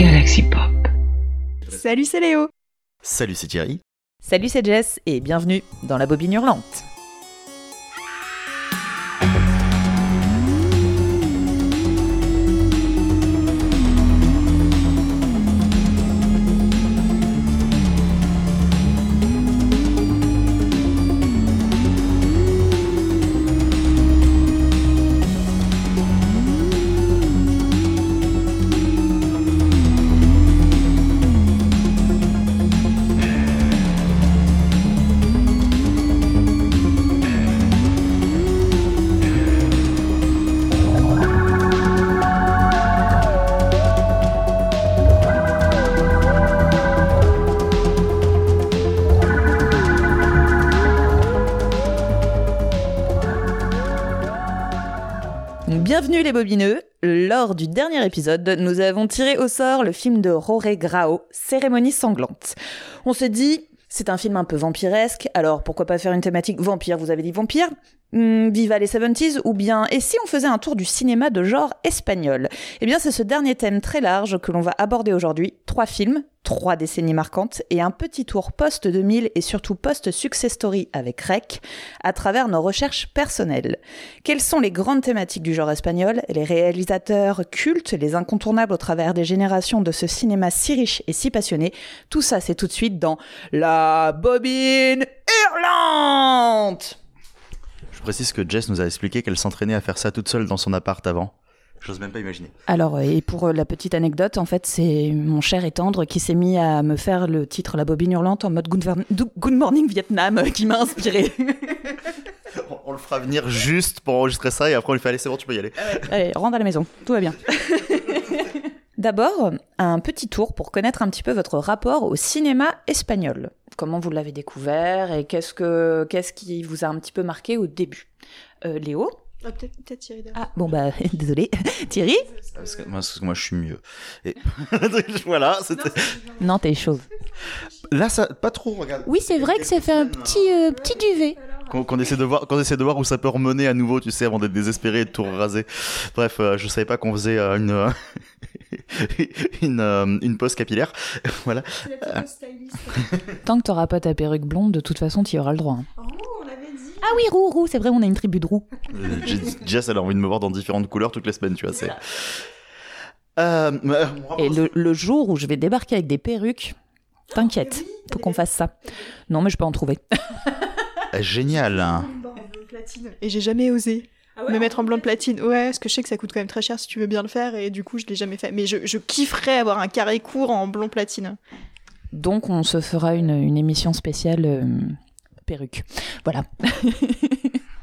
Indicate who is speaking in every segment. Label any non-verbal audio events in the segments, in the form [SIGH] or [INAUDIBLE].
Speaker 1: Galaxy Pop.
Speaker 2: Salut, c'est Léo.
Speaker 3: Salut, c'est Thierry.
Speaker 4: Salut, c'est Jess et bienvenue dans la bobine hurlante. Bobineux. Lors du dernier épisode, nous avons tiré au sort le film de Roré Grao, Cérémonie sanglante. On s'est dit, c'est un film un peu vampiresque, alors pourquoi pas faire une thématique vampire? Vous avez dit vampire? Hmm, Viva les 70s ou bien et si on faisait un tour du cinéma de genre espagnol? Eh bien c'est ce dernier thème très large que l'on va aborder aujourd'hui. Trois films, trois décennies marquantes et un petit tour post-2000 et surtout post-success story avec Rec à travers nos recherches personnelles. Quelles sont les grandes thématiques du genre espagnol, les réalisateurs cultes, les incontournables au travers des générations de ce cinéma si riche et si passionné? Tout ça c'est tout de suite dans La Bobine Hurlante
Speaker 3: Je précise que Jess nous a expliqué qu'elle s'entraînait à faire ça toute seule dans son appart avant. J'ose même pas imaginer.
Speaker 4: Alors, euh, et pour euh, la petite anecdote, en fait, c'est mon cher et tendre qui s'est mis à me faire le titre La bobine hurlante en mode Good, Morning Vietnam euh, qui m'a inspiré. [LAUGHS]
Speaker 3: On, on le fera venir juste pour enregistrer ça et après on lui fait allez c'est bon tu peux y aller.
Speaker 4: Allez, rentre à la maison, tout va bien. [LAUGHS] D'abord, un petit tour pour connaître un petit peu votre rapport au cinéma espagnol. Comment vous l'avez découvert et qu'est-ce que qu'est-ce qui vous a un petit peu marqué au début? Euh, Léo?
Speaker 2: Ah, peut-être peut Thierry d'abord.
Speaker 4: Ah bon bah [LAUGHS] désolé. [LAUGHS] Thierry?
Speaker 3: Parce que, moi, parce que moi je suis mieux. Et [LAUGHS] voilà, c'était.
Speaker 4: Non, t'es chauve.
Speaker 3: Là ça pas trop regarde.
Speaker 5: Oui, c'est vrai que ça fait un petit, euh, petit duvet.
Speaker 3: Qu'on qu'on essaie de voir, qu'on essaie de voir où ça peut remener à nouveau, tu sais, avant d'être désespéré et de tout raser. Bref, euh, je savais pas qu'on faisait euh, une euh, [LAUGHS] une euh, une pause capillaire. [LAUGHS] voilà. [LAUGHS]
Speaker 4: Tant que t'auras pas ta perruque blonde, de toute façon, tu y auras le droit. hein.
Speaker 2: Oh, on l'avait dit.
Speaker 4: Ah oui, roux, roux, c'est vrai, on a une tribu de roux.
Speaker 3: Jess, elle a envie de me voir dans différentes couleurs toutes les semaines, tu vois. C'est. Euh, euh,
Speaker 4: Et le, le jour où je vais débarquer avec des perruques, t'inquiète, faut qu'on fasse ça. Non, mais je peux en trouver.
Speaker 3: Génial.
Speaker 2: platine. Et j'ai jamais osé me mettre en blanc de platine. Ouais, parce que je sais que ça coûte quand même très cher si tu veux bien le faire et du coup je l'ai jamais fait. Mais je, je kifferais avoir un carré court en blond platine.
Speaker 4: Donc, on se fera une, une émission spéciale euh, perruque. Voilà. [LAUGHS]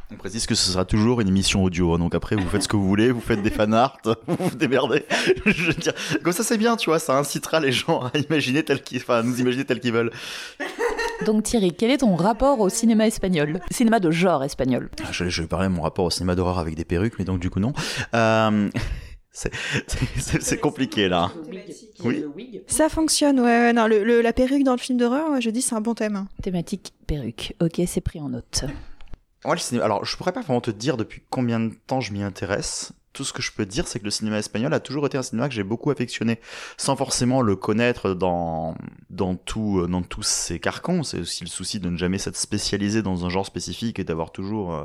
Speaker 3: On précise que ce sera toujours une émission audio, hein, donc après vous faites ce que vous voulez, vous faites des fanarts, [LAUGHS] vous vous démerdez. [LAUGHS] Je veux dire, comme ça c'est bien, tu vois, ça incitera les gens à imaginer tel qu'ils, enfin, à nous imaginer tel qu'ils veulent.
Speaker 4: Donc, Thierry, quel est ton rapport au cinéma espagnol? Cinéma de genre espagnol.
Speaker 3: Ah, Je, je vais parler de mon rapport au cinéma d'horreur avec des perruques, mais donc du coup non. Euh, [LAUGHS] c'est, compliqué là. Oui.
Speaker 2: Ça fonctionne, ouais. ouais, non, le, le- la perruque dans le film d'horreur, ouais, je dis c'est un bon thème.
Speaker 4: Thématique perruque. Ok, c'est pris en note.
Speaker 3: Moi, le cinéma, alors je pourrais pas vraiment te dire depuis combien de temps je m'y intéresse. Tout ce que je peux dire, c'est que le cinéma espagnol a toujours été un cinéma que j'ai beaucoup affectionné, sans forcément le connaître dans euh, tous ses carcans. C'est aussi le souci de ne jamais s'être spécialisé dans un genre spécifique et d'avoir toujours euh,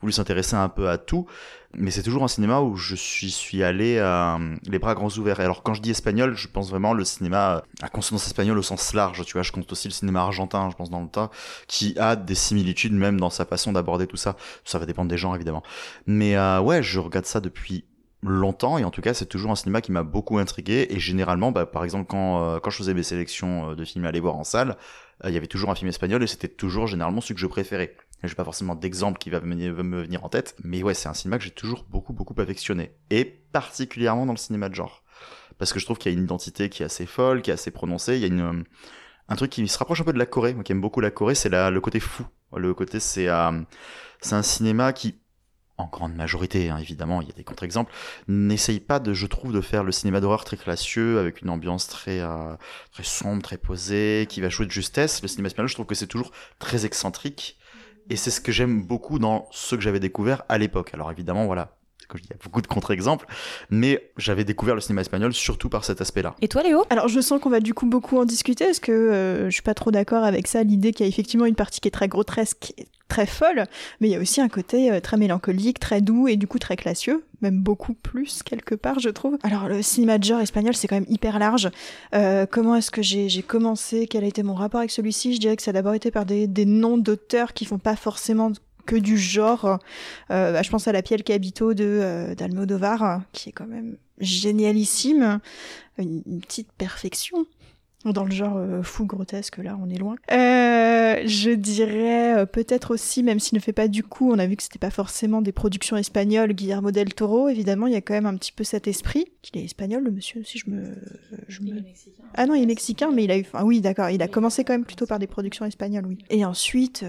Speaker 3: voulu s'intéresser un peu à tout. Mais c'est toujours un cinéma où je suis suis allé euh, les bras grands ouverts. Et alors quand je dis espagnol, je pense vraiment le cinéma à consonance espagnole au sens large. Tu vois, je compte aussi le cinéma argentin, je pense dans le tas, qui a des similitudes même dans sa façon d'aborder tout ça. Ça va dépendre des gens évidemment. Mais euh, ouais, je regarde ça depuis longtemps et en tout cas c'est toujours un cinéma qui m'a beaucoup intrigué et généralement bah, par exemple quand euh, quand je faisais mes sélections euh, de films à aller voir en salle euh, il y avait toujours un film espagnol et c'était toujours généralement celui que je préférais j'ai pas forcément d'exemple qui va me, venir en tête mais ouais c'est un cinéma que j'ai toujours beaucoup beaucoup affectionné. Et particulièrement dans le cinéma de genre. Parce que je trouve qu'il y a une identité qui est assez folle qui est assez prononcée. Il y a une un truc qui se rapproche un peu de la Corée. Moi qui aime beaucoup la Corée c'est le côté fou. Le côté c'est euh, c'est un cinéma qui en grande majorité, hein, évidemment, il y a des contre-exemples, n'essaye pas de, je trouve, de faire le cinéma d'horreur très classieux, avec une ambiance très, euh, très sombre, très posée, qui va jouer de justesse. Le cinéma espagnol, je trouve que c'est toujours très excentrique, et c'est ce que j'aime beaucoup dans ce que j'avais découvert à l'époque. Alors évidemment, voilà, il y a beaucoup de contre-exemples, mais j'avais découvert le cinéma espagnol surtout par cet aspect-là.
Speaker 4: Et toi, Léo?
Speaker 2: Alors, je sens qu'on va du coup beaucoup en discuter, parce que euh, je suis pas trop d'accord avec ça, l'idée qu'il y a effectivement une partie qui est très grotesque, très folle, mais il y a aussi un côté euh, très mélancolique, très doux et du coup très classieux, même beaucoup plus quelque part, je trouve. Alors, le cinéma de genre espagnol, c'est quand même hyper large. Euh, comment est-ce que j'ai commencé? Quel a été mon rapport avec celui-ci? Je dirais que ça a d'abord été par des, des noms d'auteurs qui font pas forcément que du genre. Euh, bah, je pense à La Piel Cabito de euh, d'Almodovar, qui est quand même génialissime, une petite perfection dans le genre euh, fou grotesque là on est loin. Euh, je dirais euh, peut-être aussi même s'il ne fait pas du coup on a vu que c'était pas forcément des productions espagnoles Guillermo del Toro évidemment il y a quand même un petit peu cet esprit. Qu'il est espagnol le monsieur si je me, je me... ah non il est mexicain mais il a eu ah oui d'accord il a commencé quand même plutôt par des productions espagnoles oui. Et ensuite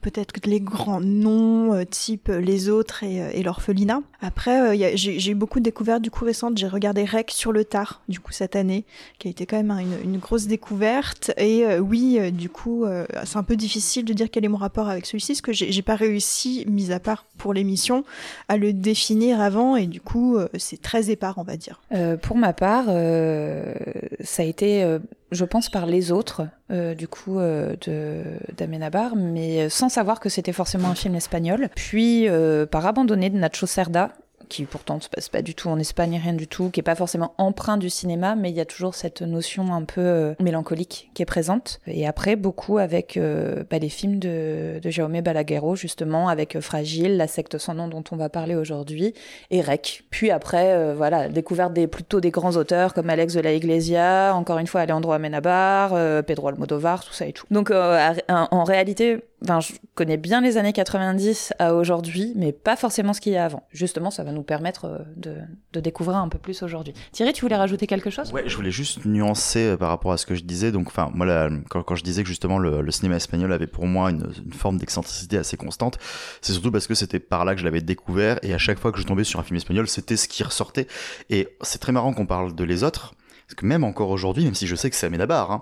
Speaker 2: peut-être que les grands noms type les autres et, et l'orphelinat. Après j'ai eu beaucoup de découvertes du coup récentes. J'ai regardé Rec sur le tard du coup cette année qui a été quand même une, une grosse découverte. Et euh, oui, euh, du coup, euh, c'est un peu difficile de dire quel est mon rapport avec celui-ci, parce que j'ai pas réussi, mis à part pour l'émission, à le définir avant. Et du coup, c'est très épars, on va dire.
Speaker 4: pour ma part, ça a été je pense par les autres, du coup, de d'Amenabar, mais sans savoir que c'était forcément un film espagnol. Puis par Abandonné de Nacho Cerda, qui pourtant ne se passe pas du tout en Espagne, rien du tout, qui est pas forcément empreint du cinéma, mais il y a toujours cette notion un peu euh, mélancolique qui est présente. Et après, beaucoup avec euh, bah, les films de, de Jaume Balaguerro, justement, avec euh, Fragile, La secte sans nom dont on va parler aujourd'hui, et Rec. Puis après, voilà, découverte des, plutôt des grands auteurs comme Alex de la Iglesia, encore une fois Alejandro Amenabar, Pedro Almodovar, tout ça et tout. Donc en réalité, Enfin, je connais bien les années 90 à aujourd'hui, mais pas forcément ce qu'il y a avant. Justement, ça va nous permettre euh, de, de découvrir un peu plus aujourd'hui. Thierry, tu voulais rajouter quelque chose?
Speaker 3: Ouais, je voulais juste nuancer euh, par rapport à ce que je disais. Donc, enfin, moi, quand, quand, je disais que justement le, cinéma espagnol avait pour moi une, forme d'excentricité assez constante, c'est surtout parce que c'était par là que je l'avais découvert et à chaque fois que je tombais sur un film espagnol, c'était ce qui ressortait. Et c'est très marrant qu'on parle de les autres, parce que même encore aujourd'hui, même si je sais que c'est Amenabar, hein,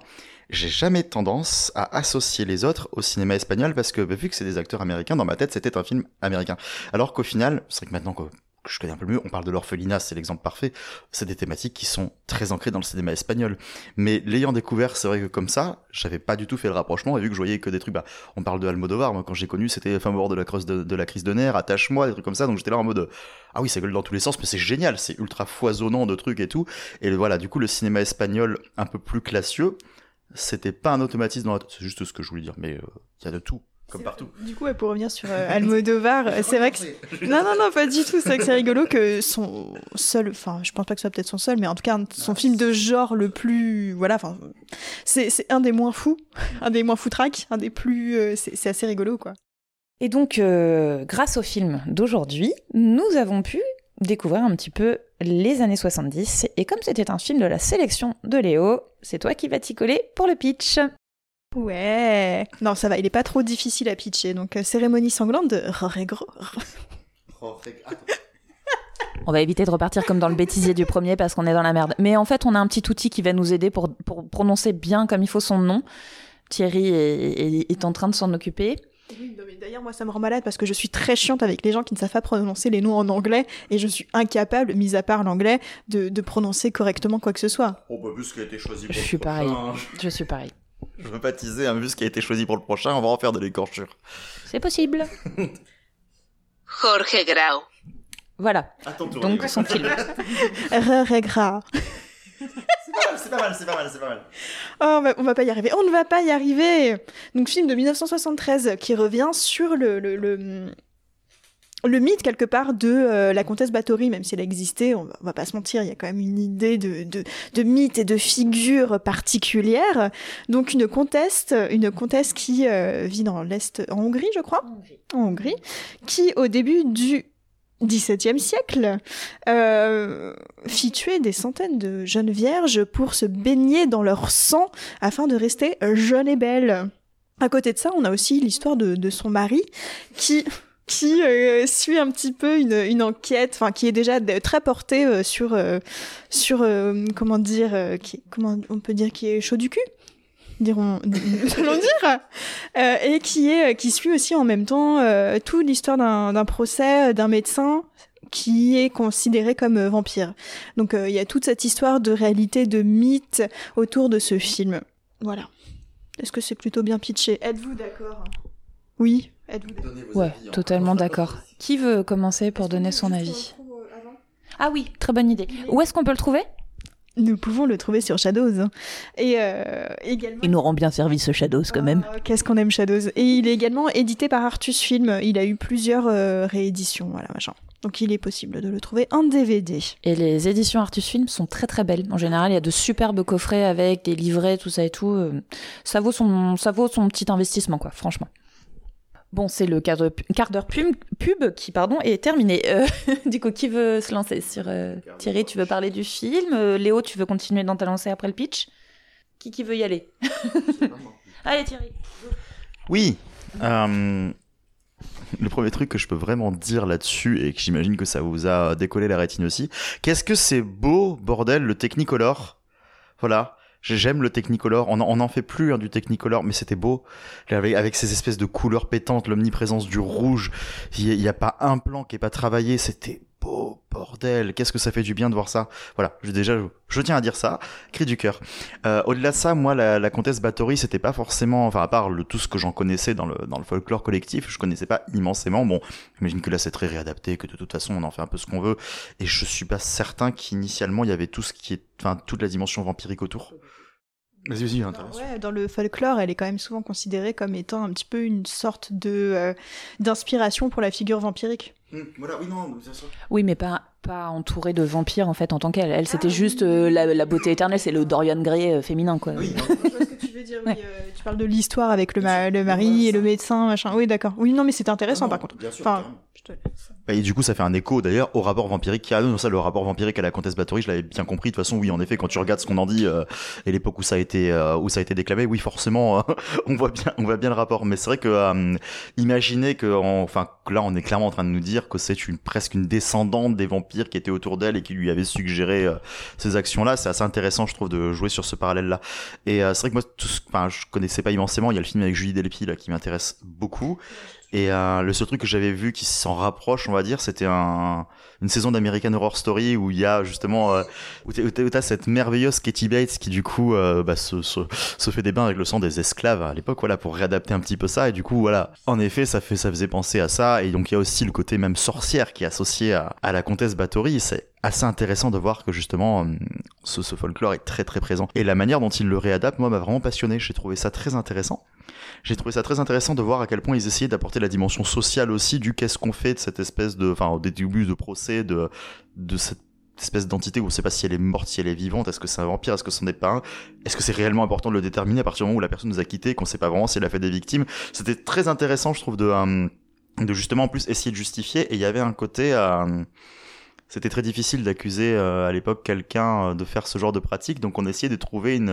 Speaker 3: j'ai jamais tendance à associer les autres au cinéma espagnol parce que bah, vu que c'est des acteurs américains, dans ma tête c'était un film américain. Alors qu'au final, c'est vrai que maintenant que je connais un peu mieux, on parle de l'orphelinat, c'est l'exemple parfait, c'est des thématiques qui sont très ancrées dans le cinéma espagnol. Mais l'ayant découvert, c'est vrai que comme ça, j'avais pas du tout fait le rapprochement, et vu que je voyais que des trucs, bah, on parle de Almodovar, moi quand j'ai connu, c'était au bord de la, de, la crise de nerfs, Attache-moi, des trucs comme ça, donc j'étais là en mode, ah oui, ça gueule dans tous les sens, mais c'est génial, c'est ultra foisonnant de trucs et tout. Et voilà, du coup, le cinéma espagnol un peu plus classieux, c'était pas un automatisme dans la... C'est juste ce que je voulais dire, mais il euh, y a de tout. Comme partout.
Speaker 2: Du coup, pour revenir sur euh, [LAUGHS] Almodovar, c'est vrai que non, non, non, pas du tout. C'est vrai que c'est rigolo que son seul, enfin, je pense pas que ce soit peut-être son seul, mais en tout cas son film de genre le plus, voilà, enfin, c'est un des moins fous, [LAUGHS] un des moins foutraques, un des plus, euh, c'est assez rigolo, quoi.
Speaker 4: Et donc, grâce au film d'aujourd'hui, nous avons pu découvrir un petit peu les années 70. Et comme c'était un film de la sélection de Léo, c'est toi qui vas t'y coller pour le pitch.
Speaker 2: Ouais. Non, ça va, il est pas trop difficile à pitcher. Donc, euh, cérémonie sanglante de
Speaker 4: On va éviter de repartir comme dans le bêtisier du premier parce qu'on est dans la merde. Mais en fait, on a un petit outil qui va nous aider pour, pour prononcer bien comme il faut son nom. Thierry est, est en train de s'en occuper.
Speaker 2: Oui, d'ailleurs, moi, ça me rend malade parce que je suis très chiante avec les gens qui ne savent pas prononcer les noms en anglais et je suis incapable, mis à part l'anglais, de, de, prononcer correctement quoi que ce soit.
Speaker 3: Oh, bah, vu ce qui a été choisi pour
Speaker 4: je suis pareil. Je suis pareil.
Speaker 3: Je veux pas teaser, hein, vu ce qui a été choisi pour le prochain, on va en faire de l'écorchure.
Speaker 4: C'est possible. [LAUGHS]
Speaker 5: Jorge Grau.
Speaker 4: Voilà. Donc, son film. [LAUGHS]
Speaker 2: Jorge Grau
Speaker 3: c'est pas mal, c'est pas mal, c'est pas mal. Oh,
Speaker 2: on va, on va pas y arriver. On ne va pas y arriver. Donc, film de 1973 qui revient sur le, le, le, mythe, quelque part, de euh, la comtesse Bathory, même si elle existait, on va, va pas se mentir, il y a quand même une idée de, de, de mythe et de figure particulière. Donc, une comtesse, une comtesse qui euh, vit dans l'Est, en Hongrie, je crois. En Hongrie. Qui, au début du XVIIe siècle, euh, fit tuer des centaines de jeunes vierges pour se baigner dans leur sang afin de rester jeune et belle. À côté de ça, on a aussi l'histoire de, de, son mari qui qui euh, suit un petit peu une, une enquête, enfin qui est déjà très portée euh, sur euh, sur euh, comment dire, qui, comment on peut dire qui est chaud du cul dirons, [LAUGHS] allons dire, euh, et qui est qui suit aussi en même temps euh, toute l'histoire d'un procès d'un médecin qui est considéré comme euh, vampire. Donc euh, il y a toute cette histoire de réalité, de mythe autour de ce film. Voilà. Est-ce que c'est plutôt bien pitché? Êtes-vous d'accord? Oui Êtes-vous d'accord?
Speaker 4: Ouais, totalement d'accord. Qui veut commencer pour donner son avis? Ah oui, très bonne idée. Où est-ce qu'on peut le trouver?
Speaker 2: Nous pouvons le trouver sur Shadows. Et euh, également...
Speaker 4: Il nous rend bien service ce Shadows quand même.
Speaker 2: Ah, Qu'est-ce qu'on aime Shadows Et il est également édité par Artus Film. Il a eu plusieurs euh, rééditions, voilà, machin. Donc il est possible de le trouver en DVD.
Speaker 4: Et les éditions Artus Film sont très très belles. En général, il y a de superbes coffrets avec des livrets, tout ça et tout. Euh, Ça vaut son, ça vaut son petit investissement, quoi, franchement. Bon, c'est le quart d'heure pub, pub qui pardon, est terminé. Euh, [LAUGHS] du coup, qui veut se lancer sur euh, Thierry, tu veux parler du film Euh, Léo, tu veux continuer dans ta lancée après le pitch? Qui qui veut y aller? [LAUGHS] Allez Thierry.
Speaker 3: Oui. euh, le premier truc que je peux vraiment dire là-dessus, et que j'imagine que ça vous a décollé la rétine aussi, qu'est-ce que c'est beau, bordel, le Technicolor? Voilà. J'ai- J'aime le Technicolor. On on en fait plus hein, du Technicolor, mais c'était beau. Avec, ces espèces de couleurs pétantes, l'omniprésence du rouge. Il n'y a, pas un plan qui est pas travaillé. C'était beau, bordel. Qu'est-ce que ça fait du bien de voir ça. Voilà. Je, déjà, je, je tiens à dire ça. Cri du cœur. Euh, Au-delà de ça, moi, la, la comtesse Bathory, c'était pas forcément, enfin, à part le, tout ce que j'en connaissais dans le, dans le folklore collectif, je connaissais pas immensément. Bon, j'imagine que là, c'est très réadapté, que de toute façon, on en fait un peu ce qu'on veut. Et je suis pas certain qu'initialement, il y avait tout ce qui est, enfin, toute la dimension vampirique autour. Vas-y, vas-y, intéressant.
Speaker 2: Ouais, dans le folklore, elle est quand même souvent considérée comme étant un petit peu une sorte de euh, d'inspiration pour la figure vampirique.
Speaker 3: Voilà, oui, non,
Speaker 4: mais pas pas entourée de vampires en fait en tant qu'elle. Elle, c'était
Speaker 2: Ah,
Speaker 4: juste
Speaker 2: oui.
Speaker 4: euh, la, la beauté éternelle, c'est le Dorian Gray euh, féminin quoi.
Speaker 3: Oui,
Speaker 2: Je vois ce que tu veux dire. oui,
Speaker 4: Ouais.
Speaker 2: euh, tu parles de l'histoire avec le, ma- le mari et le médecin, machin. Oui, d'accord. Oui, non, mais c'est intéressant par contre.
Speaker 3: Bien sûr,
Speaker 2: Enfin, je te laisse.
Speaker 3: Et du coup, ça fait un écho d'ailleurs au rapport vampirique qui a. Non, ça, le rapport vampirique à la comtesse Bathory, je l'avais bien compris. De toute façon, oui, en effet, quand tu regardes ce qu'on en dit euh, et l'époque où ça a été euh, où ça a été déclamé, oui, forcément, euh, [LAUGHS] on voit bien, on voit bien le rapport. Mais c'est vrai que euh, imaginez que, en- enfin, là, on est clairement en train de nous dire que c'est une presque une descendante des vampires qui étaient autour d'elle et qui lui avait suggéré euh, ces actions-là. C'est assez intéressant, je trouve, de jouer sur ce parallèle-là. Et euh, c'est vrai que moi, tout je connaissais pas immensément. Il y a le film avec Julie Delpy là qui m'intéresse beaucoup. Et euh, le seul truc que j'avais vu qui s'en rapproche, on va dire, c'était un, une saison d'American Horror Story où il y a justement euh, où t'as cette merveilleuse Katie Bates qui du coup euh, bah, se, fait des bains avec le sang des esclaves à l'époque, voilà, pour réadapter un petit peu ça. Et du coup, voilà, en effet, ça fait ça faisait penser à ça. Et donc il y a aussi le côté même sorcière qui est associé à, à la comtesse Bathory. C'est assez intéressant de voir que justement hum, ce, ce folklore est très très présent. Et la manière dont il le réadapte, moi, m'a vraiment passionné. J'ai trouvé ça très intéressant. J'ai trouvé ça très intéressant de voir à quel point ils essayaient d'apporter la dimension sociale aussi du qu'est-ce qu'on fait de cette espèce de, enfin, au début de procès, de, de cette espèce d'entité où on sait pas si elle est morte, si elle est vivante, est-ce que c'est un vampire, est-ce que c'en est pas un, est-ce que c'est réellement important de le déterminer à partir du moment où la personne nous a quittés, qu'on sait pas vraiment si elle a fait des victimes. C'était très intéressant, je trouve, de, euh, de justement en plus essayer de justifier, et il y avait un côté, euh, c'était très difficile d'accuser euh, à l'époque quelqu'un euh, de faire ce genre de pratique, donc on essayait de trouver une,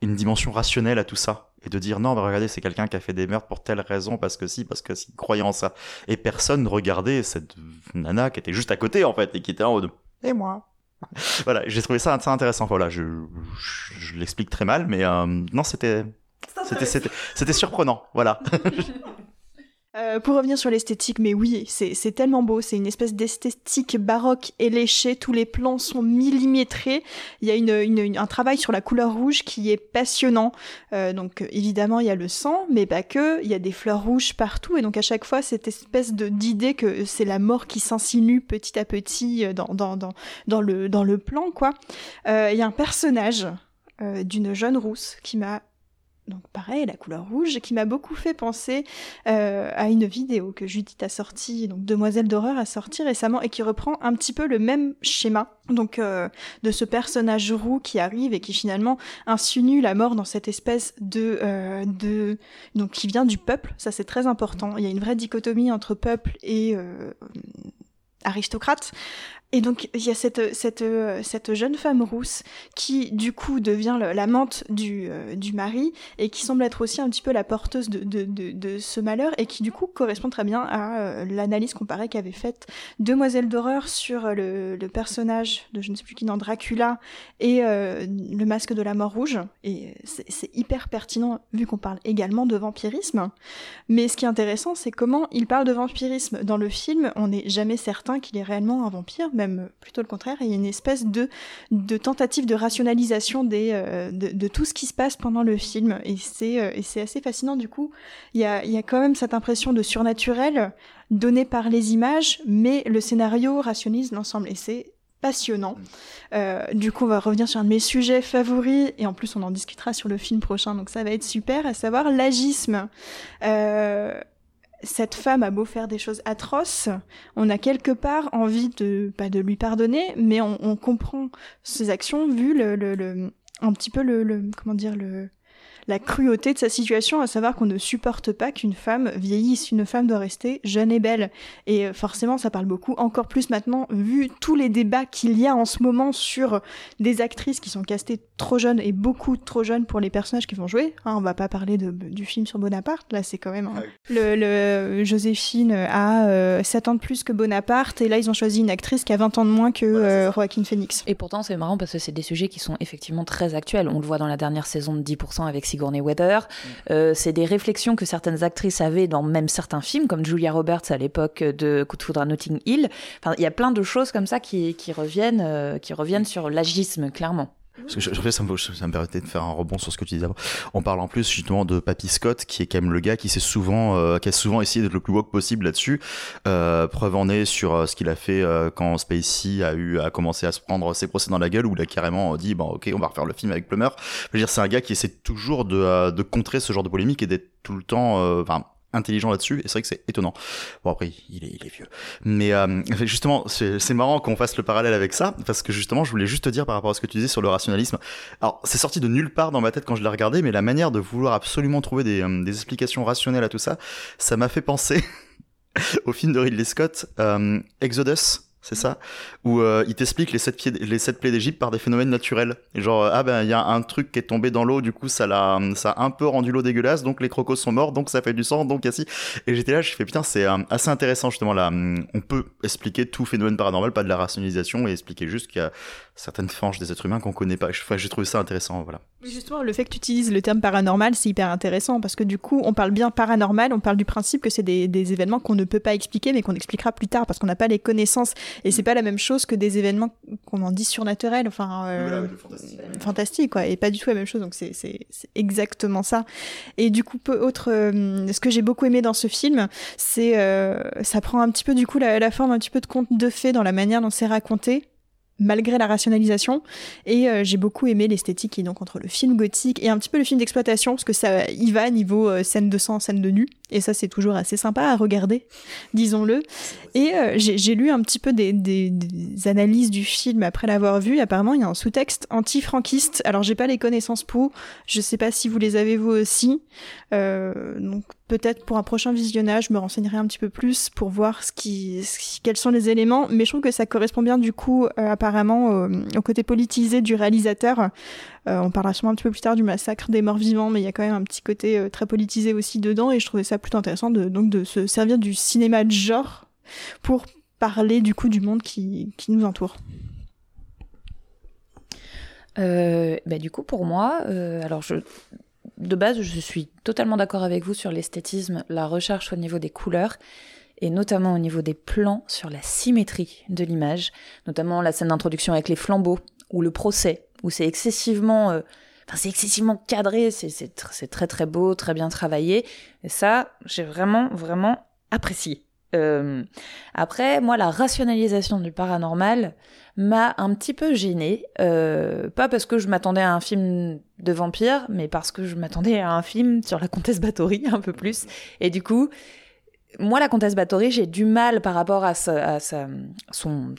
Speaker 3: une dimension rationnelle à tout ça. Et de dire non, bah regardez, c'est quelqu'un qui a fait des meurtres pour telle raison, parce que si, parce que si, croyant en ça. Et personne ne regardait cette nana qui était juste à côté, en fait, et qui était en mode Et moi [LAUGHS] Voilà, j'ai trouvé ça, ça intéressant. Voilà, je, je, je l'explique très mal, mais euh, non, c'était. C'était, c'était, c'était surprenant, voilà. [LAUGHS] [LAUGHS]
Speaker 2: Euh, pour revenir sur l'esthétique, mais oui, c'est tellement beau, c'est une espèce d'esthétique baroque et léchée, tous les plans sont millimétrés, il y a une, une- un travail sur la couleur rouge qui est passionnant, Euh, donc évidemment il y a le sang, mais pas que, il y a des fleurs rouges partout, et donc à chaque fois cette espèce d'idée que c'est la mort qui s'insinue petit à petit euh, dans, dans, dans, dans, le, dans le plan, quoi. Euh, Il y a un personnage euh, d'une jeune rousse qui m'a donc pareil, la couleur rouge, qui m'a beaucoup fait penser euh, à une vidéo que Judith a sortie, donc Demoiselle d'horreur a sorti récemment et qui reprend un petit peu le même schéma, donc euh, de ce personnage roux qui arrive et qui finalement insinue la mort dans cette espèce de euh, de donc qui vient du peuple, ça c'est très important. Il y a une vraie dichotomie entre peuple et euh, aristocrate. Et donc il y a cette, cette, cette jeune femme rousse qui du coup devient l'amante du, euh, du mari et qui semble être aussi un petit peu la porteuse de, de, de, ce malheur et qui du coup correspond très bien à euh, l'analyse comparée qu'avait faite Demoiselle d'horreur sur le, le, personnage de je ne sais plus qui dans Dracula et euh, le masque de la mort rouge. Et c'est hyper pertinent vu qu'on parle également de vampirisme. Mais ce qui est intéressant c'est comment il parle de vampirisme. Dans le film on n'est jamais certain qu'il est réellement un vampire même plutôt le contraire, il y a une espèce de, de tentative de rationalisation des, euh, de, de, tout ce qui se passe pendant le film. Et c'est, euh, et c'est assez fascinant du coup. Il y a, il y a quand même cette impression de surnaturel donnée par les images, mais le scénario rationalise l'ensemble. Et c'est passionnant. Euh, du coup, on va revenir sur un de mes sujets favoris, et en plus, on en discutera sur le film prochain, donc ça va être super, à savoir l'agisme. Euh, cette femme a beau faire des choses atroces, on a quelque part envie de pas de lui pardonner, mais on, comprend ses actions vu le, le, un petit peu le comment dire le la cruauté de sa situation, à savoir qu'on ne supporte pas qu'une femme vieillisse. Une femme doit rester jeune et belle. Et euh, forcément, ça parle beaucoup, encore plus maintenant, vu tous les débats qu'il y a en ce moment sur des actrices qui sont castées trop jeunes et beaucoup trop jeunes pour les personnages qui vont jouer. Hein, on va pas parler de, du film sur Bonaparte, là c'est quand même... Hein. Le, le, Joséphine a euh, 7 ans de plus que Bonaparte, et là ils ont choisi une actrice qui a 20 ans de moins que euh, Joaquin Phoenix.
Speaker 4: Et pourtant c'est marrant parce que c'est des sujets qui sont effectivement très actuels. On le voit dans la dernière saison de 10% avec Sigourney Weather. Mm. Euh, c'est des réflexions que certaines actrices avaient dans même certains films, comme Julia Roberts à l'époque de Coup de foudre à Notting Hill. Enfin, il y a plein de choses comme ça qui, qui reviennent, euh, qui reviennent sur l'agisme, clairement.
Speaker 3: Parce que je, je, ça, me, ça me permettait de faire un rebond sur ce que tu disais avant. On parle en plus justement de Papy Scott, qui est quand même le gars qui s'est souvent, euh, qui a souvent essayé d'être le plus woke possible là-dessus. Euh, preuve en est sur euh, ce qu'il a fait euh, quand Spacey a eu, a commencé à se prendre ses procès dans la gueule, où il a carrément dit, bon, ok, on va refaire le film avec Plummer. Je veux dire, c'est un gars qui essaie toujours de, euh, de contrer ce genre de polémique et d'être tout le temps, enfin, intelligent là-dessus et c'est vrai que c'est étonnant. Bon après il est, il est vieux. Mais euh, justement c'est marrant qu'on fasse le parallèle avec ça parce que justement je voulais juste te dire par rapport à ce que tu disais sur le rationalisme. Alors c'est sorti de nulle part dans ma tête quand je l'ai regardé mais la manière de vouloir absolument trouver des, euh, des explications rationnelles à tout ça ça m'a fait penser [LAUGHS] au film de Ridley Scott euh, Exodus c'est ça? Où euh, il t'explique les sept pieds les sept plaies d'Égypte par des phénomènes naturels. Et genre ah ben il y a un truc qui est tombé dans l'eau du coup ça l'a ça a un peu rendu l'eau dégueulasse donc les crocos sont morts donc ça fait du sang donc assis et j'étais là je fais putain c'est euh, assez intéressant justement là. On peut expliquer tout phénomène paranormal pas de la rationalisation et expliquer juste qu'il y a certaines franges des êtres humains qu'on connaît pas. Enfin j'ai trouvé ça intéressant voilà.
Speaker 2: Justement le fait que tu utilises le terme paranormal c'est hyper intéressant parce que du coup on parle bien paranormal on parle du principe que c'est des, des événements qu'on ne peut pas expliquer mais qu'on expliquera plus tard parce qu'on n'a pas les connaissances. Et c'est pas la même chose que des événements qu'on en dit surnaturels, enfin euh, fantastique. fantastique. quoi, et pas du tout la même chose. Donc c'est c'est exactement ça. Et du coup, peu autre, euh, ce que j'ai beaucoup aimé dans ce film, c'est euh, ça prend un petit peu du coup la, la forme un petit peu de conte de fées dans la manière dont c'est raconté malgré la rationalisation. Et euh, j'ai beaucoup aimé l'esthétique qui est donc entre le film gothique et un petit peu le film d'exploitation, parce que ça y va niveau euh, scène de sang, scène de nu. Et ça, c'est toujours assez sympa à regarder, disons-le. Et euh, j'ai lu un petit peu des, analyses du film après l'avoir vu. Apparemment, il y a un sous-texte anti-franquiste. Alors, j'ai pas les connaissances pour. Je sais pas si vous les avez vous aussi. donc, peut-être pour un prochain visionnage, je me renseignerai un petit peu plus pour voir ce qui, quels sont les éléments. Mais je trouve que ça correspond bien du coup, euh, apparemment, au, au, côté politisé du réalisateur. Euh, on parlera sûrement un petit peu plus tard du massacre des morts vivants, mais il y a quand même un petit côté euh, très politisé aussi dedans. Et je trouvais ça plutôt intéressant de, donc de se servir du cinéma de genre pour parler du coup du monde qui, qui nous entoure.
Speaker 4: Euh, bah, du coup, pour moi, alors je, de base, je suis totalement d'accord avec vous sur l'esthétisme, la recherche au niveau des couleurs et notamment au niveau des plans sur la symétrie de l'image, notamment la scène d'introduction avec les flambeaux ou le procès où c'est excessivement euh, Enfin, c'est excessivement cadré, c'est très très beau, très bien travaillé. Et ça, j'ai vraiment, vraiment apprécié. Euh, après, moi, la rationalisation du paranormal m'a un petit peu gênée. Euh, pas parce que je m'attendais à un film de vampire, mais parce que je m'attendais à un film sur la comtesse Bathory [LAUGHS] un peu plus. Et du coup, moi, la comtesse Bathory, j'ai du mal par rapport à, son,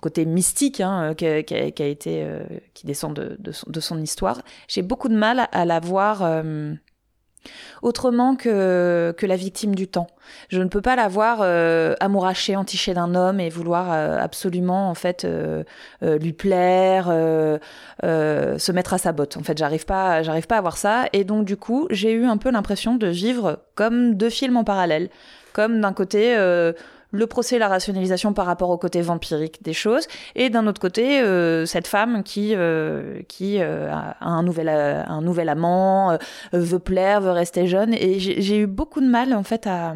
Speaker 4: côté mystique qui, descend de, de, son, de son histoire. J'ai beaucoup de mal à, la voir. Euh, autrement que, que la victime du temps. Je ne peux pas la voir euh, amourachée, entichée d'un homme et vouloir euh, absolument en fait euh, euh, lui plaire, se mettre à sa botte. En fait, j'arrive pas, j'arrive pas à voir ça. Et donc du coup, j'ai eu un peu l'impression de vivre comme deux films en parallèle, comme d'un côté. Le procès la rationalisation par rapport au côté vampirique des choses, et d'un autre côté, euh, cette femme qui, euh, euh, a un nouvel, amant, veut plaire, veut rester jeune, et j'ai eu beaucoup de mal en fait à...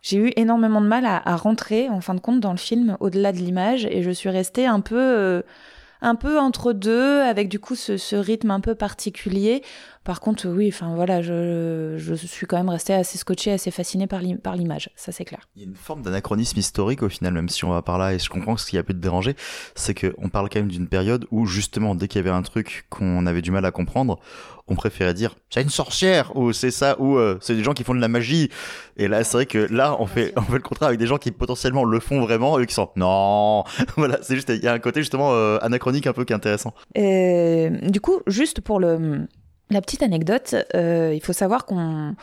Speaker 4: J'ai eu énormément de mal à, rentrer en fin de compte dans le film au-delà de l'image, et je suis restée un peu... un peu entre deux, avec du coup ce rythme un peu particulier. Par contre, oui, enfin voilà, je, je suis quand même restée assez scotchée, assez fascinée par l'im- par l'image, ça c'est clair.
Speaker 3: Il y a une forme d'anachronisme historique au final, même si on va par là, et je comprends que ce qui a pu te déranger, c'est qu'on parle quand même d'une période où justement, dès qu'il y avait un truc qu'on avait du mal à comprendre, on préférait dire c'est une sorcière ou c'est ça ou euh, c'est des gens qui font de la magie. Et là, c'est vrai que là, on fait on fait le contraire avec des gens qui potentiellement le font vraiment et qui sont non. [LAUGHS] voilà, c'est juste il y a un côté justement euh, anachronique un peu qui est intéressant.
Speaker 4: Et, du coup, juste pour le, la petite anecdote, euh, il faut savoir qu'on,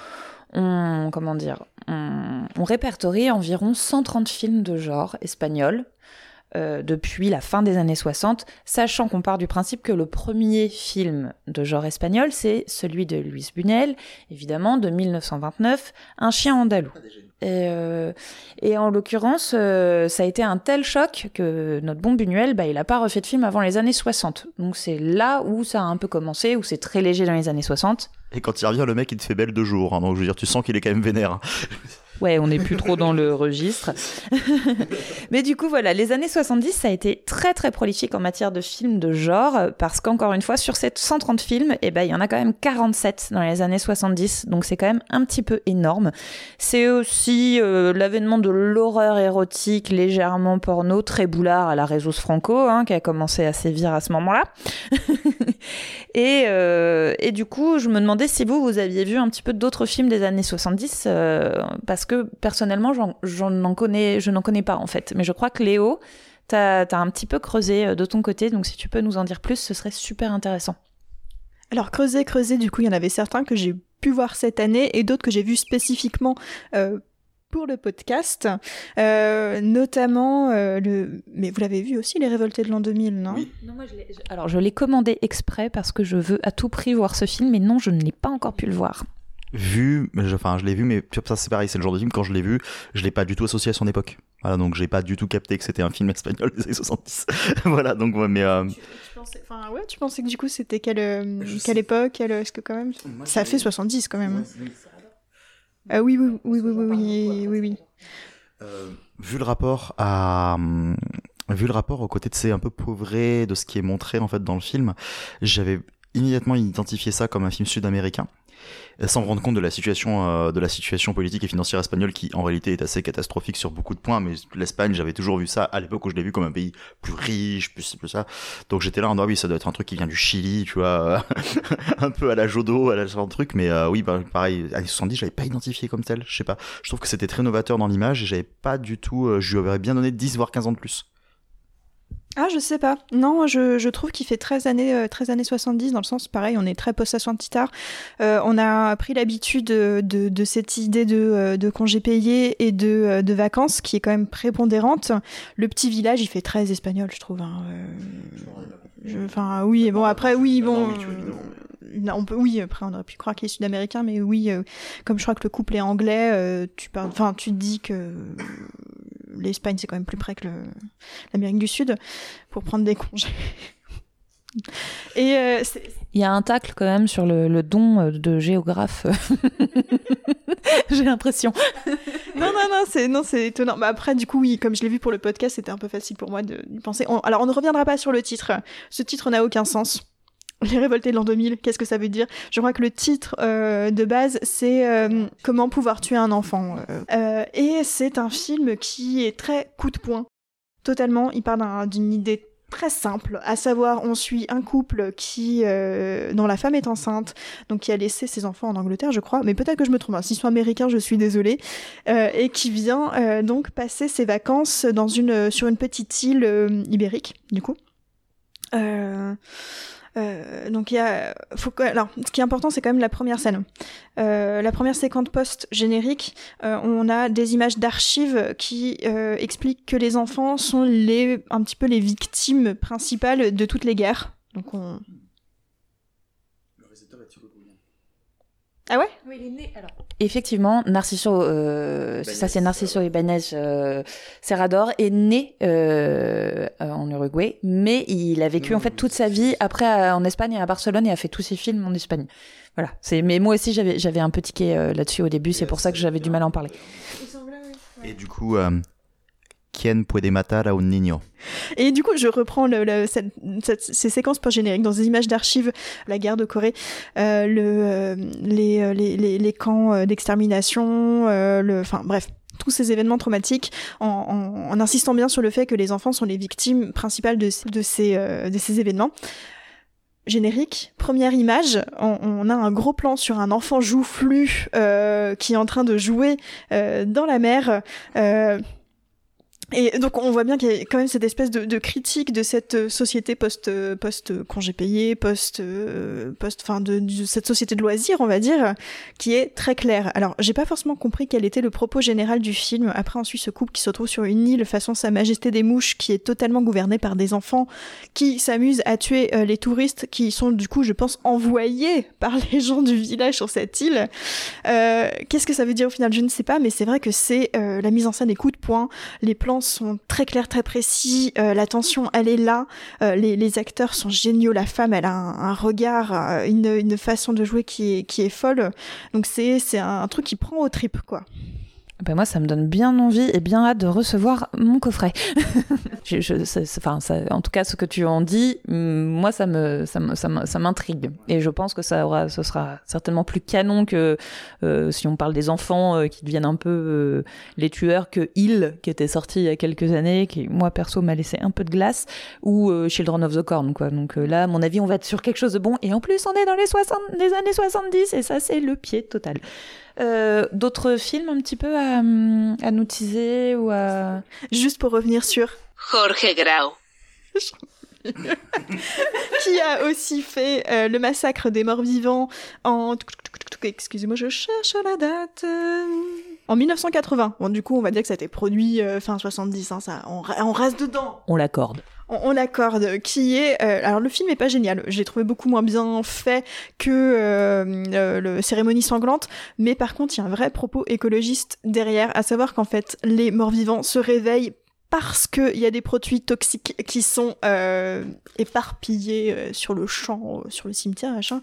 Speaker 4: dire, on, répertorie environ 130 films de genre espagnol. euh, depuis la fin des années 60, sachant qu'on part du principe que le premier film de genre espagnol, c'est celui de Luis Bunel, évidemment, de 1929, Un chien andalou. Et, euh, et en l'occurrence, euh, ça a été un tel choc que notre bon Buñuel, bah, il a pas refait de film avant les années 60. Donc c'est là où ça a un peu commencé, où c'est très léger dans les années 60.
Speaker 3: Et quand il revient, le mec il te fait belle deux jours. hein. donc je veux dire, tu sens qu'il est quand même vénère.
Speaker 4: Ouais, on n'est plus trop dans le registre. [LAUGHS] Mais du coup, voilà, les années 70, ça a été très très prolifique en matière de films de genre, parce qu'encore une fois, sur ces 130 films, eh ben, il y en a quand même 47 dans les années 70, donc c'est quand même un petit peu énorme. C'est aussi euh, l'avènement de l'horreur érotique légèrement porno, très boulard à la Résus Franco, hein, qui a commencé à sévir à ce moment-là. [LAUGHS] et, euh, et du coup, je me demandais si vous, vous aviez vu un petit peu d'autres films des années 70, euh, parce que personnellement, j'en, j'en en connais, je n'en connais pas en fait. Mais je crois que Léo, t'as, t'as un petit peu creusé euh, de ton côté, donc si tu peux nous en dire plus, ce serait super intéressant.
Speaker 2: Alors creuser, creuser, du coup, il y en avait certains que j'ai pu voir cette année et d'autres que j'ai vus spécifiquement euh, pour le podcast, Euh, notamment euh, le. Mais vous l'avez vu aussi, Les Révoltés de l'an 2000, non?
Speaker 4: Non, moi, je l'ai- je- Alors, je l'ai commandé exprès parce que je veux à tout prix voir ce film, mais non, je ne l'ai pas encore pu le voir.
Speaker 3: Vu, mais je- enfin je l'ai vu, mais ça c'est pareil, c'est le genre de film quand je l'ai vu, je l'ai pas du tout associé à son époque. Voilà, donc j'ai pas du tout capté que c'était un film espagnol des années 70. [LAUGHS] voilà, donc ouais, mais euh,
Speaker 2: Tu pensais, enfin, ouais, tu pensais que du coup c'était quelle, euh, quelle époque quelle, Est-ce que quand même. Ça fait 70 quand même. Ah oui, oui, oui, oui, oui, oui, oui, oui.
Speaker 3: Euh, vu le rapport à hum, vu le rapport au côté de ces un peu pauvré de ce qui est montré en fait dans le film, j'avais immédiatement identifié ça comme un film sud-américain euh, sans rendre compte de la situation euh, de la situation politique et financière espagnole qui en réalité est assez catastrophique sur beaucoup de points mais l'Espagne j'avais toujours vu ça à l'époque où je l'ai vu comme un pays plus riche plus plus ça. Donc j'étais là en disant oui ça doit être un truc qui vient du Chili tu vois [LAUGHS] un peu à la Jodo à la genre de truc mais euh, oui bah, pareil années 70 j'avais pas identifié comme tel je sais pas. Je trouve que c'était très novateur dans l'image et j'avais pas du tout euh, je lui aurais bien donné 10 voire 15 ans de plus
Speaker 2: Ah, je sais pas. Non, je, je trouve qu'il fait 13 années, euh, 13 années 70, dans le sens, pareil, on est très post-60 euh, On a pris l'habitude de, de, de cette idée de, euh, de congés payés et de, euh, de vacances qui est quand même prépondérante. Le petit village, il fait très espagnol, je trouve. hein, euh, je- Enfin, oui, bon, après, oui, bon. Non, on peut, oui, après on aurait pu croire qu'il est sud-américain, mais oui, euh, comme je crois que le couple est anglais, euh, tu parles, enfin, tu te dis que euh, l'Espagne c'est quand même plus près que le- l'Amérique du Sud pour prendre des congés. Et euh,
Speaker 4: Il y a un tacle quand même sur le, le don euh, de géographe. [LAUGHS] J'ai l'impression.
Speaker 2: non, non, non, c'est non, c'est étonnant. Bah après, du coup, oui, comme je l'ai vu pour le podcast, c'était un peu facile pour moi de penser. On- alors, on ne reviendra pas sur le titre. Ce titre n'a aucun sens. [LAUGHS] Les révoltés de l'an 2000, qu'est-ce que ça veut dire? Je crois que le titre euh, de base, c'est euh, Comment pouvoir tuer un enfant. euh. Euh, et c'est un film qui est très coup de poing. Totalement. Il part d'un- d'une idée très simple, à savoir, on suit un couple qui, euh, dont la femme est enceinte, donc qui a laissé ses enfants en Angleterre, je crois, mais peut-être que je me trompe. hein. S'ils sont américains, je suis désolée, euh, et qui vient euh, donc passer ses vacances dans une sur une petite île euh, ibérique, du coup. Euh, euh, donc il y a, faut alors ce qui est important c'est quand même la première scène, euh, la première séquence post générique. Euh, on a des images d'archives qui euh, expliquent que les enfants sont les un petit peu les victimes principales de toutes les guerres. Donc on. Ah ouais?
Speaker 4: Oui, il est né. Alors. Effectivement, Narciso, euh, ça c'est Narciso Ibanez euh, Serrador est né euh, en Uruguay, mais il a vécu en fait toute sa vie après à- en Espagne et à Barcelone et a fait tous ses films en Espagne. Voilà. C'est. Mais moi aussi j'avais j'avais un peu tiqué euh, là-dessus au début, c'est pour ça que j'avais du mal à en parler.
Speaker 3: Et du coup, euh, Quien puede matar un niño
Speaker 2: Et du coup, je reprends ces séquences post-génériques dans des images d'archives, la guerre de Corée, euh, euh, les, euh, les, camps d'extermination, enfin bref, tous ces événements traumatiques, en, insistant bien sur le fait que les enfants sont les victimes principales de, ces- événements. Générique, première image, on, a un gros plan sur un enfant joufflu euh, qui est en train de jouer dans la mer. Et donc on voit bien qu'il y a quand même cette espèce de, critique de cette euh, société post euh, post congé payé, post euh, post enfin de, cette société de loisirs on va dire qui est très claire. Alors j'ai pas forcément compris quel était le propos général du film. Après on suit ce couple qui se retrouve sur une île façon Sa Majesté des mouches qui est totalement gouvernée par des enfants qui s'amusent à tuer euh, les touristes qui sont du coup je pense envoyés [LAUGHS] par les gens du village sur cette île. Euh, Qu'est-ce que ça veut dire au final? Je ne sais pas, mais c'est vrai que c'est euh, la mise en scène des coups de poing les plans sont très clairs, très précis. euh, la tension, elle est là. euh, les, acteurs sont géniaux. La femme, elle a un, un regard, euh, une, façon de jouer qui est, folle. Donc c'est c'est un, truc qui prend aux tripes, quoi.
Speaker 4: Ben moi, ça me donne bien envie et bien hâte de recevoir mon coffret. [LAUGHS] je, je- c'est- enfin, ça- en tout cas, ce que tu en dis, hum, moi, ça me, ça me- ça me- ça m'intrigue. Et je pense que ça aura, ce sera certainement plus canon que euh, si on parle des enfants euh, qui deviennent un peu euh, les tueurs que Il, qui était sorti il y a quelques années, qui moi perso m'a laissé un peu de glace, ou euh, Children of the Corn, quoi. Donc euh, là, à mon avis, on va être sur quelque chose de bon. Et en plus, on est dans les 60, les années 70, et ça, c'est le pied total. Euh, D'autres films un petit peu à, hum, à nous teaser ou à...
Speaker 2: Juste pour revenir sur
Speaker 1: Jorge Grau. [LAUGHS]
Speaker 2: qui a aussi fait euh, le massacre des morts vivants en excusez-moi je cherche la date euh, en 1980 bon du coup on va dire que ça a été produit euh, fin 70 hein, ça on reste dedans
Speaker 4: On l'accorde.
Speaker 2: On, l'accorde, qui est... euh, alors le film est pas génial, j'ai trouvé beaucoup moins bien fait que euh, euh, le Cérémonie sanglante, mais par contre il y a un vrai propos écologiste derrière, à savoir qu'en fait les morts-vivants se réveillent parce qu'il y a des produits toxiques qui sont euh, éparpillés sur le champ, sur le cimetière, machin.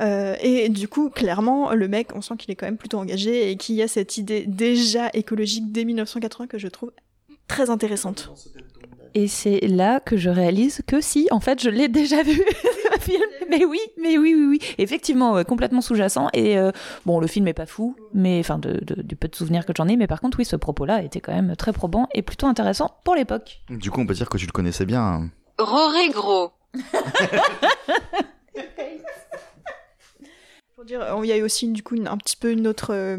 Speaker 2: Et du coup, clairement, le mec, on sent qu'il est quand même plutôt engagé et qu'il y a cette idée déjà écologique dès 1980 que je trouve très intéressante.
Speaker 4: Et c'est là que je réalise que si, en fait, je l'ai [LAUGHS] déjà vu, le film. Mais oui, mais oui, oui, oui. Effectivement, ouais, complètement sous-jacent. Et euh, bon, le film est pas fou, mais enfin, de, de- du peu de souvenirs que j'en ai. Mais par contre, oui, ce propos-là était quand même très probant et plutôt intéressant pour l'époque.
Speaker 3: Du coup, on peut dire que tu le connaissais bien. hein.
Speaker 1: Roré Gros. [LAUGHS]
Speaker 2: Pour dire, il y a eu aussi du coup une- un petit peu une autre euh,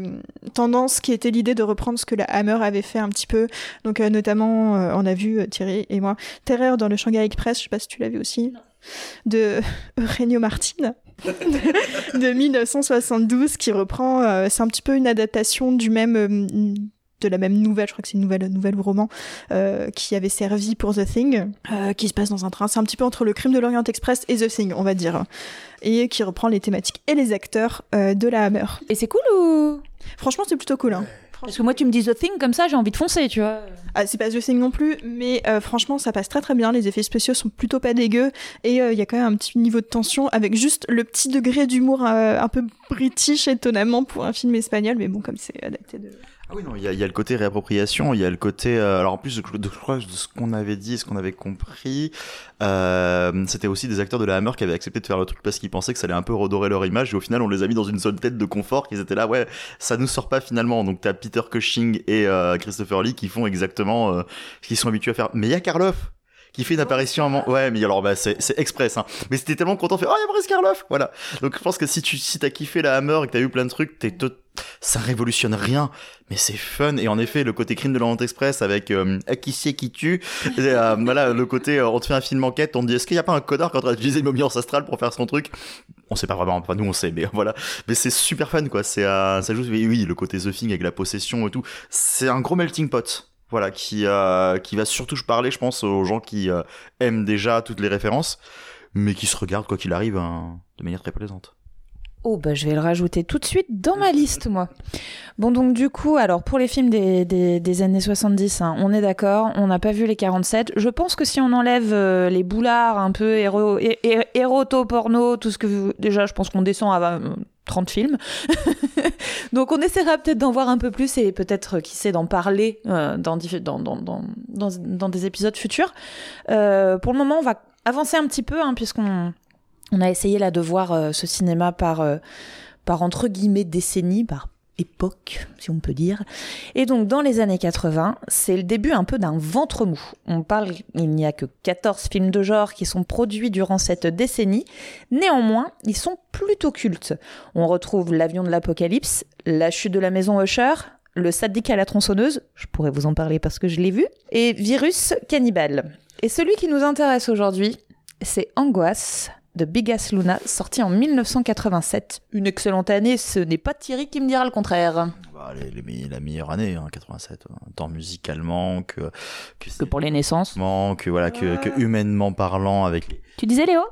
Speaker 2: tendance qui était l'idée de reprendre ce que la Hammer avait fait un petit peu. Donc euh, notamment, euh, on a vu Thierry et moi, Terreur dans le Shanghai Express, je sais pas si tu l'as vu aussi, de [LAUGHS] Eugenio Martin. de, de 1972 qui reprend euh, c'est un petit peu une adaptation du même euh, de la même nouvelle, je crois que c'est une nouvelle, nouvelle ou roman, euh, qui avait servi pour The Thing, euh, qui se passe dans un train. C'est un petit peu entre le crime de l'Orient Express et The Thing, on va dire. Et qui reprend les thématiques et les acteurs euh, de la Hammer.
Speaker 4: Et c'est cool ou?
Speaker 2: Franchement, c'est plutôt cool. Hein.
Speaker 4: Parce que moi, tu me dis The Thing comme ça, j'ai envie de foncer, tu vois.
Speaker 2: Ah, c'est pas The Thing non plus, mais euh, franchement, ça passe très très bien. Les effets spéciaux sont plutôt pas dégueux. Et euh, il y a quand même un petit niveau de tension avec juste le petit degré d'humour euh, un peu british étonnamment pour un film espagnol. Mais bon, comme c'est adapté de...
Speaker 3: Ah oui, non, il y, y a le côté réappropriation, il y a le côté. euh, alors en plus, je, crois de ce qu'on avait dit, ce qu'on avait compris, euh, c'était aussi des acteurs de la Hammer qui avaient accepté de faire le truc parce qu'ils pensaient que ça allait un peu redorer leur image. Et au final, on les a mis dans une seule tête de confort, qu'ils étaient là, ouais, ça nous sort pas finalement. Donc t'as Peter Cushing et euh, Christopher Lee qui font exactement euh, ce qu'ils sont habitués à faire. Mais il y a Karloff qui fait une apparition à. Ouais, mais alors bah c'est express. Hein. Mais c'était tellement content faire. Oh, il y a Boris Karloff. Voilà. Donc je pense que si tu si t'as kiffé la Hammer et que t'as eu plein de trucs, t'es ça révolutionne rien, mais c'est fun. Et en effet, le côté crime de l'Orient Express avec euh, qui c'est qui tue, [LAUGHS] euh, voilà, le côté euh, on te fait un film enquête, on te dit est-ce qu'il n'y a pas un connard qui est en train d'utiliser momie ancestrale pour faire son truc? On sait pas vraiment, pas nous on sait, mais [LAUGHS] voilà. Mais c'est super fun quoi. C'est euh, ça joue, oui, oui, le côté The Thing avec la possession et tout. C'est un gros melting pot. Voilà, qui, euh, qui va surtout parler, je pense, aux gens qui euh, aiment déjà toutes les références, mais qui se regardent, quoi qu'il arrive, hein, de manière très plaisante.
Speaker 4: Oh bah je vais le rajouter tout de suite dans ma liste moi. Bon donc du coup alors pour les films des, des, années 70 hein, on est d'accord on n'a pas vu les 47 je pense que si on enlève euh, les boulards un peu héro, hé- hé- éroto porno tout ce que vous- déjà je pense qu'on descend à euh, 30 films. [LAUGHS] Donc on essaiera peut-être d'en voir un peu plus et peut-être euh, qui sait d'en parler euh, dans, dans, dans, dans, des épisodes futurs. Pour le moment on va avancer un petit peu hein, puisqu'on on a essayé là de voir euh, ce cinéma par, euh, par entre guillemets décennie, par époque, si on peut dire. Et donc dans les années 80, c'est le début un peu d'un ventre mou. On parle, il n'y a que 14 films de genre qui sont produits durant cette décennie. Néanmoins, ils sont plutôt cultes. On retrouve L'avion de l'apocalypse, La chute de la maison Usher, Le sadique à la tronçonneuse, je pourrais vous en parler parce que je l'ai vu, et Virus cannibale. Et celui qui nous intéresse aujourd'hui, c'est Angoisse de Bigas Luna, sorti en 1987. Une excellente année, ce n'est pas Thierry qui me dira le contraire.
Speaker 3: Bah, les, la meilleure année, hein, 87, hein, tant musicalement que que,
Speaker 4: Que pour les naissances.
Speaker 3: que voilà, que, que humainement parlant, avec
Speaker 4: Tu disais Léo?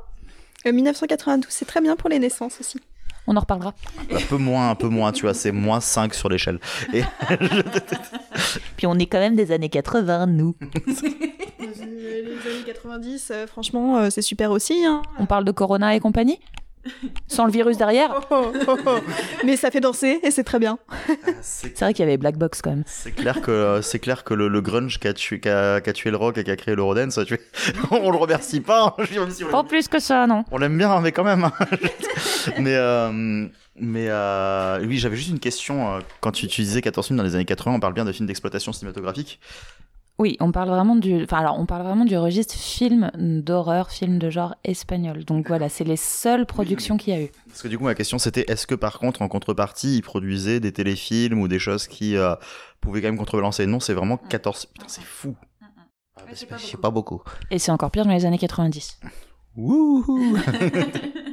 Speaker 2: Euh, 1992, c'est très bien pour les naissances aussi.
Speaker 4: On en reparlera.
Speaker 3: un peu moins, un peu moins, tu vois, c'est moins 5 sur l'échelle. Et [LAUGHS]
Speaker 4: Puis on est quand même des années 80, nous. [LAUGHS]
Speaker 2: Les années 90, euh, franchement, euh, c'est super aussi. Hein.
Speaker 4: On parle de Corona et compagnie [LAUGHS] Sans le virus derrière
Speaker 2: Oh, oh, oh. Mais ça fait danser et c'est très bien.
Speaker 3: c'est
Speaker 4: C'est vrai qu'il y avait Black Box quand même.
Speaker 3: c'est clair que c'est clair que le, le grunge qui a tué qui a, qui a tué le rock et qui a créé l'eurodance, tu [LAUGHS] on le remercie pas. hein, je dis, même si on
Speaker 4: Pas plus que ça, non.
Speaker 3: on l'aime bien, mais quand même. hein. [LAUGHS] mais euh, mais euh, oui, j'avais juste une question. euh, Quand tu, tu disais 14 films dans les années 80, on parle bien de films d'exploitation cinématographique.
Speaker 4: Oui, on parle vraiment du, enfin alors on parle vraiment du registre film d'horreur, film de genre espagnol. Donc voilà, c'est les seules productions qu'il y a eu.
Speaker 3: Parce que du coup, ma question c'était est-ce que par contre, en contrepartie, ils produisaient des téléfilms ou des choses qui euh, pouvaient quand même contrebalancer? Non, c'est vraiment 14. Putain, c'est fou. Ah, bah, c'est c'est pas beaucoup.
Speaker 4: Et c'est encore pire dans les années 90.
Speaker 3: Wouhou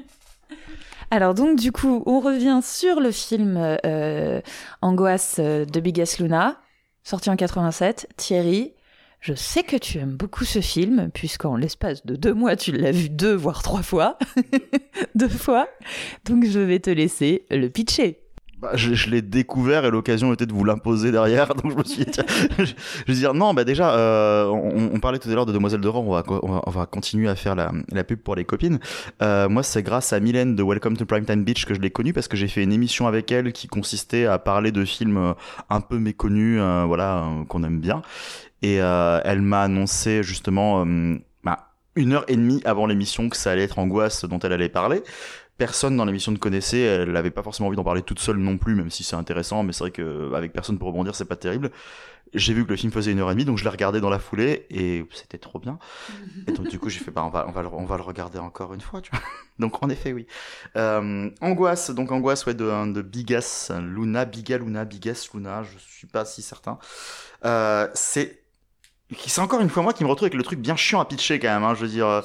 Speaker 3: [LAUGHS]
Speaker 4: Alors donc du coup, on revient sur le film euh, Angoisse de Bigas Luna, sorti en 87. Thierry, je sais que tu aimes beaucoup ce film, puisqu'en l'espace de deux mois, tu l'as vu deux, voire trois fois. [LAUGHS] deux fois. Donc je vais te laisser le pitcher.
Speaker 3: Bah, je, l'ai découvert et l'occasion était de vous l'imposer derrière, [LAUGHS] donc je me suis dit, je, je veux dire, non, bah déjà, euh, on, parlait tout à l'heure de Demoiselle d'Aurore, on va, on, va, on va continuer à faire la, la pub pour les copines. Euh, moi, c'est grâce à Mylène de Welcome to Primetime Beach que je l'ai connue parce que j'ai fait une émission avec elle qui consistait à parler de films euh, un peu méconnus, voilà, qu'on aime bien. Et euh, elle m'a annoncé justement, euh, bah, une heure et demie avant l'émission que ça allait être Angoisse dont elle allait parler personne dans l'émission ne connaissait, elle n'avait pas forcément envie d'en parler toute seule non plus, même si c'est intéressant, mais c'est vrai que avec personne pour rebondir, c'est pas terrible. J'ai vu que le film faisait une heure et demie, donc je l'ai regardé dans la foulée et c'était trop bien. Et donc du coup j'ai fait bah on va on va le, on va le regarder encore une fois, tu vois. [LAUGHS] Donc en effet oui. Euh, Angoisse, donc Angoisse ouais de de Bigas Luna, Biga Luna, Bigas Luna, je suis pas si certain. Euh, c'est c'est encore une fois moi qui me retrouve avec le truc bien chiant à pitcher quand même. Hein, je veux dire, euh,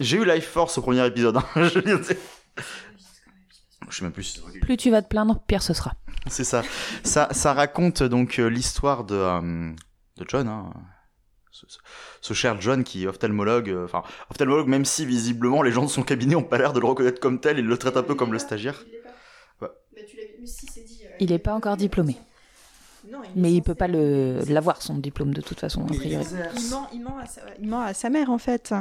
Speaker 3: j'ai eu Life Force au premier épisode. hein, [LAUGHS] je veux dire, c'est- je sais même plus.
Speaker 4: Plus tu vas te plaindre, pire ce sera.
Speaker 3: C'est ça. ça. Ça raconte donc euh, l'histoire de, euh, de John. Hein. Ce, ce- ce cher John qui est ophtalmologue. euh, Enfin, ophtalmologue, même si visiblement les gens de son cabinet ont pas l'air de le reconnaître comme tel, ils le traitent un peu comme le stagiaire.
Speaker 4: Il est pas encore diplômé. Mais il peut pas le l'avoir son diplôme de toute façon a priori.
Speaker 2: Il ment, il, ment à sa, il ment à sa mère en fait.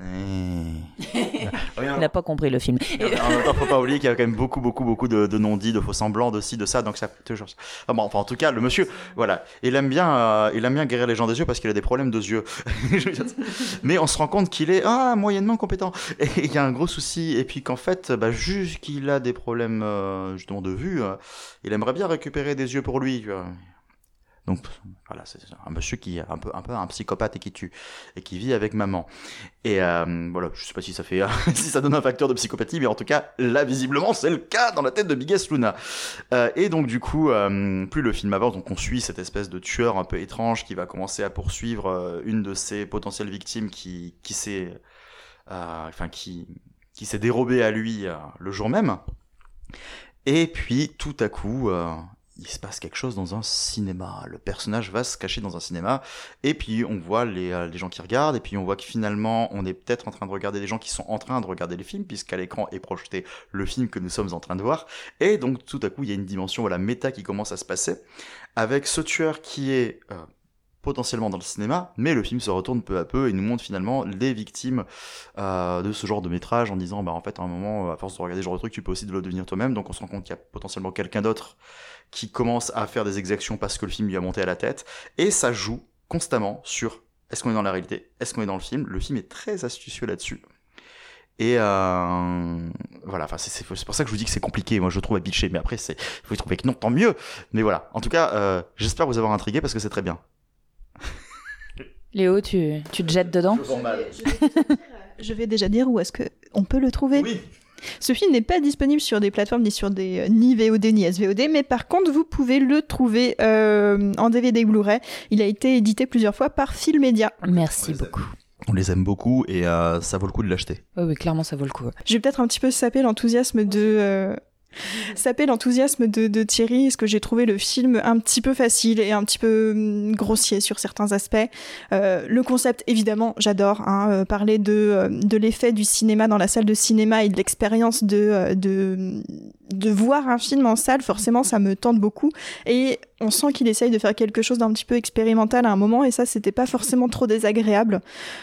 Speaker 3: Eh.
Speaker 4: Il n'a pas compris le film.
Speaker 3: En même temps, faut pas oublier qu'il y a quand même beaucoup, beaucoup, beaucoup de, de non-dits, de faux semblants, de ci, de ça, donc ça toujours. Ah bon, enfin, en tout cas, le monsieur, voilà, il aime bien, euh, il aime bien guérir les gens des yeux parce qu'il a des problèmes de yeux. [LAUGHS] Mais on se rend compte qu'il est ah moyennement compétent. Et il y a un gros souci, et puis qu'en fait, bah, juste qu'il a des problèmes euh, justement de vue, euh, il aimerait bien récupérer des yeux pour lui. Tu vois. Donc voilà, c'est un monsieur qui est un peu, un peu un psychopathe et qui tue et qui vit avec maman. Et euh, voilà, je sais pas si ça fait, [LAUGHS] si ça donne un facteur de psychopathie, mais en tout cas là visiblement c'est le cas dans la tête de Biggest Luna. Euh, et donc du coup, euh, plus le film avance, donc on suit cette espèce de tueur un peu étrange qui va commencer à poursuivre euh, une de ses potentielles victimes qui, qui s'est, euh, enfin qui, qui s'est dérobée à lui euh, le jour même. Et puis tout à coup, euh, il se passe quelque chose dans un cinéma. Le personnage va se cacher dans un cinéma, et puis on voit les, euh, les gens qui regardent, et puis on voit que finalement on est peut-être en train de regarder les gens qui sont en train de regarder les films, puisqu'à l'écran est projeté le film que nous sommes en train de voir. Et donc tout à coup il y a une dimension voilà méta qui commence à se passer, avec ce tueur qui est euh, potentiellement dans le cinéma, mais le film se retourne peu à peu et nous montre finalement les victimes euh, de ce genre de métrage en disant bah en fait à un moment à force de regarder ce genre de truc tu peux aussi le devenir toi-même donc on se rend compte qu'il y a potentiellement quelqu'un d'autre qui commence à faire des exactions parce que le film lui a monté à la tête et ça joue constamment sur est-ce qu'on est dans la réalité est-ce qu'on est dans le film le film est très astucieux là-dessus et euh, voilà, enfin c'est c'est pour ça que je vous dis que c'est compliqué. Moi, je trouve à pitcher, mais après, c'est vous trouvez que non, tant mieux. Mais voilà, en tout cas, euh, j'espère vous avoir intrigué parce que c'est très bien.
Speaker 4: Léo, tu, tu te jettes dedans?
Speaker 2: Je vais déjà dire où est-ce que on peut le trouver.
Speaker 3: Oui.
Speaker 2: Ce film n'est pas disponible sur des plateformes ni sur des euh, ni VOD ni SVOD, mais par contre vous pouvez le trouver euh, en DVD Blu-ray. Il a été édité plusieurs fois par Filmedia.
Speaker 4: Merci
Speaker 3: Ouais,
Speaker 4: beaucoup.
Speaker 3: On les aime beaucoup et euh, ça vaut le coup de l'acheter.
Speaker 4: Oui, oui, clairement, ça vaut le coup.
Speaker 2: Je vais peut-être un petit peu saper l'enthousiasme de euh, [LAUGHS] saper l'enthousiasme de, Thierry, parce que j'ai trouvé le film un petit peu facile et un petit peu hum, grossier sur certains aspects. Euh, le concept, évidemment, j'adore. Hein, euh, parler de, euh, de l'effet du cinéma dans la salle de cinéma et de l'expérience de, de, de voir un film en salle, forcément, ça me tente beaucoup. Et on sent qu'il essaye de faire quelque chose d'un petit peu expérimental à un moment, et ça, c'était pas forcément trop désagréable.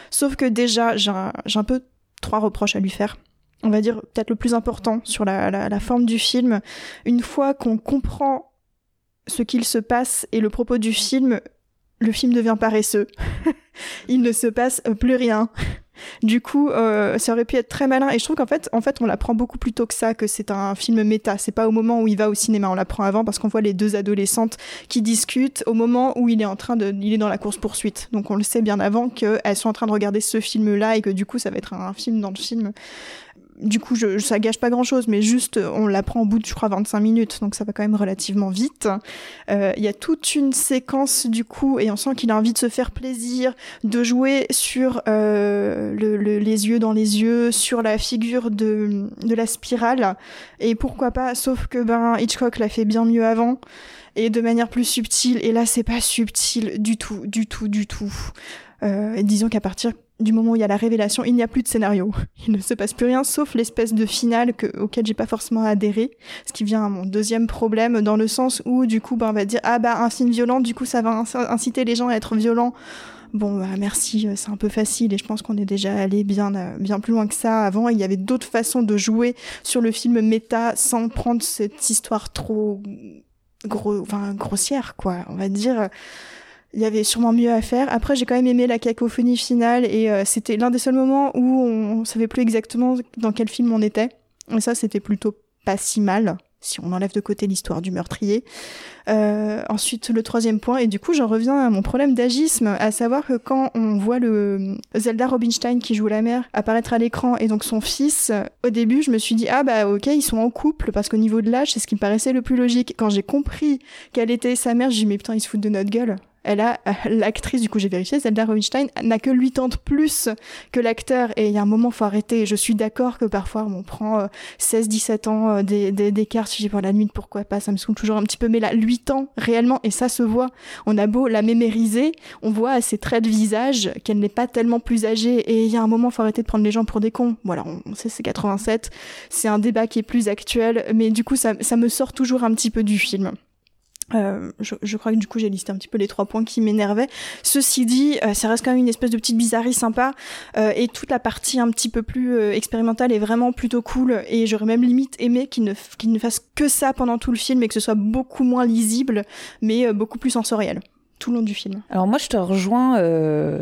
Speaker 2: Sauf que déjà, j'ai un peu trois reproches à lui faire on va dire peut-être le plus important sur la, la, la forme du film. Une fois qu'on comprend ce qu'il se passe et le propos du film, le film devient paresseux. [LAUGHS] Il ne se passe plus rien. Du coup, euh, ça aurait pu être très malin. Et je trouve qu'en fait, en fait, on l'apprend beaucoup plus tôt que ça, que c'est un film méta. C'est pas au moment où il va au cinéma, on l'apprend avant parce qu'on voit les deux adolescentes qui discutent au moment où il est en train de, il est dans la course poursuite. Donc on le sait bien avant qu'elles sont en train de regarder ce film-là et que du coup, ça va être un film dans le film du coup, je, ça gâche pas grand chose, mais juste, on l'apprend au bout de, je crois, 25 minutes, donc ça va quand même relativement vite. Euh, Il y a toute une séquence, du coup, et on sent qu'il a envie de se faire plaisir, de jouer sur euh, le, le- les yeux dans les yeux, sur la figure de, la spirale, et pourquoi pas, sauf que, ben, Hitchcock l'a fait bien mieux avant, et de manière plus subtile, et là, c'est pas subtil du tout, du tout, du tout. Euh, disons qu'à partir du moment où il y a la révélation, il n'y a plus de scénario. [LAUGHS] Il ne se passe plus rien sauf l'espèce de finale que, auquel j'ai pas forcément adhéré. Ce qui vient à mon deuxième problème dans le sens où du coup, ben, on va dire ah bah un film violent, du coup ça va inc- inciter les gens à être violents. Bon bah merci, euh, c'est un peu facile et je pense qu'on est déjà allé bien euh, bien plus loin que ça avant. Il y avait d'autres façons de jouer sur le film méta sans prendre cette histoire trop enfin grossière quoi. On va dire il y avait sûrement mieux à faire. Après, j'ai quand même aimé la cacophonie finale et euh, c'était l'un des seuls moments où on savait plus exactement dans quel film on était. Et ça, c'était plutôt pas si mal si on enlève de côté l'histoire du meurtrier. Euh, ensuite, le troisième point, et du coup, j'en reviens à mon problème d'agisme, à savoir que quand on voit le Zelda Robinstein qui joue la mère apparaître à l'écran et donc son fils, au début, je me suis dit ah bah ok, ils sont en couple parce qu'au niveau de l'âge, c'est ce qui me paraissait le plus logique. Quand j'ai compris quelle était sa mère, j'ai dit mais putain, ils se foutent de notre gueule. Elle a l'actrice, du coup j'ai vérifié, Zelda Rubinstein n'a que 8 ans de plus que l'acteur et il y a un moment faut arrêter. Je suis d'accord que parfois on prend euh, 16-17 ans euh, des- des- d'écart. Si j'ai pour la nuit, pourquoi pas Ça me saoule toujours un petit peu, mais là 8 ans réellement et ça se voit. On a beau la mémériser, on voit à ses traits de visage qu'elle n'est pas tellement plus âgée et il y a un moment faut arrêter de prendre les gens pour des cons. Voilà, on, on sait c'est 87, c'est un débat qui est plus actuel, mais du coup ça, ça me sort toujours un petit peu du film. Euh, je, je crois que du coup j'ai listé un petit peu les trois points qui m'énervaient. Ceci dit, euh, ça reste quand même une espèce de petite bizarrerie sympa euh, et toute la partie un petit peu plus euh, expérimentale est vraiment plutôt cool et j'aurais même limite aimé qu'il ne, qu'il ne fasse que ça pendant tout le film et que ce soit beaucoup moins lisible mais euh, beaucoup plus sensoriel tout le long du film.
Speaker 4: Alors moi, je te rejoins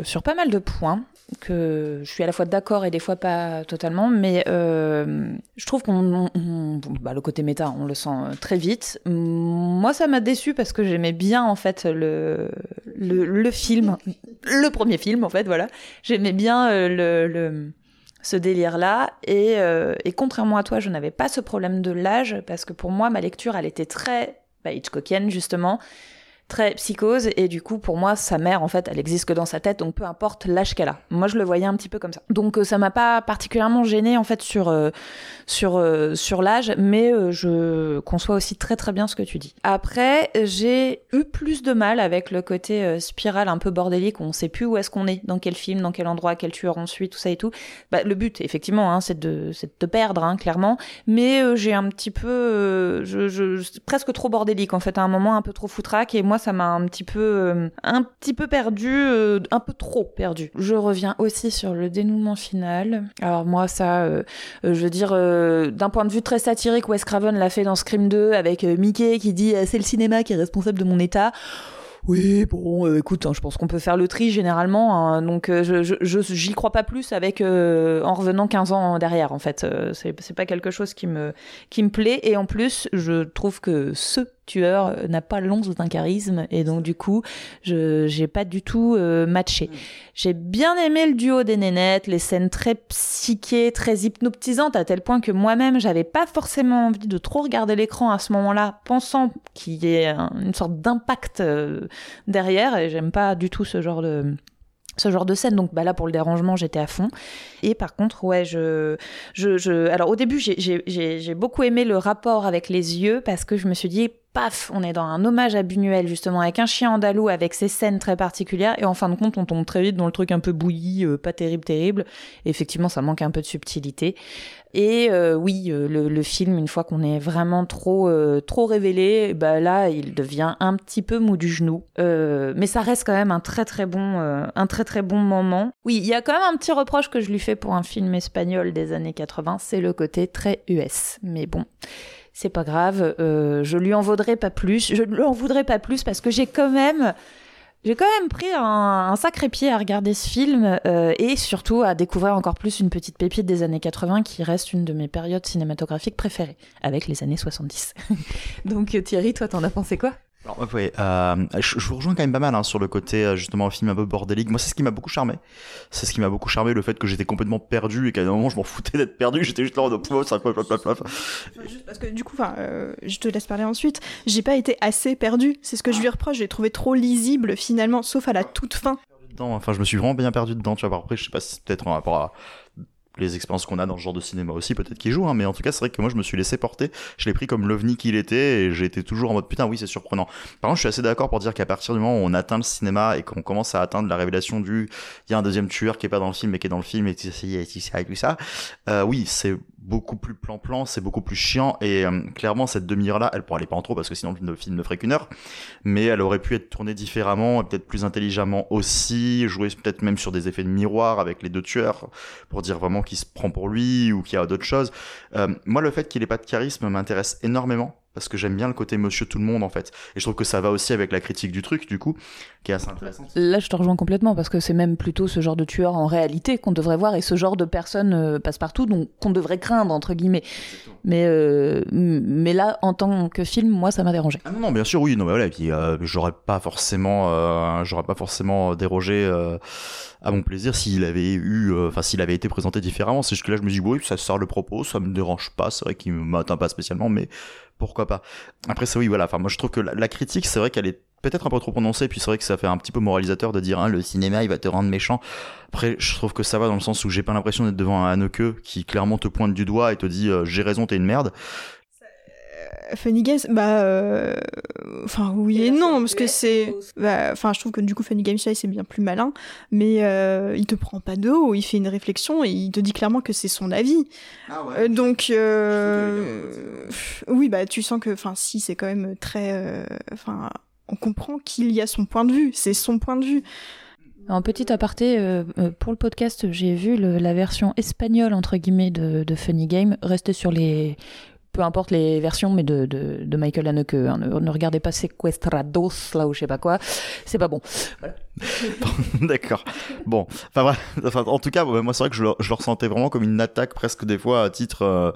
Speaker 4: sur pas mal de points. Que je suis à la fois d'accord et des fois pas totalement, mais euh, je trouve qu'on, on- bah, le côté méta, on le sent euh, très vite. Moi, ça m'a déçu parce que j'aimais bien en fait le, le, film, le premier film en fait, voilà. J'aimais bien euh, le, le- ce délire-là et, et contrairement à toi, je n'avais pas ce problème de l'âge parce que pour moi, ma lecture, elle était très bah, Hitchcockienne justement très psychose et du coup pour moi sa mère en fait elle existe que dans sa tête donc peu importe l'âge qu'elle a. Moi je le voyais un petit peu comme ça. Donc euh, ça m'a pas particulièrement gêné en fait sur euh, sur euh, sur l'âge mais je conçois aussi très très bien ce que tu dis. Après j'ai eu plus de mal avec le côté spirale un peu bordélique on sait plus où est-ce qu'on est dans quel film dans quel endroit quel tueur on suit tout ça et tout. Bah, le but effectivement hein, c'est de c'est de te perdre hein, clairement. Mais j'ai un petit peu je, presque trop bordélique en fait à un moment un peu trop foutraque et moi ça m'a un petit peu euh, un petit peu perdu euh, un peu trop perdu. Je reviens aussi sur le dénouement final. Alors moi ça euh, je veux dire d'un point de vue très satirique Wes Craven l'a fait dans Scream 2 avec Mickey qui dit c'est le cinéma qui est responsable de mon état. Oui, bon, écoute, hein, je pense qu'on peut faire le tri généralement, hein, donc je, je, j'y crois pas plus avec en revenant 15 ans derrière. En fait, c'est c'est pas quelque chose qui me qui me plaît, et en plus, je trouve que ce tueur euh, n'a pas l'once d'un charisme, et donc du coup, je j'ai pas du tout euh, matché. J'ai bien aimé le duo des nénettes, les scènes très psychées, très hypnotisantes, à tel point que moi-même, j'avais pas forcément envie de trop regarder l'écran à ce moment-là, pensant qu'il y ait un- une sorte d'impact euh, derrière, et j'aime pas du tout ce genre de ce genre de scène. Donc bah là pour le dérangement j'étais à fond. Et par contre ouais je je, je... alors au début j'ai- j'ai- j'ai beaucoup aimé le rapport avec les yeux parce que je me suis dit paf on est dans un hommage à Buñuel justement avec un chien andalou avec ses scènes très particulières. Et en fin de compte on tombe très vite dans le truc un peu bouilli euh, pas terrible terrible. Et effectivement ça manque un peu de subtilité et euh, oui, euh, le, film, une fois qu'on est vraiment trop euh, trop révélé, bah là, il devient un petit peu mou du genou. Euh, mais ça reste quand même un très très bon un très très bon moment. Oui, il y a quand même un petit reproche que je lui fais pour un film espagnol des années 80, c'est le côté très US. Mais bon. C'est pas grave, euh, je lui en vaudrais pas plus. Je ne lui en voudrais pas plus parce que j'ai quand même j'ai quand même pris un, sacré pied à regarder ce film euh, et surtout à découvrir encore plus une petite pépite des années 80 qui reste une de mes périodes cinématographiques préférées, avec les années 70. [LAUGHS] Donc euh, Thierry, toi t'en as pensé quoi?
Speaker 3: Alors, ouais, euh, je, je vous rejoins quand même pas mal hein, sur le côté euh, justement film un peu bordélique. Moi, c'est ce qui m'a beaucoup charmé. C'est ce qui m'a beaucoup charmé, le fait que j'étais complètement perdu et qu'à un moment je m'en foutais d'être perdu. [LAUGHS] J'étais juste là en mode, pouf, ça.
Speaker 2: Enfin, juste parce que du coup, enfin, euh, je te laisse parler ensuite. J'ai pas été assez perdue. C'est ce que je lui reproche. J'ai trouvé trop lisible finalement, sauf à la toute fin.
Speaker 3: dedans. Enfin, je me suis vraiment bien perdu dedans. Tu vois, après, je sais pas si c'est peut-être en rapport à les expériences qu'on a dans ce genre de cinéma aussi, peut-être qui jouent, hein, mais en tout cas, c'est vrai que moi, je me suis laissé porter. Je l'ai pris comme l'ovni qu'il était et j'ai été toujours en mode putain, oui, c'est surprenant. Par contre, je suis assez d'accord pour dire qu'à partir du moment où on atteint le cinéma et qu'on commence à atteindre la révélation du il y a un deuxième tueur qui est pas dans le film mais qui est dans le film et qui et qui ça et tout ça, euh, oui, c'est beaucoup plus plan-plan, c'est beaucoup plus chiant et euh, clairement cette demi-heure-là, elle pourrait aller pas en trop parce que sinon le film, ne ferait qu'une heure, mais elle aurait pu être tournée différemment, et peut-être plus intelligemment aussi, jouer peut-être même sur des effets de miroir avec les deux tueurs pour dire vraiment qu'il se prend pour lui ou qu'il y a d'autres choses. Euh, moi, le fait qu'il ait pas de charisme m'intéresse énormément parce que j'aime bien le côté monsieur tout le monde en fait et je trouve que ça va aussi avec la critique du truc du coup qui est assez intéressante.
Speaker 4: Là, je te rejoins complètement parce que c'est même plutôt ce genre de tueur en réalité qu'on devrait voir et ce genre de personne euh, passe-partout donc qu'on devrait craindre entre guillemets. Mais euh, mais là, en tant que film, moi, ça m'a dérangé.
Speaker 3: Ah non, non, bien sûr, oui, non, mais voilà, et puis euh, j'aurais pas forcément, j'aurais pas forcément dérogé à mon plaisir s'il avait eu, enfin s'il avait été présenté différemment. C'est juste que là, je me dis oui, ça sort le propos, ça me dérange pas, c'est vrai qu'il m'atteint pas spécialement, mais pourquoi pas. Après, c'est oui, voilà, enfin moi je trouve que la, la critique, c'est vrai qu'elle est peut-être un peu trop prononcée, puis c'est vrai que ça fait un petit peu moralisateur de dire hein, le cinéma, il va te rendre méchant. Après, je trouve que ça va dans le sens où j'ai pas l'impression d'être devant un Haneke qui clairement te pointe du doigt et te dit euh, j'ai raison, t'es une merde.
Speaker 2: Funny Games, bah, euh, enfin oui et non, parce que c'est, bah, enfin, je trouve que du coup Funny Games c'est bien plus malin, mais euh, il te prend pas de haut, il fait une réflexion et il te dit clairement que c'est son avis. Euh, donc, euh, oui, bah, tu sens que, enfin, si, c'est quand même très, euh, enfin, on comprend qu'il y a son point de vue, c'est son point de vue.
Speaker 4: En petit aparté, euh, pour le podcast, j'ai vu le- la version espagnole entre guillemets de, de Funny Game. Restez sur les peu importe les versions, mais de, de, Michael Haneke. hein. Ne, ne regardez pas Sequestrados, là ou je sais pas quoi. C'est pas bon. [LAUGHS]
Speaker 3: D'accord. Bon, enfin, voilà. enfin en tout cas, moi c'est vrai que je le, je le ressentais vraiment comme une attaque presque des fois à titre euh,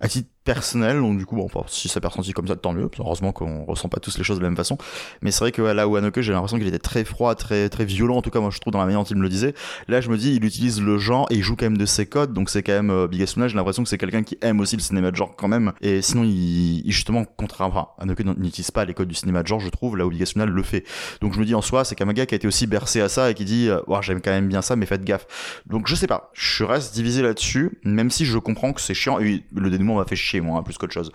Speaker 3: à titre personnel. Donc du coup, bon, enfin, si ça peut ressenti comme ça, tant mieux. Heureusement qu'on ressent pas tous les choses de la même façon. Mais c'est vrai que ouais, là où Haneke, j'ai l'impression qu'il était très froid, très très violent. En tout cas, moi je trouve dans la manière dont il me le disait. Là, je me dis, il utilise le genre et il joue quand même de ses codes. Donc c'est quand même euh, Luna, J'ai l'impression que c'est quelqu'un qui aime aussi le cinéma de genre quand même. Et sinon, il, il justement contrairement, enfin, Haneke n'utilise pas les codes du cinéma de genre, je trouve. Là où Luna le fait. Donc je me dis en soi, c'est qu'un gars qui a été aussi bercé à ça et qui dit, euh, Ouah, j'aime quand même bien ça, mais faites gaffe. Donc je sais pas, je reste divisé là-dessus, même si je comprends que c'est chiant. Et le dénouement m'a fait chier plus qu'autre chose.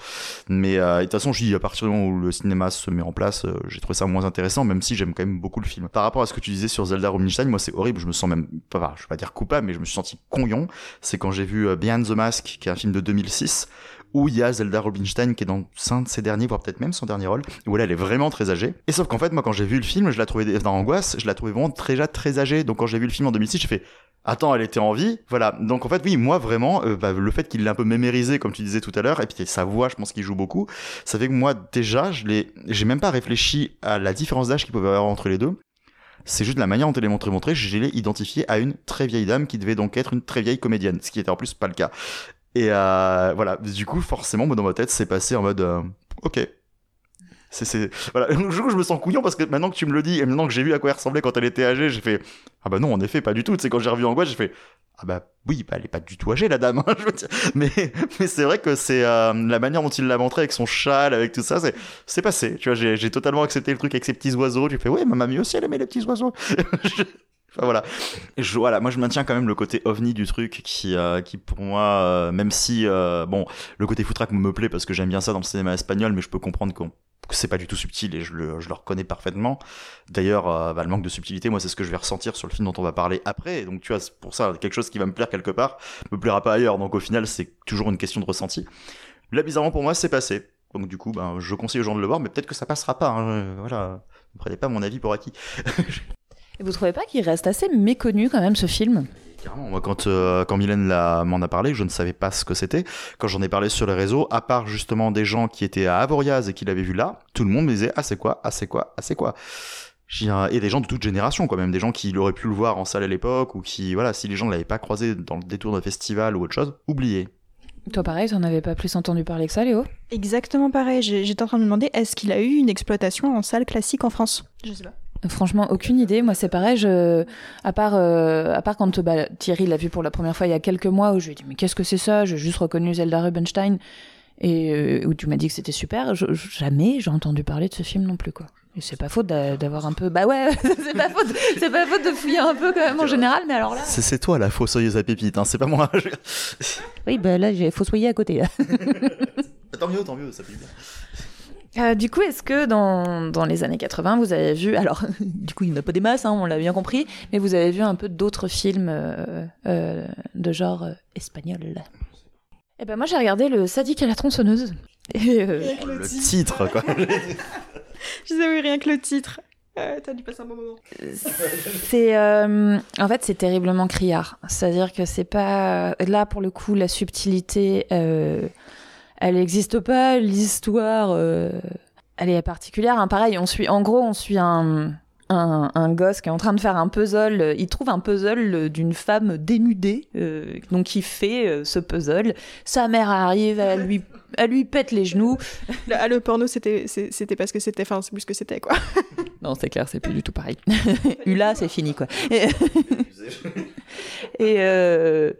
Speaker 3: Mais euh, de toute façon, je dis à partir du moment où le cinéma se met en place, euh, j'ai trouvé ça moins intéressant, même si j'aime quand même beaucoup le film. Par rapport à ce que tu disais sur Zelda Rubinstein, moi c'est horrible. Je me sens même, pas, je vais pas dire coupable, mais je me suis senti conyon. C'est quand j'ai vu euh, Behind the Mask, qui est un film de 2006 où il y a Zelda Rubinstein qui est dans un de ses derniers, voire peut-être même son dernier rôle, où là elle est vraiment très âgée. Et sauf qu'en fait, moi quand j'ai vu le film, je la trouvais dans Angoisse, je la trouvais vraiment déjà très âgée. Donc quand j'ai vu le film en 2006, j'ai fait Attends, elle était en vie, voilà. Donc en fait, oui, moi vraiment, euh, bah, le fait qu'il l'ait un peu mémérisé, comme tu disais tout à l'heure, et puis sa voix, je pense qu'il joue beaucoup, ça fait que moi déjà, je l'ai, j'ai même pas réfléchi à la différence d'âge qu'il pouvait y avoir entre les deux. C'est juste la manière dont elle est montrée, montrée, je l'ai identifié à une très vieille dame qui devait donc être une très vieille comédienne, ce qui était en plus pas le cas. Et euh, voilà, du coup, forcément, dans ma tête, c'est passé en mode, euh, ok. C'est, c'est, voilà. [LAUGHS] Du je me sens couillon parce que maintenant que tu me le dis et maintenant que j'ai vu à quoi elle ressemblait quand elle était âgée, j'ai fait, ah bah non, en effet, pas du tout. Tu sais, quand j'ai revu Angoisse, j'ai fait, ah bah oui, bah elle est pas du tout âgée, la dame. hein. [LAUGHS] Mais, mais c'est vrai que c'est euh, la manière dont il l'a montré avec son châle, avec tout ça, c'est, c'est passé. Tu vois, j'ai, totalement accepté le truc avec ses petits oiseaux. J'ai fait, ouais, ma mamie aussi, elle aimait les petits oiseaux. [LAUGHS] Enfin, voilà. Je, voilà, moi je maintiens quand même le côté ovni du truc qui, euh, qui pour moi, euh, même si bon, le côté foutraque me plaît parce que j'aime bien ça dans le cinéma espagnol, mais je peux comprendre qu'on c'est pas du tout subtil et je le, je le reconnais parfaitement. D'ailleurs, euh, bah, le manque de subtilité, moi, c'est ce que je vais ressentir sur le film dont on va parler après. Donc, tu vois, pour ça, quelque chose qui va me plaire quelque part me plaira pas ailleurs. Donc, au final, c'est toujours une question de ressenti. Là, bizarrement, pour moi, c'est passé. Donc, du coup, ben, je conseille aux gens de le voir, mais peut-être que ça passera pas. hein. Voilà. Ne prenez pas mon avis pour acquis. [LAUGHS]
Speaker 4: Et vous trouvez pas qu'il reste assez méconnu quand même ce film?
Speaker 3: Carrément, moi quand, euh, quand Mylène m'en a parlé, je ne savais pas ce que c'était. Quand j'en ai parlé sur les réseaux, à part justement des gens qui étaient à Avoriaz et qui l'avaient vu là, tout le monde me disait Ah, c'est quoi Ah, c'est quoi Ah, c'est quoi un- Et des gens de toute génération, quand même, des gens qui auraient pu le voir en salle à l'époque, ou qui, voilà, si les gens ne l'avaient pas croisé dans le détour d'un festival ou autre chose, oubliez.
Speaker 4: Toi pareil, t'en avais pas plus entendu parler que ça, Léo?
Speaker 2: Exactement pareil. J'étais en train de me demander est-ce qu'il a eu une exploitation en salle classique en France? Je sais pas.
Speaker 4: Franchement, aucune idée. Moi, c'est pareil. Je, à part, euh, à part quand bah, Thierry l'a vu pour la première fois il y a quelques mois, où je lui ai dit mais qu'est-ce que c'est ça? J'ai juste reconnu Zelda Rubinstein et euh, où tu m'as dit que c'était super. Je- jamais j'ai entendu parler de ce film non plus quoi. Et c'est pas faute d'a- d'avoir un peu. Bah ouais, [LAUGHS] c'est pas faute. C'est pas faute de fouiller un peu quand même en général. Mais alors là.
Speaker 3: C'est c'est toi la fossoyeuse à pépites, hein, c'est pas moi.
Speaker 4: Oui, bah là, j'ai fossoyé à côté. là. [LAUGHS]
Speaker 3: tant mieux, tant mieux, ça fait bien.
Speaker 4: Euh, du coup, est-ce que dans, dans les années 80, vous avez vu, alors [LAUGHS] du coup il n'y en a pas des masses, hein, on l'a bien compris, mais vous avez vu un peu d'autres films euh, euh, de genre euh, espagnol? Eh ben moi j'ai regardé le Sadique à la tronçonneuse. Et, euh,
Speaker 3: Le titre, quoi. [LAUGHS]
Speaker 2: Je sais, oui, rien que le titre. Euh, T'as dû passer un bon moment.
Speaker 4: c'est euh, en fait c'est terriblement criard. C'est-à-dire que c'est pas là pour le coup la subtilité, euh, elle n'existe pas. L'histoire, euh, elle est particulière. hein. Pareil, on suit en gros on suit un un, un gosse qui est en train de faire un puzzle. Il trouve un puzzle d'une femme dénudée, euh, donc il fait euh, ce puzzle. Sa mère arrive, elle lui, [LAUGHS] elle lui pète les genoux.
Speaker 2: Le, ah, le porno, c'était parce que c'était. Enfin, c'est plus ce que c'était, quoi. [LAUGHS]
Speaker 4: Non, c'est clair, c'est plus du tout pareil. [LAUGHS] Ula, c'est fini, quoi. Et, et, euh,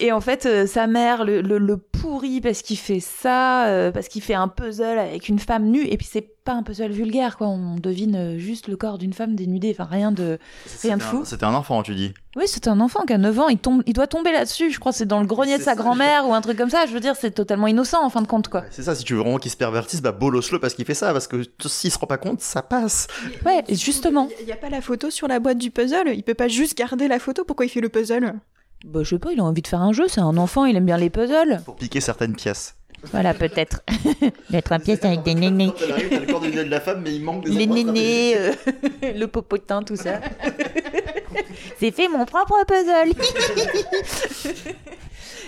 Speaker 4: et en fait, euh, sa mère le, le, le pourrit parce qu'il fait ça, euh, parce qu'il fait un puzzle avec une femme nue. Et puis, c'est pas un puzzle vulgaire, quoi. On devine euh, juste le corps d'une femme dénudée. Enfin, rien de. Rien de
Speaker 3: C'était
Speaker 4: fou.
Speaker 3: C'était un enfant, tu dis.
Speaker 4: Oui, c'est un enfant qui a 9 ans. Il, tombe, il doit tomber là-dessus. Je crois que c'est dans le grenier de sa grand-mère ou un truc comme ça. Je veux dire, c'est totalement innocent en fin de compte, quoi.
Speaker 3: C'est ça, si tu veux vraiment qu'il se pervertisse, bah bolos-le parce qu'il fait ça, parce que s'il se rend pas compte, ça passe.
Speaker 4: Ouais, et justement.
Speaker 2: Il n'y a pas la photo sur la boîte du puzzle? Il peut pas juste garder la photo? Pourquoi il fait le puzzle?
Speaker 4: Bah, je sais pas, il a envie de faire un jeu. C'est un enfant, il aime bien les puzzles.
Speaker 3: Pour piquer certaines pièces.
Speaker 4: Voilà, peut-être. D'être un pièce avec des nénés.
Speaker 3: Quand elle arrive, t'as le corps de de la femme, mais il manque des
Speaker 4: Les nénés, euh, [LAUGHS] le popotin, tout ça. [LAUGHS] J'ai fait mon propre puzzle. [LAUGHS]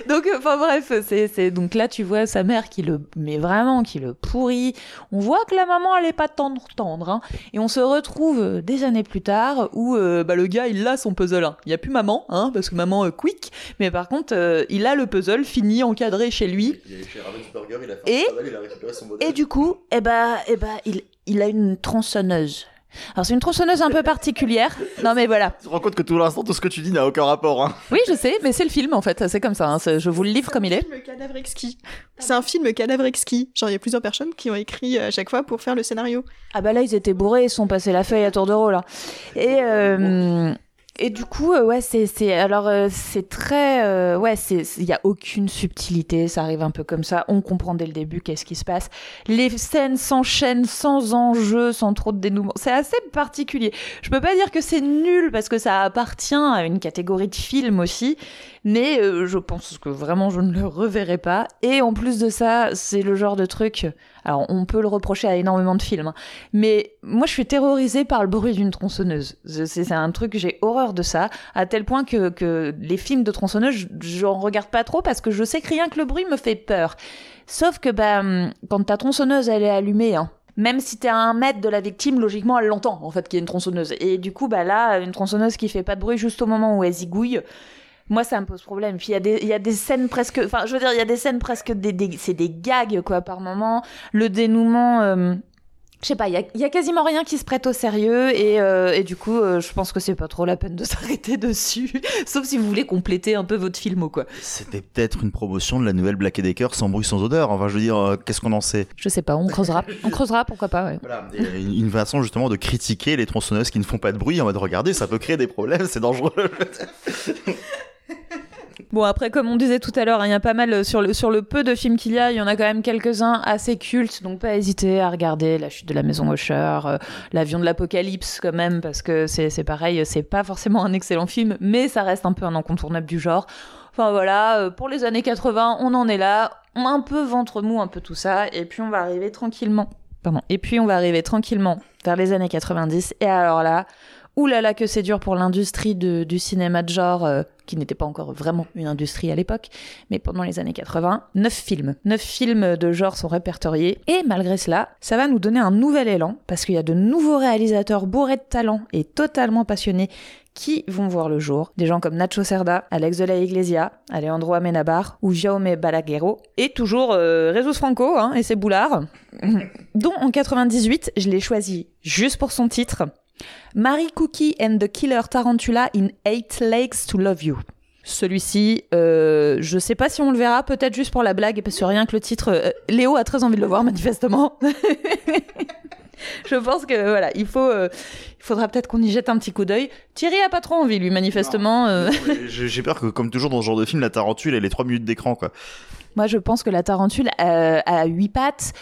Speaker 4: [LAUGHS] donc, enfin bref, c'est, c'est donc là tu vois sa mère qui le, mais vraiment qui le pourrit. On voit que la maman elle est pas tendre tendre, hein. et on se retrouve euh, des années plus tard où euh, bah, le gars il a son puzzle. hein. Il y a plus maman, hein, parce que maman euh, quick, mais par contre euh, il a le puzzle fini encadré chez lui.
Speaker 3: Il est chez Ravensburger, il a
Speaker 4: Et-
Speaker 3: un travail, il a récupéré son modèle.
Speaker 4: Et du coup, eh ben, eh ben, il, il a une tronçonneuse. Alors c'est une tronçonneuse un peu particulière. Non mais voilà.
Speaker 3: Tu te rends compte que tout l'instant, tout ce que tu dis n'a aucun rapport. Hein.
Speaker 4: Oui, je sais, mais c'est le film en fait, c'est comme ça. hein, c'est- Je vous le livre comme il est.
Speaker 2: C'est un film cadavre exquis. C'est un film cadavre exquis. Genre, il y a plusieurs personnes qui ont écrit euh, à chaque fois pour faire le scénario.
Speaker 4: Ah bah là, ils étaient bourrés, ils sont passés la feuille à tour de rôle. hein. Et euh, et du coup, euh, ouais, c'est alors euh, c'est très euh, ouais, c'est il y a aucune subtilité, ça arrive un peu comme ça. On comprend dès le début qu'est-ce qui se passe. Les scènes s'enchaînent sans enjeu, sans trop de dénouement. C'est assez particulier. Je peux pas dire que c'est nul parce que ça appartient à une catégorie de film aussi, mais euh, je pense que vraiment je ne le reverrai pas. Et en plus de ça, c'est le genre de truc. Alors, on peut le reprocher à énormément de films, hein. mais moi, je suis terrorisée par le bruit d'une tronçonneuse. C'est un truc, j'ai horreur de ça, à tel point que, que les films de tronçonneuse, je- j'en regarde pas trop parce que je sais que rien que le bruit me fait peur. Sauf que, bah, hum, quand ta tronçonneuse, elle est allumée, hein, même si t'es à un mètre de la victime, logiquement, elle l'entend, en fait, qu'il y a une tronçonneuse. Et du coup, bah là, une tronçonneuse qui fait pas de bruit juste au moment où elle zigouille, moi, ça me pose problème. Puis il y a des, il y a des scènes presque, enfin, je veux dire, il y a des scènes presque des, des- c'est des gags, quoi, par moment. Le dénouement, euh, je sais pas, il y a, il y a quasiment rien qui se prête au sérieux et, euh, et du coup, euh, je pense que c'est pas trop la peine de [LAUGHS] s'arrêter dessus. Sauf si vous voulez compléter un peu votre film, quoi.
Speaker 3: C'était peut-être une promotion de la nouvelle Black Decker sans bruit, sans odeur. Enfin, je veux dire, euh, qu'est-ce qu'on en sait?
Speaker 4: Je sais pas, on creusera. On creusera, pourquoi pas, ouais.
Speaker 3: Voilà, une façon justement de critiquer les tronçonneuses qui ne font pas de bruit en mode regardez, ça peut créer des problèmes, c'est dangereux. [LAUGHS]
Speaker 4: Bon, après, comme on disait tout à l'heure, hein, il y a pas mal euh, sur le, sur le peu de films qu'il y a, il y en a quand même quelques-uns assez cultes, donc pas hésiter à regarder La chute de la maison Usher, euh, L'avion de l'apocalypse quand même, parce que c'est pareil, c'est pas forcément un excellent film, mais ça reste un peu un incontournable du genre. Enfin voilà, euh, pour les années 80, on en est là, un peu ventre mou, un peu tout ça, et puis on va arriver tranquillement. Pardon. Et puis on va arriver tranquillement vers les années 90, et alors là, oulala que c'est dur pour l'industrie du cinéma de genre, euh, qui n'était pas encore vraiment une industrie à l'époque, mais pendant les années 80, neuf films. Neuf films de genre sont répertoriés, et malgré cela, ça va nous donner un nouvel élan, parce qu'il y a de nouveaux réalisateurs bourrés de talent et totalement passionnés qui vont voir le jour. Des gens comme Nacho Cerda, Alex de la Iglesia, Alejandro Amenabar ou Jaume Balaguerro. Et toujours euh, Franco hein, et ses boulards. [LAUGHS] dont en 98, je l'ai choisi juste pour son titre. Mary Cookie and the Killer Tarantula in Eight Legs to Love You. Celui-ci, euh, je sais pas si on le verra, peut-être juste pour la blague, parce que rien que le titre, euh, Léo a très envie de le voir manifestement. [LAUGHS] je pense que voilà, il faut, euh, il faudra peut-être qu'on y jette un petit coup d'œil. Thierry a pas trop envie, lui, manifestement. euh. [LAUGHS]
Speaker 3: J'ai peur que, comme toujours dans ce genre de film, la tarentule elle est 3 minutes d'écran quoi.
Speaker 4: Moi, je pense que la tarentule à huit pattes,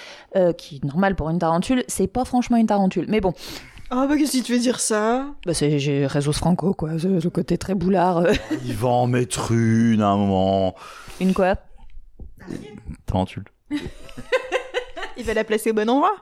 Speaker 4: qui est normal pour une tarentule, c'est pas franchement une tarentule. Mais bon,
Speaker 2: Oh, bah, qu'est-ce que tu veux dire ça?
Speaker 4: Bah, c'est j'ai Jesus Franco, quoi, ce, ce côté très boulard. euh. [LAUGHS]
Speaker 3: Il va en mettre une à un moment.
Speaker 4: Une quoi?
Speaker 3: Tarentule. [LAUGHS]
Speaker 2: Il va la placer au bon endroit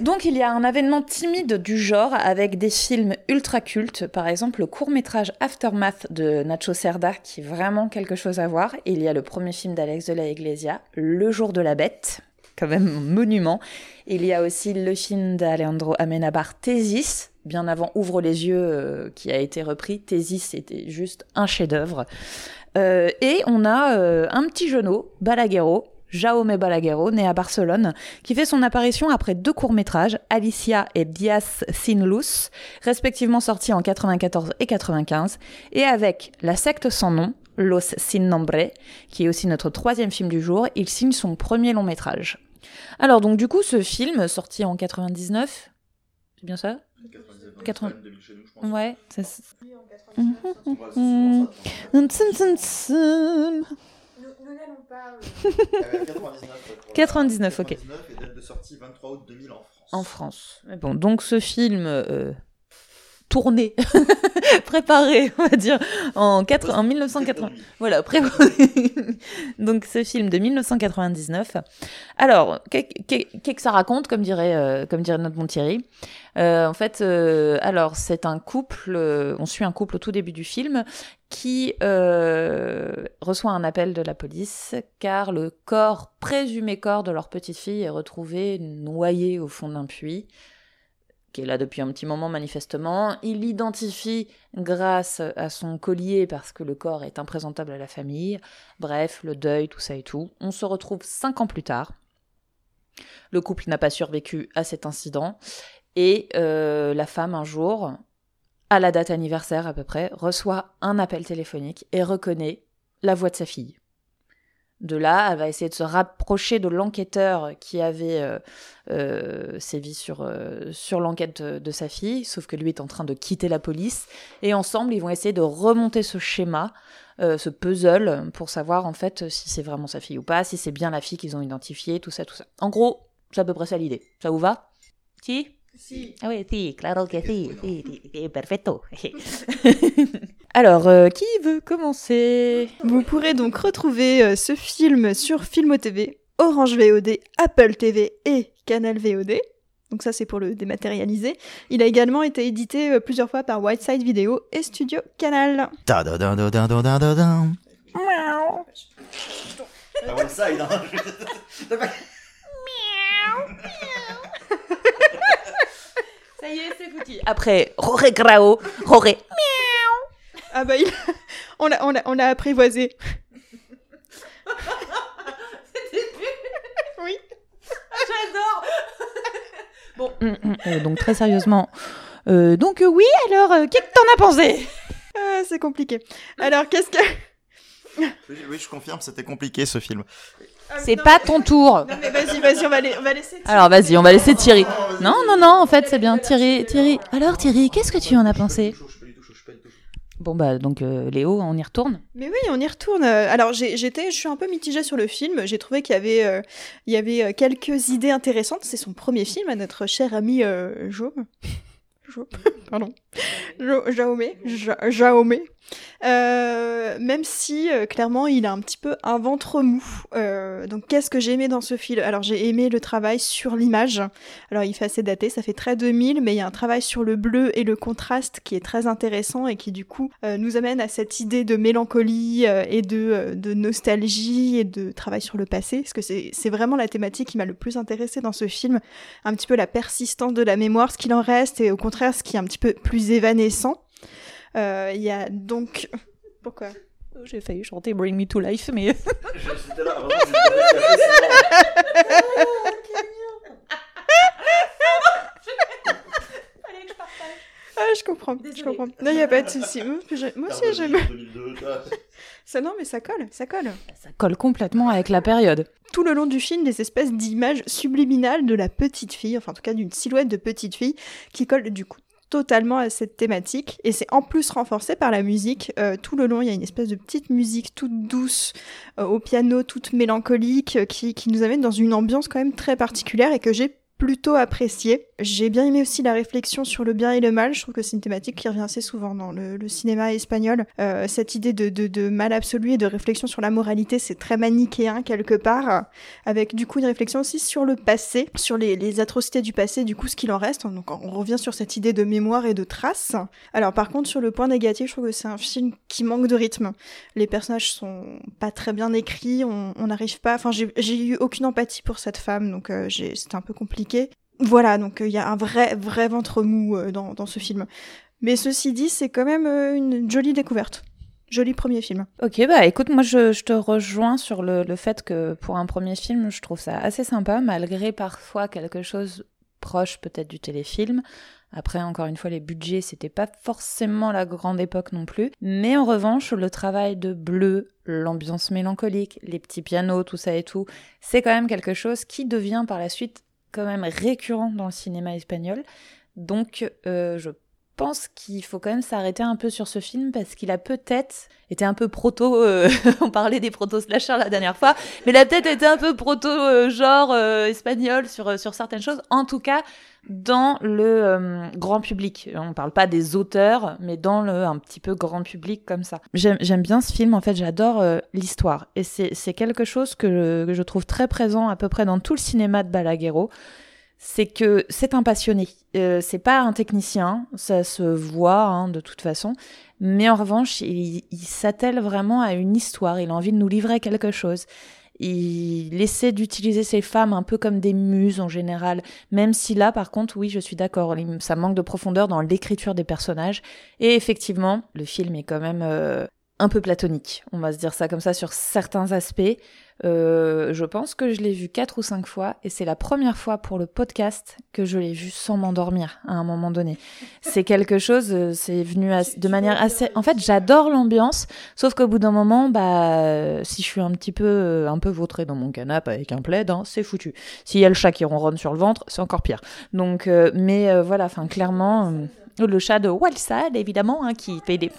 Speaker 4: Donc il y a un avènement timide du genre avec des films ultra cultes, par exemple le court-métrage Aftermath de Nacho Cerda qui est vraiment quelque chose à voir. Et il y a le premier film d'Alex de la Iglesia, Le jour de la bête, quand même un monument. Il y a aussi le film d'Alejandro Amenabar Thésis, bien avant Ouvre les yeux euh, qui a été repris. Thésis c'était juste un chef-d'œuvre. Euh, et on a euh, un petit genou, Balaguerro, Jaume Balaguerro, né à Barcelone, qui fait son apparition après deux courts-métrages, Alicia et Dias Sin Luz, respectivement sortis en 94 et 95, et avec La secte sans nom, Los Sin Nombre, qui est aussi notre troisième film du jour, il signe son premier long-métrage. Alors donc du coup, ce film, sorti en 99, c'est bien ça? 80. Ouais, c'est... Mhm. Tsum, tsum, tsum. 99, ok.
Speaker 3: et date de sortie 23 août 2000 en France.
Speaker 4: En France. Bon, donc ce film, euh, tourné, [LAUGHS] préparé, on va dire, en, 4, en 1980. Voilà, préparé. [LAUGHS] Donc ce film de 1999. Alors, qu'est-ce que ça raconte, comme dirait, euh, comme dirait notre bon Thierry euh, En fait, euh, alors c'est un couple, euh, on suit un couple au tout début du film qui euh, reçoit un appel de la police car le corps, présumé corps de leur petite fille est retrouvé noyé au fond d'un puits qui est là depuis un petit moment manifestement. Il l'identifie grâce à son collier parce que le corps est imprésentable à la famille. Bref, le deuil, tout ça et tout. On se retrouve cinq ans plus tard. Le couple n'a pas survécu à cet incident. Et euh, la femme, un jour, à la date anniversaire à peu près, reçoit un appel téléphonique et reconnaît la voix de sa fille. De là, elle va essayer de se rapprocher de l'enquêteur qui avait euh, euh, sévi sur, euh, sur l'enquête de, sa fille, sauf que lui est en train de quitter la police. Et ensemble, ils vont essayer de remonter ce schéma, ce puzzle, pour savoir en fait si c'est vraiment sa fille ou pas, si c'est bien la fille qu'ils ont identifiée, tout ça, tout ça. En gros, c'est à peu près ça l'idée. Ça vous va? Si oui, sí, ah claro que sí, sí, sí, perfecto. [LAUGHS] [LAUGHS] Alors, euh, qui veut commencer?
Speaker 2: Vous pourrez donc retrouver euh, ce film sur Filmo TV, Orange VOD, Apple TV et Canal VOD. Donc ça, c'est pour le dématérialiser. Il a également été édité euh, plusieurs fois par Whiteside Video et Studio Canal. [LAUGHS]
Speaker 4: Ça y est, c'est foutu. Après, Roré Grao, Roré.
Speaker 2: Ah bah il... on l'a on l'a on l'a apprivoisé. oui.
Speaker 4: J'adore. Bon, euh, donc très sérieusement. Euh, donc euh, oui, alors, euh, qu'est-ce que t'en as pensé?
Speaker 2: Ah, c'est compliqué. Alors qu'est-ce que
Speaker 3: Oui, oui, je confirme, c'était compliqué ce film.
Speaker 2: Ah,
Speaker 4: C'est pas ton tour.
Speaker 2: Non mais vas-y, vas-y, on va, la- on va laisser.
Speaker 4: Alors vas-y, on va laisser Thierry. Non, non, non, en fait c'est bien. Thierry, Thierry. Alors Thierry, qu'est-ce que tu en as pensé Bon bah donc euh, Léo, on y retourne.
Speaker 2: Mais oui, on y retourne. Euh, Alors j'ai- j'étais, je suis un peu mitigée sur le film. J'ai trouvé qu'il y avait, euh, il y avait quelques idées intéressantes. C'est son premier film à notre cher ami euh, Jaume. Jaume, [LAUGHS] pardon. Jaume, Ja- Jaume. Euh, même si euh, clairement il a un petit peu un ventre mou. Euh, donc qu'est-ce que j'ai aimé dans ce film? Alors j'ai aimé le travail sur l'image. Alors il fait assez daté, ça fait très 2000, mais il y a un travail sur le bleu et le contraste qui est très intéressant et qui du coup euh, nous amène à cette idée de mélancolie et de, nostalgie et de travail sur le passé. Parce que c'est c'est vraiment la thématique qui m'a le plus intéressée dans ce film. Un petit peu la persistance de la mémoire, ce qu'il en reste, et au contraire ce qui est un petit peu plus évanescent. Euh, Il y a donc... [LAUGHS] Pourquoi
Speaker 4: J'ai failli chanter Bring Me to Life, mais
Speaker 2: Ah, je comprends, je comprends. Non, il n'y a pas de souci. Moi, j'ai- moi aussi, j'aime. Ça, non, mais ça colle, ça colle.
Speaker 4: ça colle complètement avec la période.
Speaker 2: Tout le long du film, des espèces d'images subliminales de la petite fille, enfin en tout cas d'une silhouette de petite fille, qui colle du coup totalement à cette thématique. Et c'est en plus renforcé par la musique. Euh, tout le long, il y a une espèce de petite musique toute douce, euh, au piano, toute mélancolique, euh, qui, qui nous amène dans une ambiance quand même très particulière et que j'ai plutôt apprécié. J'ai bien aimé aussi la réflexion sur le bien et le mal. Je trouve que c'est une thématique qui revient assez souvent dans le, cinéma espagnol. Euh, cette idée de, mal absolu et de réflexion sur la moralité, c'est très manichéen quelque part, avec du coup une réflexion aussi sur le passé, sur les, atrocités du passé, du coup ce qu'il en reste. Donc on revient sur cette idée de mémoire et de traces. Alors par contre sur le point négatif, je trouve que c'est un film qui manque de rythme. Les personnages sont pas très bien écrits, on n'arrive pas. Enfin j'ai eu aucune empathie pour cette femme, donc euh, c'était un peu compliqué. Voilà, donc euh, il y a un vrai, vrai ventre mou euh, dans, dans ce film. Mais ceci dit, c'est quand même euh, une jolie découverte. Joli premier film.
Speaker 4: Ok, bah écoute, moi je, je te rejoins sur le, le fait que pour un premier film, je trouve ça assez sympa, malgré parfois quelque chose proche peut-être du téléfilm. Après, encore une fois, les budgets, c'était pas forcément la grande époque non plus. Mais en revanche, le travail de bleu, l'ambiance mélancolique, les petits pianos, tout ça et tout, c'est quand même quelque chose qui devient par la suite quand même récurrent dans le cinéma espagnol. Donc, euh, je pense qu'il faut quand même s'arrêter un peu sur ce film parce qu'il a peut-être été un peu proto. euh, [LAUGHS] on parlait des proto slashers la dernière fois, mais il a peut-être été un peu proto euh, genre euh, espagnol sur euh, sur certaines choses. En tout cas, dans le grand public. On parle pas des auteurs, mais dans le un petit peu grand public comme ça. J'aime bien ce film. En fait, j'adore l'histoire et c'est c'est quelque chose que je trouve très présent à peu près dans tout le cinéma de Balaguerro c'est que c'est un passionné. Euh, c'est pas un technicien, ça se voit hein, de toute façon. Mais en revanche, il, s'attelle vraiment à une histoire. Il a envie de nous livrer quelque chose. Il essaie d'utiliser ces femmes un peu comme des muses en général, même si là, par contre, oui, je suis d'accord, ça manque de profondeur dans l'écriture des personnages. Et effectivement, le film est quand même euh, un peu platonique, on va se dire ça comme ça, sur certains aspects. Euh, je pense que je l'ai vu quatre ou cinq fois et c'est la première fois pour le podcast que je l'ai vu sans m'endormir à un moment donné. C'est quelque chose, euh, c'est venu de manière assez. En fait, j'adore l'ambiance, sauf qu'au bout d'un moment, bah, euh, si je suis un petit peu, euh, un peu vautré dans mon canapé avec un plaid, hein, c'est foutu. S'il y a le chat qui ronronne sur le ventre, c'est encore pire. Donc, euh, mais euh, voilà, enfin, clairement. Le chat de Walsad, évidemment, hein, qui fait des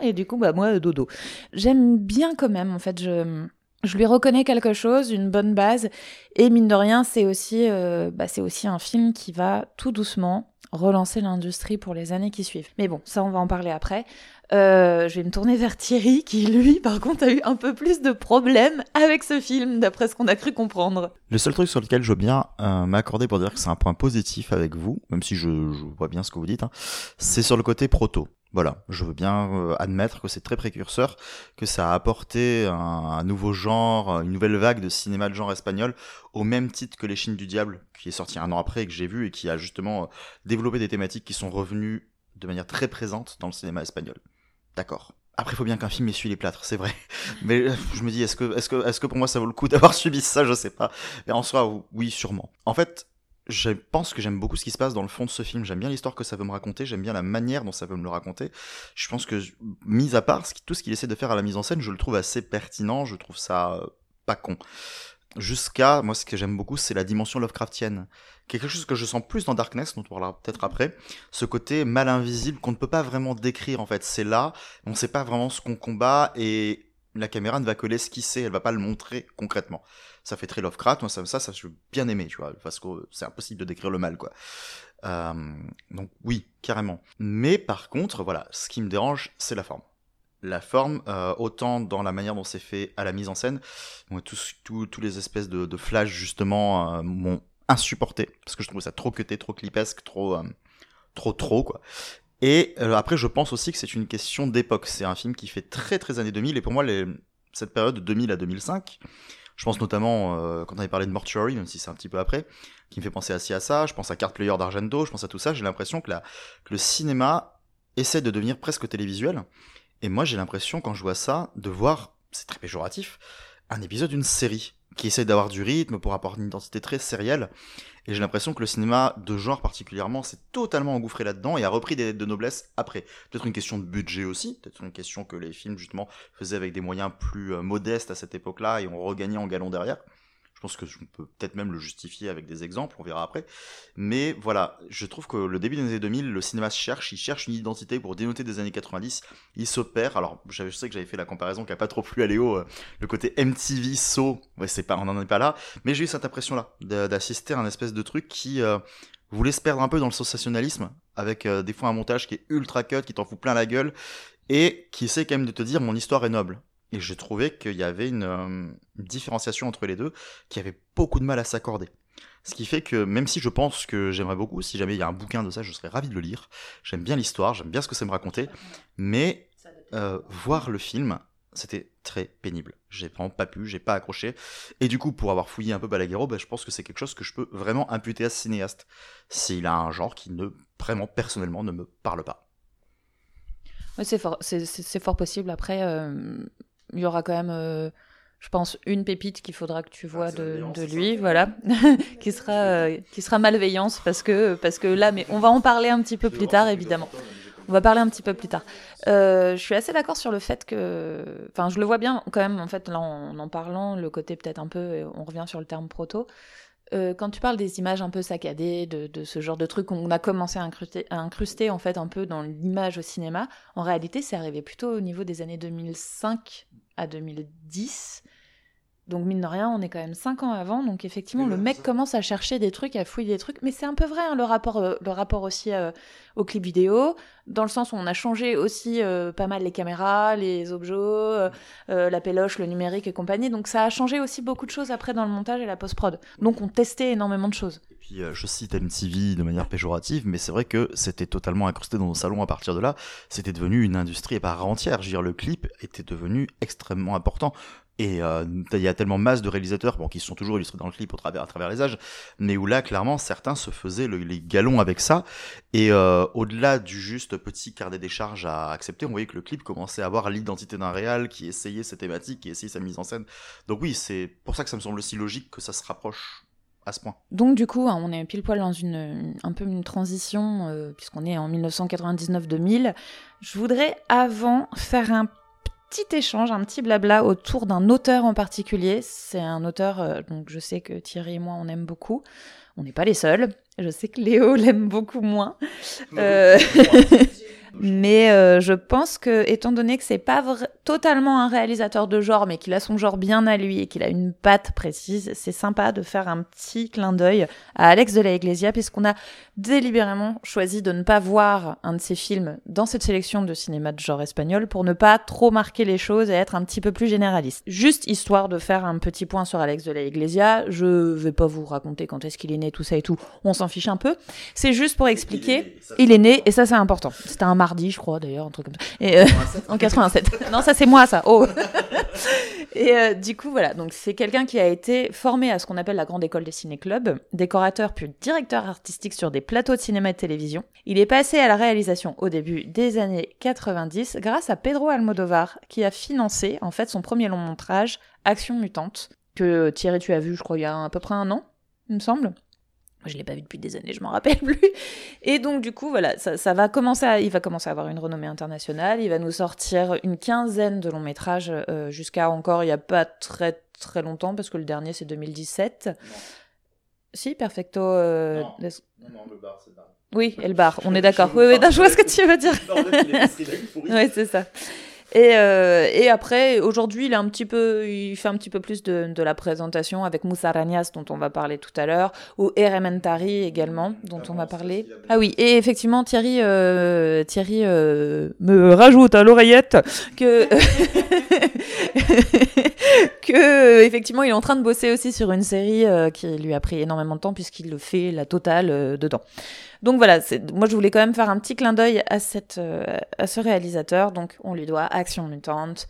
Speaker 4: et du coup, bah moi, dodo. J'aime bien quand même, en fait, je, je lui reconnais quelque chose, une bonne base, et mine de rien, c'est aussi, euh, bah, c'est aussi un film qui va tout doucement relancer l'industrie pour les années qui suivent. Mais bon, ça, on va en parler après. Euh, je vais me tourner vers Thierry, qui lui, par contre, a eu un peu plus de problèmes avec ce film, d'après ce qu'on a cru comprendre.
Speaker 3: Le seul truc sur lequel je veux bien euh, m'accorder pour dire que c'est un point positif avec vous, même si je, vois bien ce que vous dites, hein, c'est sur le côté proto. Voilà, je veux bien euh, admettre que c'est très précurseur, que ça a apporté un, nouveau genre, une nouvelle vague de cinéma de genre espagnol, au même titre que Les Chines du Diable, qui est sorti un an après et que j'ai vu et qui a justement développé des thématiques qui sont revenues de manière très présente dans le cinéma espagnol. D'accord. Après, il faut bien qu'un film essuie les plâtres, c'est vrai. [LAUGHS] Mais je me dis, est-ce que, est-ce que, est-ce que pour moi ça vaut le coup d'avoir [LAUGHS] subi ça? Je sais pas. Mais en soi, oui, sûrement. En fait, je pense que j'aime beaucoup ce qui se passe dans le fond de ce film. J'aime bien l'histoire que ça veut me raconter. J'aime bien la manière dont ça veut me le raconter. Je pense que, mis à part tout ce qu'il essaie de faire à la mise en scène, je le trouve assez pertinent. Je trouve ça pas con. Jusqu'à, moi, ce que j'aime beaucoup, c'est la dimension Lovecraftienne. Quelque chose que je sens plus dans Darkness, dont on parlera peut-être après. Ce côté mal invisible qu'on ne peut pas vraiment décrire, en fait. C'est là, on ne sait pas vraiment ce qu'on combat et la caméra ne va que l'esquisser, elle va pas le montrer concrètement. Ça fait très Lovecraft, moi ça, ça, ça je bien aimé, tu vois, parce que c'est impossible de décrire le mal, quoi. Euh, donc oui, carrément. Mais par contre, voilà, ce qui me dérange, c'est la forme. La forme, euh, autant dans la manière dont c'est fait à la mise en scène, tous, les espèces de, de flash justement euh, m'ont insupporté parce que je trouve ça trop cuté, trop clipesque, trop, euh, trop, trop quoi. Et après, je pense aussi que c'est une question d'époque. C'est un film qui fait très très années 2000 et pour moi, cette période de 2000 à 2005, je pense notamment quand on avait parlé de Mortuary, même si c'est un petit peu après, qui me fait penser aussi à ça. Je pense à Card Player d'Argento, je pense à tout ça. J'ai l'impression que le cinéma essaie de devenir presque télévisuel. Et moi, j'ai l'impression, quand je vois ça, de voir, c'est très péjoratif, un épisode d'une série qui essaie d'avoir du rythme pour avoir une identité très sérielle. Et j'ai l'impression que le cinéma de genre particulièrement s'est totalement engouffré là-dedans et a repris des lettres de noblesse après. Peut-être une question de budget aussi, peut-être une question que les films justement faisaient avec des moyens plus euh, modestes à cette époque-là et ont regagné en galon derrière. Je pense que je peux peut-être même le justifier avec des exemples, on verra après. Mais voilà, je trouve que le début des années 2000, le cinéma cherche, il cherche une identité pour dénoter des années 90, il se perd. Alors, je sais que j'avais fait la comparaison qui a pas trop plu à Léo, euh, le côté MTV So, ouais, c'est pas, on n'en est pas là, mais j'ai eu cette impression-là, d'assister à un espèce de truc qui euh, voulait se perdre un peu dans le sensationnalisme, avec euh, des fois un montage qui est ultra cut, qui t'en fout plein la gueule, et qui essaie quand même de te dire mon histoire est noble. Et j'ai trouvé qu'il y avait une, euh, une différenciation entre les deux qui avait beaucoup de mal à s'accorder. Ce qui fait que même si je pense que j'aimerais beaucoup, si jamais il y a un bouquin de ça, je serais ravi de le lire. J'aime bien l'histoire, j'aime bien ce que ça me racontait, mais euh, voir le film, c'était très pénible. J'ai vraiment pas pu, j'ai pas accroché. Et du coup, pour avoir fouillé un peu Balaguerro, bah, je pense que c'est quelque chose que je peux vraiment imputer à ce cinéaste. S'il a un genre qui ne, vraiment personnellement, ne me parle pas.
Speaker 4: C'est fort, c'est fort possible. Après, euh, il y aura quand même, euh, je pense, une pépite qu'il faudra que tu vois
Speaker 3: c'est
Speaker 4: de, lui, voilà, [LAUGHS] qui sera, euh, qui sera malveillance parce que, parce que là, mais on va en parler un petit peu plus tard, évidemment. On va parler un petit peu plus tard. Euh, je suis assez d'accord sur le fait que, enfin, je le vois bien quand même. En fait, là, en en parlant, le côté peut-être un peu, on revient sur le terme proto. euh, quand tu parles des images un peu saccadées, de, de ce genre de trucs qu'on a commencé à incruster, à incruster en fait un peu dans l'image au cinéma, en réalité c'est arrivé plutôt au niveau des années 2005 à 2010. Donc mine de rien, on est quand même 5 ans avant, donc effectivement le mec commence à chercher des trucs, à fouiller des trucs, mais c'est un peu vrai hein, le rapport, euh, le rapport aussi euh, au clip vidéo, dans le sens où on a changé aussi euh, pas mal les caméras, les objets, la péloche, le numérique et compagnie, donc ça a changé aussi beaucoup de choses après dans le montage et la post-prod. Donc on testait énormément de choses.
Speaker 3: Et puis, je cite MTV de manière péjorative, mais c'est vrai que c'était totalement incrusté dans nos salons à partir de là. C'était devenu une industrie à part entière. Je veux dire, le clip était devenu extrêmement important. Et euh, il y a tellement masse de réalisateurs bon, qui sont toujours illustrés dans le clip au travers, à travers les âges, mais où là, clairement, certains se faisaient le- les galons avec ça. Et euh, au-delà du juste petit carnet des charges à accepter, on voyait que le clip commençait à avoir l'identité d'un réal qui essayait ses thématiques, qui essayait sa mise en scène. Donc oui, c'est pour ça que ça me semble aussi logique que ça se rapproche à ce point.
Speaker 4: Donc du coup, hein, on est pile poil dans une- un peu une transition, euh, puisqu'on est en 1999-2000. Je voudrais avant faire un petit échange, un petit blabla autour d'un auteur en particulier. C'est un auteur, euh, donc je sais que Thierry et moi, on aime beaucoup. On n'est pas les seuls. Je sais que Léo [LAUGHS] l'aime beaucoup moins. Euh, Mais euh, je pense que, étant donné que c'est pas totalement un réalisateur de genre, mais qu'il a son genre bien à lui et qu'il a une patte précise, c'est sympa de faire un petit clin d'œil à Alex de la Iglesia, puisqu'on a délibérément choisi de ne pas voir un de ses films dans cette sélection de cinéma de genre espagnol pour ne pas trop marquer les choses et être un petit peu plus généraliste. Juste histoire de faire un petit point sur Alex de la Iglesia, je vais pas vous raconter quand est-ce qu'il est né, tout ça et tout, on s'en fiche un peu. C'est juste pour expliquer. Il est né, et ça c'est important. C'était un mardi, je crois d'ailleurs, un truc comme ça. Et, euh, en 87. [LAUGHS] non, ça c'est moi ça. Oh. [LAUGHS] et euh, du coup voilà, donc c'est quelqu'un qui a été formé à ce qu'on appelle la grande école des ciné-clubs, décorateur puis directeur artistique sur des plateaux de cinéma et de télévision. Il est passé à la réalisation au début des années 90 grâce à Pedro Almodovar qui a financé en fait son premier long métrage Action mutante que Thierry tu as vu je crois il y a à peu près un an, il me semble. Moi, je l'ai pas vu depuis des années, je m'en rappelle [LAUGHS] plus. Et donc, du coup, voilà, ça, ça va commencer à, il va commencer à avoir une renommée internationale. Il va nous sortir une quinzaine de longs métrages euh, jusqu'à encore il y a pas très très longtemps parce que le dernier c'est 2017. Si, Perfecto. euh,
Speaker 3: Non. Non, non, le bar, c'est le bar.
Speaker 4: Oui, et le bar, on est d'accord. Oui, oui, non, je vois ce que tu veux dire. [LAUGHS] Oui, c'est ça. Et, euh, et après, aujourd'hui, il est un petit peu, il fait un petit peu plus de, de la présentation avec Moussa Ranias, dont on va parler tout à l'heure, ou Erementari également, dont on va parler. Ah oui, et effectivement, Thierry, euh, Thierry euh, me rajoute à l'oreillette que [LAUGHS] [LAUGHS] que euh, effectivement, il est en train de bosser aussi sur une série euh, qui lui a pris énormément de temps puisqu'il le fait la totale euh, dedans. Donc voilà, moi je voulais quand même faire un petit clin d'œil à, cette, euh, à ce réalisateur. Donc on lui doit Action Mutante,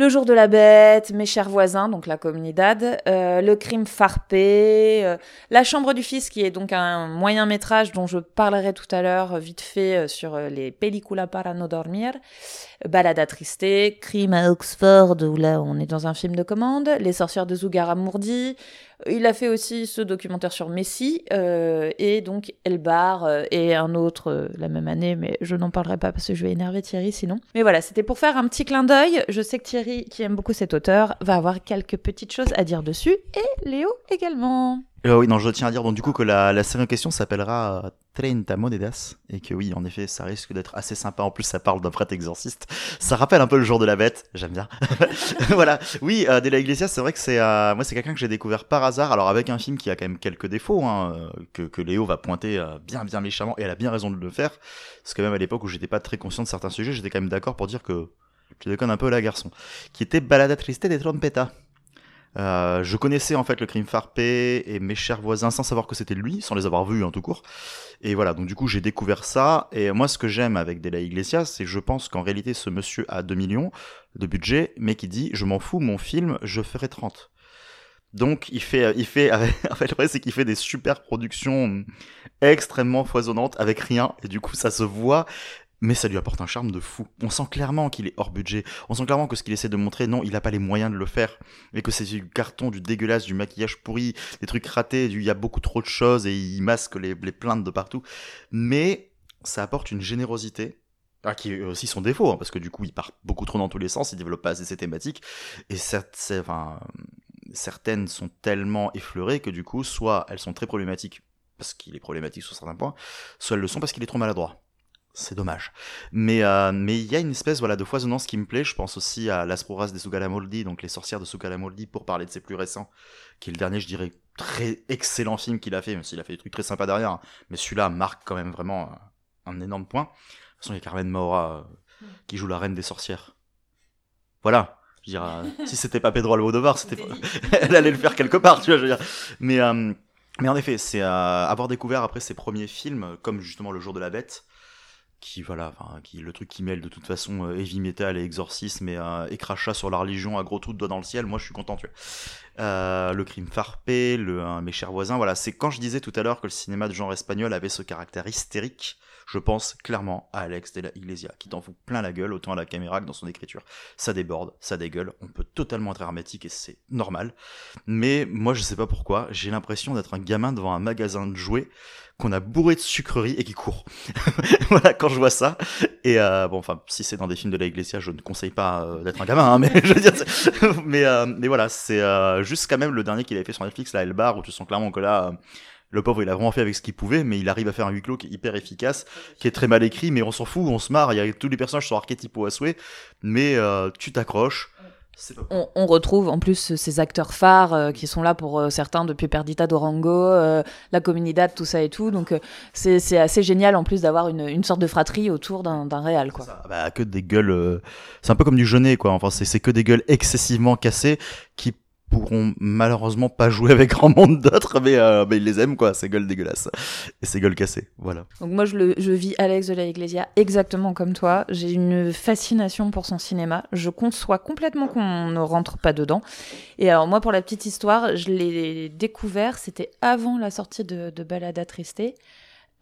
Speaker 4: Le Jour de la Bête, Mes chers voisins, donc la Comunidad, euh, Le Crime Farpé, euh, La Chambre du Fils, qui est donc un moyen métrage dont je parlerai tout à l'heure euh, vite fait sur les Película para no dormir, Balade attristé, Crime à Oxford, où là on est dans un film de commande, Les sorcières de Zugarramurdi, il a fait aussi ce documentaire sur Messi euh, et donc Elbar euh, et un autre euh, la même année, mais je n'en parlerai pas parce que je vais énerver Thierry sinon. Mais voilà, c'était pour faire un petit clin d'œil. Je sais que Thierry, qui aime beaucoup cet auteur, va avoir quelques petites choses à dire dessus et Léo également.
Speaker 3: Euh, oui, non, je tiens à dire donc du coup que la, la série en question s'appellera euh, 30 Monedas et que oui, en effet, ça risque d'être assez sympa. En plus, ça parle d'un prêtre exorciste. Ça rappelle un peu le jour de la bête. J'aime bien. [LAUGHS] voilà. Oui, euh, De La Iglesia, c'est vrai que c'est euh, moi, c'est quelqu'un que j'ai découvert par hasard. Alors avec un film qui a quand même quelques défauts, hein, euh, que, que Léo va pointer euh, bien, bien méchamment, et elle a bien raison de le faire. Parce que même à l'époque où j'étais pas très conscient de certains sujets, j'étais quand même d'accord pour dire que tu déconnes un peu là, garçon. Qui était Balada Triste des Trompetta. Euh, je connaissais en fait le crime farpé et mes chers voisins sans savoir que c'était lui, sans les avoir vus en tout court. Et voilà, donc du coup j'ai découvert ça. Et moi ce que j'aime avec De La Iglesia, c'est que je pense qu'en réalité ce monsieur a 2 millions de budget, mais qui dit je m'en fous, mon film, je ferai 30. Donc il fait, il fait, [LAUGHS] en fait le vrai c'est qu'il fait des super productions extrêmement foisonnantes avec rien, et du coup ça se voit mais ça lui apporte un charme de fou. On sent clairement qu'il est hors budget. On sent clairement que ce qu'il essaie de montrer, non, il n'a pas les moyens de le faire. Et que c'est du carton, du dégueulasse, du maquillage pourri, des trucs ratés, il y a beaucoup trop de choses et il masque les, plaintes de partout. Mais ça apporte une générosité. Ah, qui est aussi son défaut, hein, parce que du coup, il part beaucoup trop dans tous les sens, il développe pas assez ses thématiques. Et enfin, certaines sont tellement effleurées que du coup, soit elles sont très problématiques parce qu'il est problématique sur certains points, soit elles le sont parce qu'il est trop maladroit. C'est dommage. Mais euh, mais il y a une espèce voilà de foisonnance qui me plaît. Je pense aussi à Las Proras de Sugalamoldi, donc les sorcières de Sugalamoldi, pour parler de ses plus récents, qui est le dernier, je dirais, très excellent film qu'il a fait, même s'il a fait des trucs très sympas derrière. hein. Mais celui-là marque quand même vraiment euh, un énorme point. De toute façon, il y a Carmen Maura euh, qui joue la reine des sorcières. Voilà. Je veux dire, euh, si c'était pas Pedro Almodovar, c'était pas... [LAUGHS] elle allait le faire quelque part, tu vois. Je veux dire. Mais mais en effet, c'est avoir découvert après ses premiers films, comme justement Le Jour de la Bête, qui voilà, qui le truc qui mêle de toute façon euh, heavy metal et exorcisme et, euh, crachat sur la religion à gros trous de doigts dans le ciel. Moi, je suis content, tu vois. Euh, le crime farpé, le mes chers voisins, voilà. C'est quand je disais tout à l'heure que le cinéma de genre espagnol avait ce caractère hystérique. Je pense clairement à Alex de la Iglesia, qui t'en fout plein la gueule, autant à la caméra que dans son écriture. Ça déborde, ça dégueule, on peut totalement être hermétique et c'est normal. Mais moi, je sais pas pourquoi, j'ai l'impression d'être un gamin devant un magasin de jouets qu'on a bourré de sucreries et qui court. [LAUGHS] voilà, quand je vois ça. Et euh, bon, enfin, si c'est dans des films de la Iglesia, je ne conseille pas euh, d'être un gamin, hein, mais [LAUGHS] je veux dire, [LAUGHS] euh, mais voilà, c'est juste quand même le dernier qu'il avait fait sur Netflix, là, El Bar, où tu sens clairement que là, le pauvre, il a vraiment fait avec ce qu'il pouvait, mais il arrive à faire un huis clos qui est hyper efficace, qui est très mal écrit, mais on s'en fout, on se marre. Il y a tous les personnages sont archétypaux à souhait, mais euh, tu t'accroches.
Speaker 4: On, on retrouve en plus ces acteurs phares euh, qui sont là pour euh, certains depuis Perdita d'Orango, euh, la Comunidad, tout ça et tout. Donc c'est assez génial en plus d'avoir une, une sorte de fratrie autour d'un réal. Quoi.
Speaker 3: Ça, bah, que des gueules. C'est un peu comme du jeunet, quoi. Enfin, c'est que des gueules excessivement cassées qui pourront malheureusement pas jouer avec grand monde d'autres, mais, euh, mais ils les aiment, quoi. Ces gueules dégueulasses et ces gueules cassées. Voilà.
Speaker 4: Donc moi je, le, je vis Alex de la Iglesia exactement comme toi. J'ai une fascination pour son cinéma. Je conçois complètement qu'on ne rentre pas dedans. Et alors moi pour la petite histoire, je l'ai découvert, c'était avant la sortie de, Balada Triste.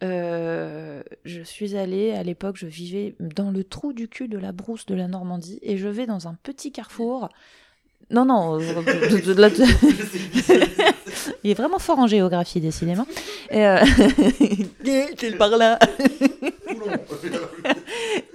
Speaker 4: Euh, je suis allée, à l'époque, je vivais dans le trou du cul de la brousse de la Normandie et je vais dans un petit carrefour. Non, non, il est vraiment fort en géographie, décidément. Et euh... [LAUGHS] par là. [LAUGHS]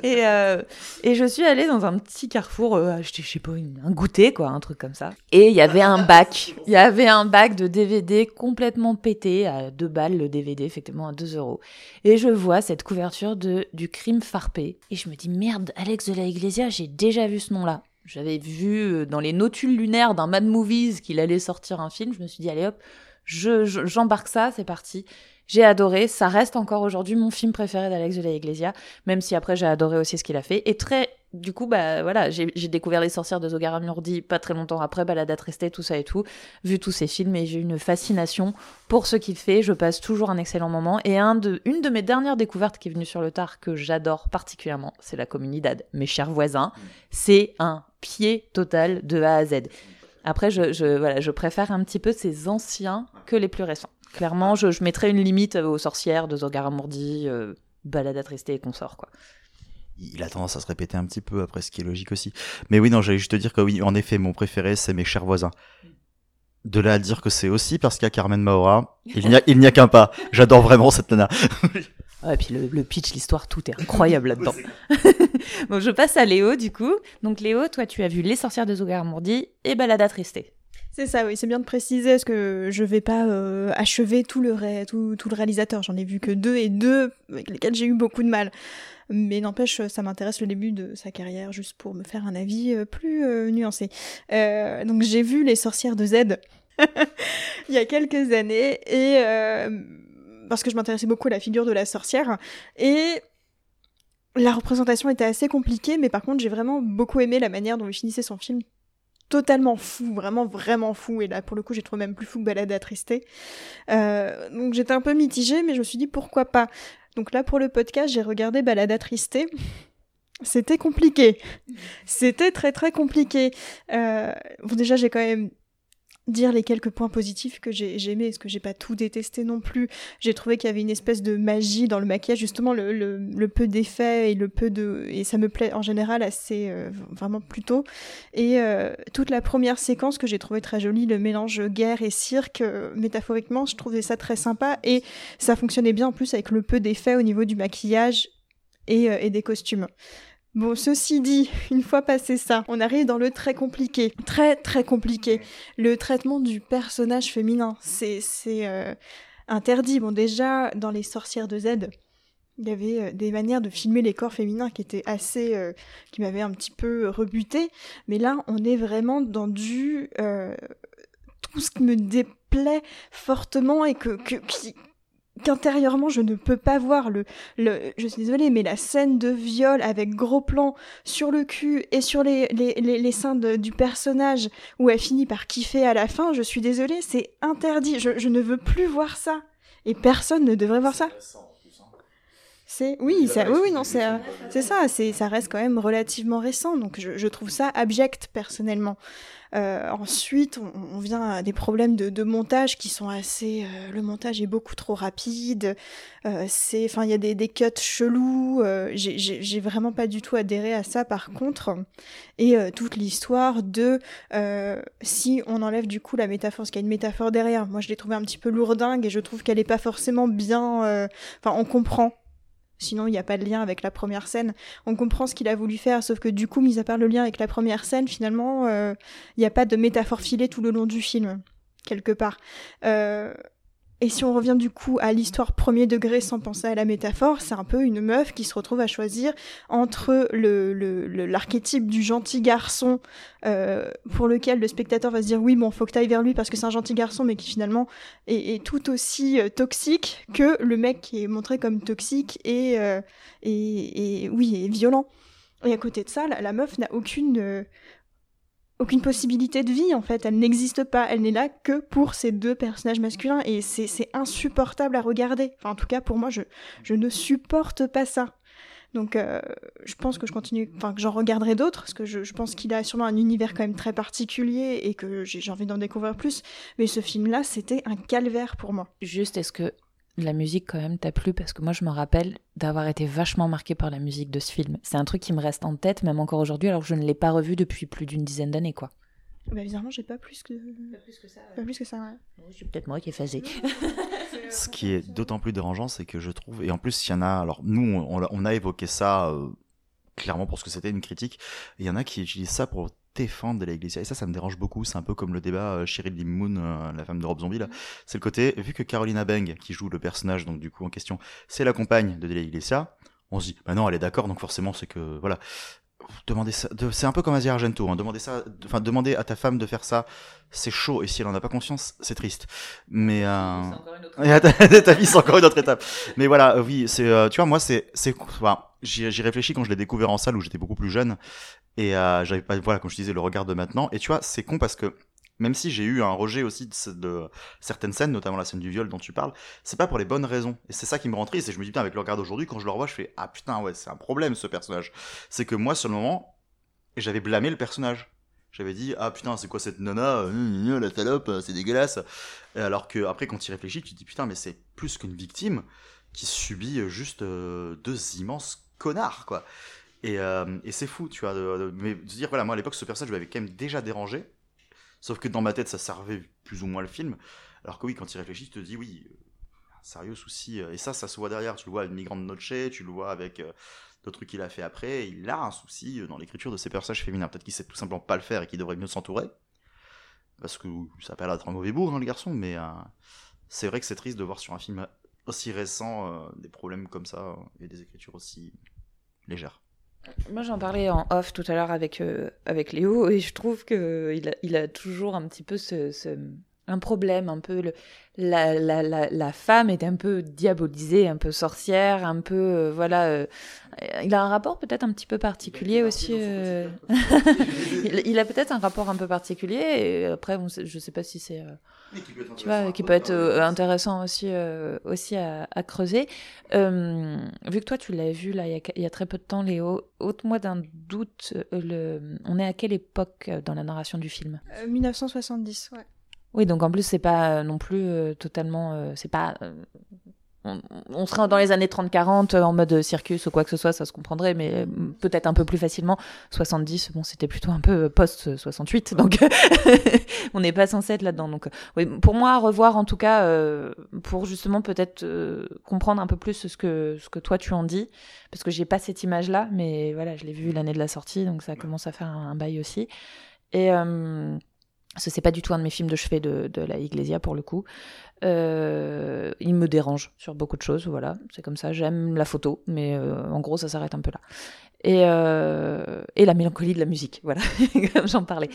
Speaker 4: et, euh, et je suis allée dans un petit carrefour euh, acheter, je sais pas, une- un goûter, quoi, un truc comme ça. Et il y avait un bac. Il y avait un bac de DVD complètement pété à 2 balles le DVD, effectivement à 2 euros. Et je vois cette couverture de, du crime farpé. Et je me dis, merde, Alex de la Iglesia, j'ai déjà vu ce nom-là. J'avais vu euh, dans les notules lunaires d'un Mad Movies qu'il allait sortir un film. Je me suis dit, allez hop, je- je- j'embarque ça, c'est parti. J'ai adoré, ça reste encore aujourd'hui mon film préféré d'Alex de la Iglesia, même si après j'ai adoré aussi ce qu'il a fait. Et très, du coup, bah voilà, j'ai découvert Les Sorcières de Zogara Murdi pas très longtemps après, Balada Triste, tout ça et tout, vu tous ces films et j'ai une fascination pour ce qu'il fait. Je passe toujours un excellent moment. Et un de, une de mes dernières découvertes qui est venue sur le tard que j'adore particulièrement, c'est la Comunidad. Mes chers voisins, c'est un pied total de A à Z. Après, je, je, voilà, je préfère un petit peu ces anciens que les plus récents. Clairement, je, je mettrais une limite aux sorcières de Zogara Mourdi, euh, Balada Triste et consorts, quoi.
Speaker 3: Il a tendance à se répéter un petit peu après, ce qui est logique aussi. Mais oui, non, j'allais juste te dire que oui, en effet, mon préféré, c'est mes chers voisins. De là à dire que c'est aussi parce qu'il y a Carmen Maura, il n'y a, il n'y a qu'un pas. J'adore vraiment cette nana. [LAUGHS]
Speaker 4: Ouais, et puis le, le pitch, l'histoire, tout est incroyable [LAUGHS] là-dedans. [LAUGHS] bon, je passe à Léo, du coup. Donc, Léo, toi, tu as vu Les sorcières de Zogara Mourdi et Balada Triste.
Speaker 2: C'est ça, oui, c'est bien de préciser, parce que je vais pas euh, achever tout le, ré- tout, tout le réalisateur. J'en ai vu que deux et deux avec lesquels j'ai eu beaucoup de mal. Mais n'empêche, ça m'intéresse le début de sa carrière, juste pour me faire un avis euh, plus euh, nuancé. Euh, donc j'ai vu Les Sorcières de Z [LAUGHS] il y a quelques années, et parce que je m'intéressais beaucoup à la figure de la sorcière, et la représentation était assez compliquée, mais par contre j'ai vraiment beaucoup aimé la manière dont il finissait son film totalement fou, vraiment vraiment fou. Et là, pour le coup, j'ai trouvé même plus fou que Balade attristé. Euh, donc j'étais un peu mitigée, mais je me suis dit pourquoi pas. Donc là, pour le podcast, j'ai regardé Balade attristé. C'était compliqué. C'était très très compliqué. Euh, déjà, j'ai quand même dire les quelques points positifs que j'ai j'ai aimé, parce que j'ai pas tout détesté non plus. J'ai trouvé qu'il y avait une espèce de magie dans le maquillage, justement le, peu d'effets et le peu de et ça me plaît en général assez euh, vraiment plutôt. Et euh, toute la première séquence que j'ai trouvé très jolie, le mélange guerre et cirque, euh, métaphoriquement, je trouvais ça très sympa et ça fonctionnait bien en plus avec le peu d'effets au niveau du maquillage et, et des costumes. Bon, ceci dit, [LAUGHS] une fois passé ça, on arrive dans le très compliqué. Très, très compliqué. Le traitement du personnage féminin. C'est, euh, interdit. Bon, déjà, dans Les Sorcières de Z, il y avait euh, des manières de filmer les corps féminins qui étaient assez. euh, qui m'avaient un petit peu rebuté. Mais là, on est vraiment dans du. euh, tout ce qui me déplaît fortement et que. que qu'intérieurement je ne peux pas voir le, le je suis désolée mais la scène de viol avec gros plan sur le cul et sur les, les, les, les seins de- du personnage où elle finit par kiffer à la fin je suis désolée c'est interdit. Je, je ne veux plus voir ça. Et personne ne devrait voir ça. C'est oui ça oui oui non c'est euh, c'est ça c'est ça reste quand même relativement récent donc je, je trouve ça abject personnellement euh, ensuite, on, on vient à des problèmes de, de montage qui sont assez. euh, le montage est beaucoup trop rapide. Euh, c'est, enfin, il y a des, des cuts chelous. euh, j'ai- vraiment pas du tout adhéré à ça. Par contre, et euh, toute l'histoire de euh, si on enlève du coup la métaphore, parce qu'il y a une métaphore derrière. Moi, je l'ai trouvée un petit peu lourdingue et je trouve qu'elle est pas forcément bien. Enfin, on comprend. Sinon, il n'y a pas de lien avec la première scène. On comprend ce qu'il a voulu faire, sauf que du coup, mis à part le lien avec la première scène, finalement, euh, il n'y a pas de métaphore filée tout le long du film, quelque part. Euh, et si on revient du coup à l'histoire premier degré sans penser à la métaphore, c'est un peu une meuf qui se retrouve à choisir entre le le- l'archétype du gentil garçon euh, pour lequel le spectateur va se dire oui bon faut que t'ailles vers lui parce que c'est un gentil garçon mais qui finalement est, tout aussi euh, toxique que le mec qui est montré comme toxique et euh, et, oui violent. Et à côté de ça, la, meuf n'a aucune aucune possibilité de vie en fait, elle n'existe pas, elle n'est là que pour ces deux personnages masculins et c'est insupportable à regarder. Enfin en tout cas pour moi je je ne supporte pas ça. Donc euh, je pense que je continue, enfin que j'en regarderai d'autres parce que je, je pense qu'il a sûrement un univers quand même très particulier et que j'ai envie d'en découvrir plus. Mais ce film là c'était un calvaire pour moi.
Speaker 4: Juste, est-ce que la musique quand même t'a plu Parce que moi, je me rappelle d'avoir été vachement marquée par la musique de ce film. C'est un truc qui me reste en tête, même encore aujourd'hui, alors que je ne l'ai pas revu depuis plus d'une dizaine d'années, quoi.
Speaker 2: Bah bizarrement j'ai pas plus que pas plus que ça. Pas plus que ça. Ouais.
Speaker 4: C'est peut-être moi qui ai phasé.
Speaker 3: Ce qui est d'autant plus dérangeant, c'est que je trouve, et en plus, il y en a, alors nous, on, a évoqué ça euh, clairement parce que c'était une critique, il y en a qui utilisent ça pour défendre la Iglesia, et ça, ça me dérange beaucoup, c'est un peu comme le débat euh, Cheryl Lee Moon, euh, la femme de Rob Zombie, là. c'est le côté, vu que Carolina Bang, qui joue le personnage, donc du coup en question, c'est la compagne de la Iglesia, on se dit, bah non, elle est d'accord, donc forcément, c'est que, voilà. Demandez ça, de- c'est un peu comme Asia Argento, hein, demander ça, enfin, demander à ta femme de faire ça, c'est chaud, et si elle en a pas conscience, c'est triste. Mais, euh... Et [LAUGHS] ta, ta vie, c'est encore une autre étape. Mais voilà, euh, oui, c'est, euh, tu vois, moi, c'est, c'est, enfin, j'y, j'y réfléchis quand je l'ai découvert en salle où j'étais beaucoup plus jeune. Et euh, j'avais pas, voilà, comme je disais, le regard de maintenant. Et tu vois, c'est con parce que même si j'ai eu un rejet aussi de, ce- de certaines scènes, notamment la scène du viol dont tu parles, c'est pas pour les bonnes raisons. Et c'est ça qui me rend triste. Et je me dis, putain, avec le regard d'aujourd'hui, quand je le revois, je fais, ah putain, ouais, c'est un problème ce personnage. C'est que moi, sur le moment, j'avais blâmé le personnage. J'avais dit, ah putain, c'est quoi cette nana, la salope, c'est dégueulasse. Et alors que après, quand tu réfléchis, tu te dis, putain, mais c'est plus qu'une victime qui subit juste euh, deux immenses connards, quoi. Et, euh, et c'est fou, tu vois, de, de- mais de dire, voilà, moi à l'époque, ce personnage m'avait quand même déjà dérangé. Sauf que dans ma tête, ça servait plus ou moins le film. Alors que oui, quand tu y réfléchis, tu te dis, oui, euh, sérieux souci. euh, Et ça, ça se voit derrière. Tu le vois avec Migrant Noche, tu le vois avec d'autres trucs qu'il a fait après. Il a un souci dans l'écriture de ses personnages féminins. Peut-être qu'il sait tout simplement pas le faire et qu'il devrait mieux s'entourer. Parce que ça a pas l'air d'être un mauvais bourg, le garçon, mais c'est vrai que c'est triste de voir sur un film aussi récent des problèmes comme ça et des écritures aussi légères.
Speaker 4: Moi, j'en parlais en off tout à l'heure avec, euh, avec Léo, et je trouve qu'il a, il a toujours un petit peu ce, ce- un problème, un peu le, la, la, la, la femme est un peu diabolisée, un peu sorcière, un peu, euh, voilà, euh, il a un rapport peut-être un petit peu particulier aussi. euh, [LAUGHS] il, il a peut-être un rapport un peu particulier, et après, bon, c'est- je sais pas si c'est... euh, tu vois, qui peut être euh, intéressant aussi, euh, aussi à, à creuser. Euh, vu que toi, tu l'as vu là il y, a, il y a très peu de temps, Léo, ôte-moi d'un doute, le... on est à quelle époque dans la narration du film?
Speaker 2: Euh, 1970, ouais.
Speaker 4: Oui, donc en plus, c'est pas euh, non plus euh, totalement. euh, c'est pas. on, on serait dans les années 30-40 en mode circus ou quoi que ce soit, ça se comprendrait, mais peut-être un peu plus facilement. 70, bon, c'était plutôt un peu post-68, [LAUGHS] donc [LAUGHS] on n'est pas censé être là-dedans. Donc, oui, pour moi, à revoir en tout cas, euh, pour justement peut-être euh, comprendre un peu plus ce que, ce que toi tu en dis, parce que j'ai pas cette image-là, mais voilà, je l'ai vu l'année de la sortie, donc ça commence à faire un, un bail aussi. Et euh, ce c'est pas du tout un de mes films de chevet de, de la Iglesia pour le coup. Euh, il me dérange sur beaucoup de choses, voilà, c'est comme ça. J'aime la photo, mais euh, en gros ça s'arrête un peu là. Et, euh, et la mélancolie de la musique, voilà, [LAUGHS] comme j'en parlais.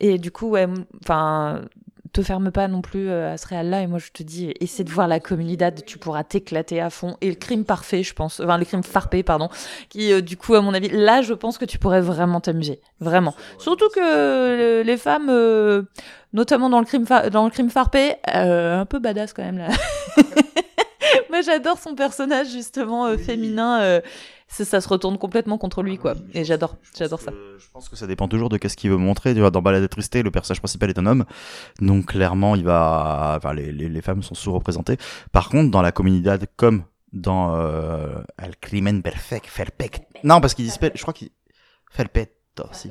Speaker 4: Et du coup, ouais, enfin, te ferme pas non plus euh, à ce réal-là. Et moi, je te dis, essaie de voir la Comunidad, tu pourras t'éclater à fond. Et le crime parfait, je pense, enfin, le crime farpé, pardon, qui, euh, du coup, à mon avis, là, je pense que tu pourrais vraiment t'amuser. Vraiment. Surtout que les femmes, euh, notamment dans le crime, dans le crime farpé, euh, un peu badass quand même, là. [LAUGHS] Moi, j'adore son personnage, justement, euh, féminin. euh, ça, ça se retourne complètement contre lui, quoi. Et j'adore, j'adore ça.
Speaker 3: Je pense que ça dépend toujours de qu'est-ce qu'il veut montrer. Tu vois, dans Balade de Tristé, le personnage principal est un homme. Donc, clairement, il va, enfin, les, les, les femmes sont sous-représentées. Par contre, dans la Comunidad, comme dans, euh, El Crimen Perfect, Perfect. Non, parce qu'il dit, je crois qu'il, Perfecto, si.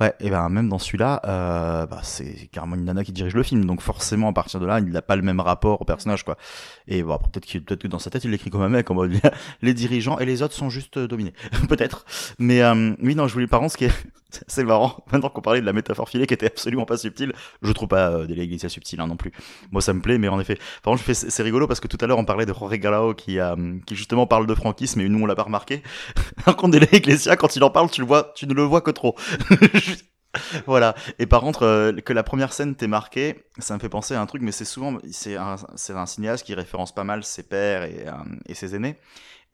Speaker 3: Ouais, et ben même dans celui-là, euh, bah, c'est carrément une nana qui dirige le film, donc forcément à partir de là, il n'a pas le même rapport au personnage, quoi. Et bon, peut-être qu'il, peut-être que dans sa tête, il l'écrit comme un mec, en mode [LAUGHS] les dirigeants et les autres sont juste euh, dominés, [LAUGHS] peut-être. Mais euh, oui, non, je voulais par contre, ce qui est, [LAUGHS] c'est marrant. Maintenant qu'on parlait de la métaphore filée qui était absolument pas subtile, je trouve pas euh, des Iglesia subtiles hein, non plus. Moi, ça me plaît, mais en effet, par contre, c'est rigolo parce que tout à l'heure on parlait de Jorge Garao qui, euh, qui justement parle de franquisme, et nous on l'a pas remarqué. [LAUGHS] Par contre, des Iglesia, quand il en parle, tu le vois, tu ne le vois que trop. [LAUGHS] Voilà. Et par contre, euh, que la première scène t'ait marqué, ça me fait penser à un truc, mais c'est souvent, c'est un, cinéaste qui référence pas mal ses pères et, euh, ses aînés.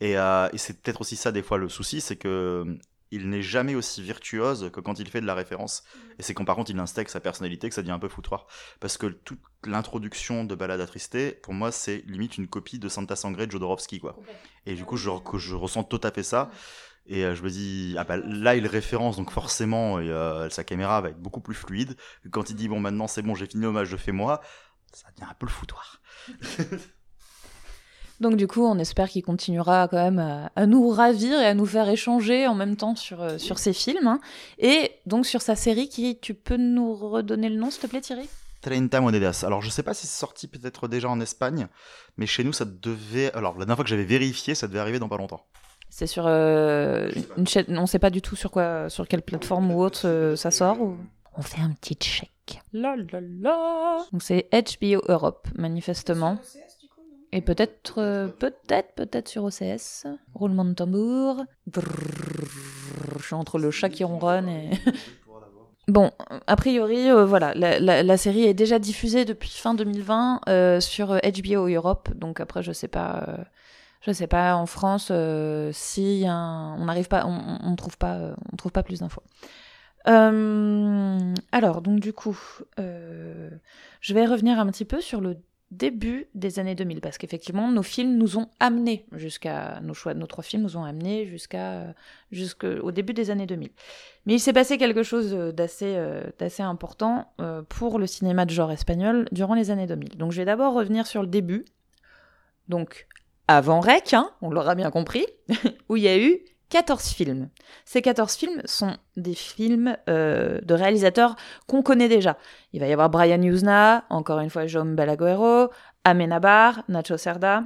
Speaker 3: Et, et c'est peut-être aussi ça des fois le souci, c'est que il n'est jamais aussi virtuose que quand il fait de la référence. Et c'est quand par contre il installe sa personnalité que ça devient un peu foutoir. Parce que toute l'introduction de Balade attristé, pour moi, c'est limite une copie de Santa Sangre de Jodorowsky, quoi. Et du coup, je, je ressens tout à fait ça. Et euh, je me dis, ah bah, là, il référence, donc forcément, euh, sa caméra va être beaucoup plus fluide. Quand il dit, bon, maintenant, c'est bon, j'ai fini l'hommage, je fais moi, ça devient un peu le foutoir. [LAUGHS]
Speaker 4: Donc du coup, on espère qu'il continuera quand même à, à nous ravir et à nous faire échanger en même temps sur, euh, sur ses films. hein. Et donc sur sa série qui, tu peux nous redonner le nom, s'il te plaît Thierry?
Speaker 3: 30 Monedas. Alors, je sais pas si c'est sorti peut-être déjà en Espagne, mais chez nous, ça devait. Alors, la dernière fois que j'avais vérifié, ça devait arriver dans pas longtemps.
Speaker 4: C'est sur euh, une chaîne, on sait pas du tout sur quoi, sur quelle plateforme ou autre euh, ça sort ou...
Speaker 5: On fait un petit check.
Speaker 4: La la la. Donc c'est HBO Europe manifestement. Et peut-être, euh, peut-être, peut-être sur OCS. Roulement de tambour. Je suis entre le chat qui ronronne et. [LAUGHS] Bon, a priori, euh, voilà, la, série est déjà diffusée depuis fin 2020 euh, sur HBO Europe. Donc après, je sais sais pas en France si on n'arrive pas, on, trouve pas, plus d'infos. Alors, donc du coup, je vais revenir un petit peu sur le début des années 2000, parce qu'effectivement, nos films nous ont amenés jusqu'à, nos choix, nos trois films nous ont amenés jusqu'à, jusqu'au début des années 2000. Mais il s'est passé quelque chose euh, d'assez, euh, d'assez important euh, pour le cinéma de genre espagnol durant les années 2000. Donc je vais d'abord revenir sur le début, donc avant Rec, hein, on l'aura bien compris, [LAUGHS] où il y a eu 14 films. Ces 14 films sont des films euh, de réalisateurs qu'on connaît déjà. Il va y avoir Brian Yuzna, encore une fois Jaume Balaguerro, Amenabar, Nacho Cerda.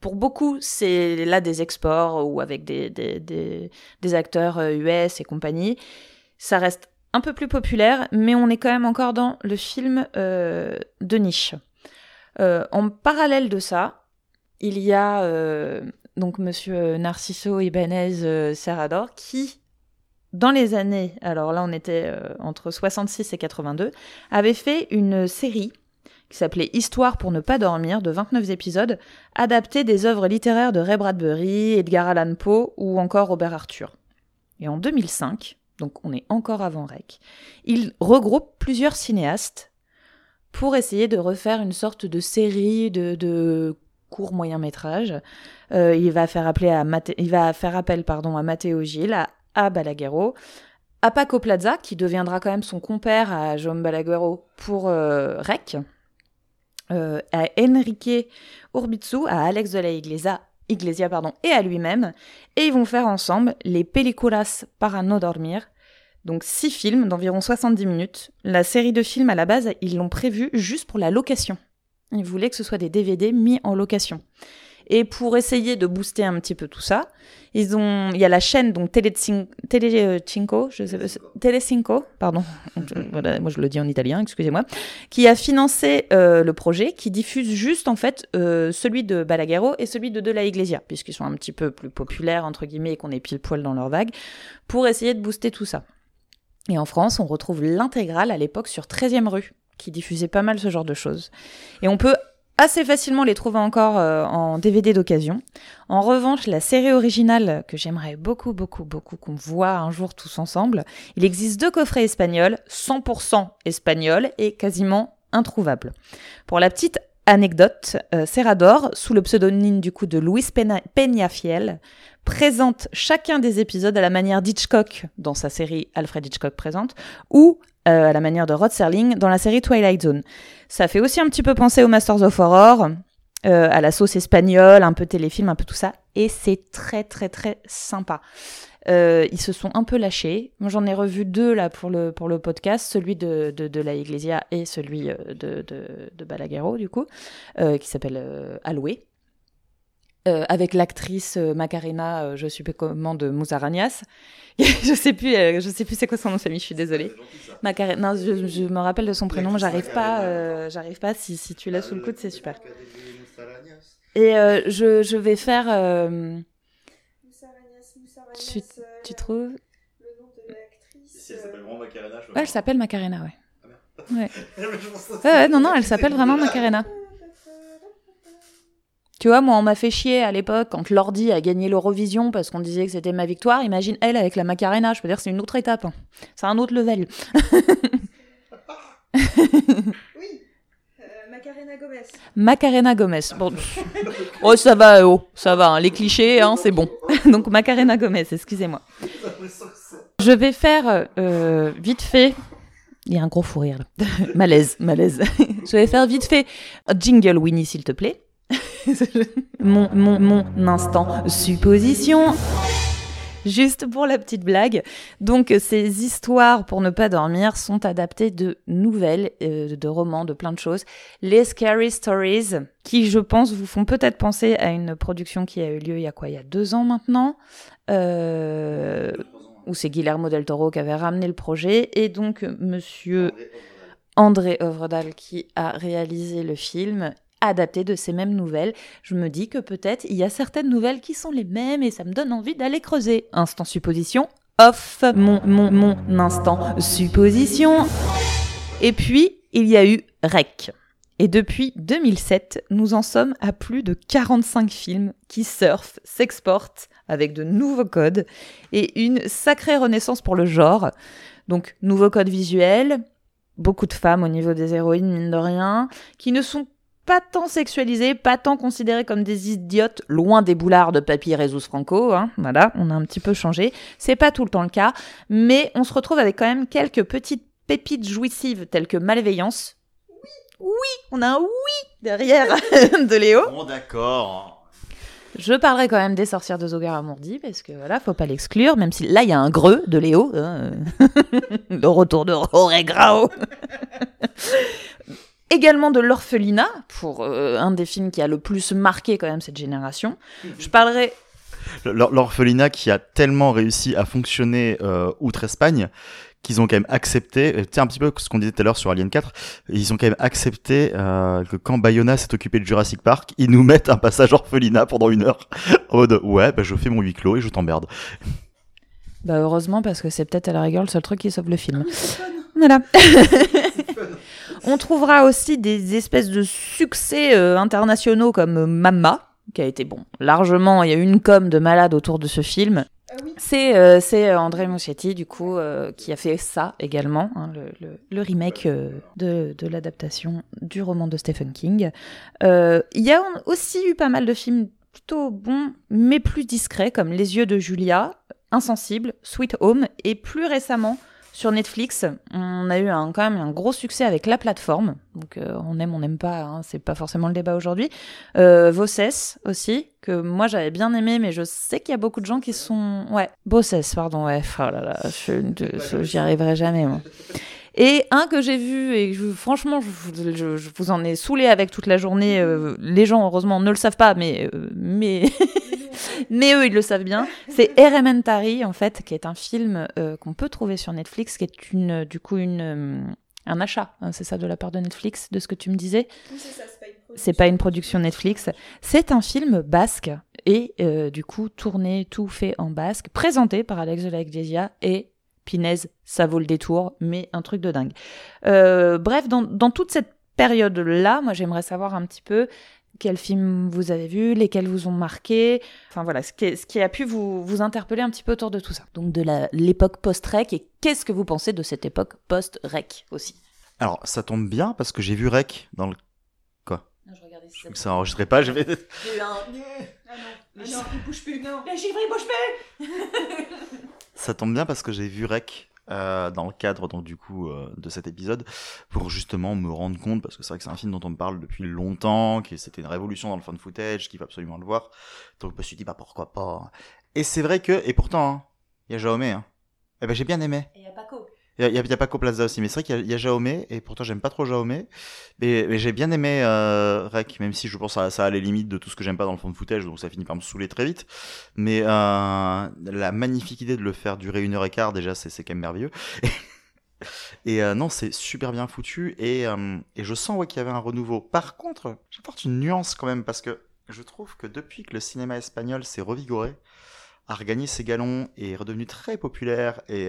Speaker 4: Pour beaucoup, c'est là des exports ou avec des, des, acteurs euh, US et compagnie. Ça reste un peu plus populaire, mais on est quand même encore dans le film euh, de niche. Euh, en parallèle de ça, il y a euh, donc Monsieur Narciso Ibanez euh, Serrador qui, dans les années, alors là on était euh, entre 66 et 82, avait fait une série qui s'appelait Histoire pour ne pas dormir de 29 épisodes, adaptée des œuvres littéraires de Ray Bradbury, Edgar Allan Poe ou encore Robert Arthur. Et en 2005, donc on est encore avant Rec, il regroupe plusieurs cinéastes pour essayer de refaire une sorte de série de, de court moyen métrage. Euh, il va faire à Matte- il va faire appel pardon à Matteo Gil, à, à Balaguerro, à Paco Plaza qui deviendra quand même son compère à Jaume Balaguerro pour euh, Rec. euh, à Enrique Urbitsu, à Alex de la Iglesia, Iglesia pardon, et à lui-même. Et ils vont faire ensemble les Películas para no dormir. Donc six films d'environ 70 minutes. La série de films à la base, ils l'ont prévu juste pour la location. Ils voulaient que ce soit des DVD mis en location. Et pour essayer de booster un petit peu tout ça, ils ont, il y a la chaîne donc Tele, Tele Cinco, je sais pas, Tele Cinco, pardon, voilà, moi je le dis en italien, excusez-moi, qui a financé euh, le projet, qui diffuse juste en fait euh, celui de Balaguerro et celui de De la Iglesia, puisqu'ils sont un petit peu plus populaires entre guillemets et qu'on est pile poil dans leur vague, pour essayer de booster tout ça. Et en France, on retrouve l'intégrale à l'époque sur 13e rue, qui diffusait pas mal ce genre de choses. Et on peut assez facilement les trouver encore euh, en DVD d'occasion. En revanche, la série originale que j'aimerais beaucoup, beaucoup, beaucoup qu'on voit un jour tous ensemble, il existe deux coffrets espagnols, 100% espagnols et quasiment introuvables. Pour la petite anecdote, euh, Serrador, sous le pseudonyme du coup de Luis Peñafiel, présente chacun des épisodes à la manière d'Hitchcock dans sa série Alfred Hitchcock présente, ou euh, à la manière de Rod Serling dans la série Twilight Zone. Ça fait aussi un petit peu penser aux Masters of Horror, euh, à la sauce espagnole, un peu téléfilm, un peu tout ça, et c'est très très très sympa. Euh, ils se sont un peu lâchés. Moi, j'en ai revu deux là pour le, pour le podcast, celui de, de, la Iglesia et celui de, de, de Balaguerro, du coup, qui s'appelle. Euh, avec l'actrice euh, Macarena, euh, je suis comment de Musarañas. [LAUGHS] je sais plus, je sais plus c'est quoi son nom de famille. Je suis désolée. Macarena, je, je, me rappelle de son prénom, j'arrive pas, j'arrive pas. Si, si tu l'as sous le coude, c'est super. Et je, je vais faire. Tu, tu trouves
Speaker 3: elle s'appelle vraiment Macarena.
Speaker 4: Ouais, elle s'appelle Macarena, ouais. [LAUGHS] [LAUGHS] ouais. ouais, non, non, elle s'appelle vraiment Macarena. Tu vois, moi, on m'a fait chier à l'époque quand Lordi a gagné l'Eurovision parce qu'on disait que c'était ma victoire. Imagine elle avec la Macarena. Je peux dire, c'est une autre étape. Hein. C'est un autre level. [LAUGHS]
Speaker 2: Euh, Macarena Gomez.
Speaker 4: Macarena Gomez. [LAUGHS] Oh, ça va, oh, ça va. Hein. Les clichés, hein, c'est bon. [LAUGHS] Donc, Macarena Gomez, excusez-moi. Je vais faire euh, vite fait. Il y a un gros fou rire là. [LAUGHS] malaise, malaise. Je vais faire vite fait jingle Winnie, s'il te plaît. mon instant supposition. Juste pour la petite blague. Donc, ces histoires pour ne pas dormir sont adaptées de nouvelles, euh, de romans, de plein de choses. Les Scary Stories, qui, je pense, vous font peut-être penser à une production qui a eu lieu il y a quoi? Il y a deux ans maintenant? Euh, où c'est Guillermo del Toro qui avait ramené le projet. Et donc, monsieur André Ovredal qui a réalisé le film adapté de ces mêmes nouvelles. Je me dis que peut-être il y a certaines nouvelles qui sont les mêmes et ça me donne envie d'aller creuser. Instant supposition, off mon, mon, mon instant supposition. Et puis, il y a eu Rec. Et depuis 2007, nous en sommes à plus de 45 films qui surfent, s'exportent avec de nouveaux codes et une sacrée renaissance pour le genre. Donc, nouveaux codes visuels, beaucoup de femmes au niveau des héroïnes, mine de rien, qui ne sont pas tant sexualisés, pas tant considérés comme des idiotes, loin des boulards de Papy Rezus Franco, hein, voilà, on a un petit peu changé. C'est pas tout le temps le cas, mais on se retrouve avec quand même quelques petites pépites jouissives telles que Malveillance. Oui, oui, on a un oui derrière [LAUGHS] de Léo.
Speaker 3: Bon, d'accord.
Speaker 4: Je parlerai quand même des sorcières de Zogar Amourdi, parce que voilà, faut pas l'exclure, même si là il y a un greu de Léo. Hein. [LAUGHS] le retour de Roré Grau également de l'orphelinat, pour euh, un des films qui a le plus marqué quand même cette génération. Je parlerai...
Speaker 3: L'orphelinat qui a tellement réussi à fonctionner euh, outre-Espagne qu'ils ont quand même accepté, euh, un petit peu ce qu'on disait tout à l'heure sur Alien 4, ils ont quand même accepté que quand Bayona s'est occupé de Jurassic Park, ils nous mettent un passage orphelinat pendant une heure. [LAUGHS] en mode, ouais, bah, je fais mon huis clos et je t'emmerde.
Speaker 4: Bah heureusement parce que c'est peut-être à la rigueur le seul truc qui sauve le film. Voilà. [LAUGHS] On trouvera aussi des espèces de succès euh, internationaux comme euh, Mamma, qui a été bon largement. Il y a eu une com de malade autour de ce film.
Speaker 2: Ah.
Speaker 4: C'est euh, c'est André Muschietti du coup qui a fait ça également, hein, le, le, le, remake de, de l'adaptation du roman de Stephen King. Il y a aussi eu pas mal de films plutôt bons mais plus discrets comme Les yeux de Julia, Insensible, Sweet Home et plus récemment sur Netflix. On a eu un, quand même un gros succès avec la plateforme. Donc euh, on aime, on n'aime pas, hein, c'est pas forcément le débat aujourd'hui. Euh, Vossès aussi, que moi j'avais bien aimé, mais je sais qu'il y a beaucoup de gens qui sont... Ouais, Bossès, pardon, ouais. Oh là là, j'y arriverai jamais, moi. Et un que j'ai vu, et je- franchement, je, je- je vous en ai saoulé avec toute la journée. euh, les gens, heureusement, ne le savent pas, mais, euh, mais, [LAUGHS] mais eux, ils le savent bien. C'est [LAUGHS] Elementary, en fait, qui est un film euh, qu'on peut trouver sur Netflix, qui est une, du coup une, euh, un achat, hein, c'est ça, de la part de Netflix, de ce que tu me disais. C'est pas une production Netflix. C'est un film basque et euh, du coup tourné, tout fait en basque, présenté par Alex de la Iglesia et Pinaise, ça vaut le détour, mais un truc de dingue. Euh, bref, dans, dans toute cette période-là, moi j'aimerais savoir un petit peu quels films vous avez vus, lesquels vous ont marqué, enfin voilà, ce qui, est- ce qui a pu vous, vous interpeller un petit peu autour de tout ça. Donc de la- l'époque post-rec, et qu'est-ce que vous pensez de cette époque post-rec aussi?
Speaker 3: Alors, ça tombe bien parce que j'ai vu Rec dans le.
Speaker 4: Je regardais
Speaker 3: Je que ça enregistrait pas, je vais. Ça tombe bien parce que j'ai vu Rec euh, dans le cadre donc du coup euh, de cet épisode pour justement me rendre compte parce que c'est vrai que c'est un film dont on me parle depuis longtemps, que c'était une révolution dans le fan footage, qu'il faut absolument le voir. Donc je me suis dit bah pourquoi pas. Et c'est vrai que et pourtant hein, il y a Jaume hein. Eh ben j'ai bien aimé.
Speaker 4: Et y a Paco.
Speaker 3: Il y a, a- a Paco Plaza aussi, mais c'est vrai qu'il y a, Jaume, et pourtant j'aime pas trop Jaume. Mais, j'ai bien aimé euh, Rec, même si je pense que ça a les limites de tout ce que j'aime pas dans le fond de footage, donc ça finit par me saouler très vite. Mais euh, la magnifique idée de le faire durer une heure et quart, déjà, c'est quand même merveilleux. [LAUGHS] Et euh, non, c'est super bien foutu, et, euh, et je sens ouais, qu'il y avait un renouveau. Par contre, j'apporte une nuance quand même, parce que je trouve que depuis que le cinéma espagnol s'est revigoré, a regagné ses galons et est redevenu très populaire et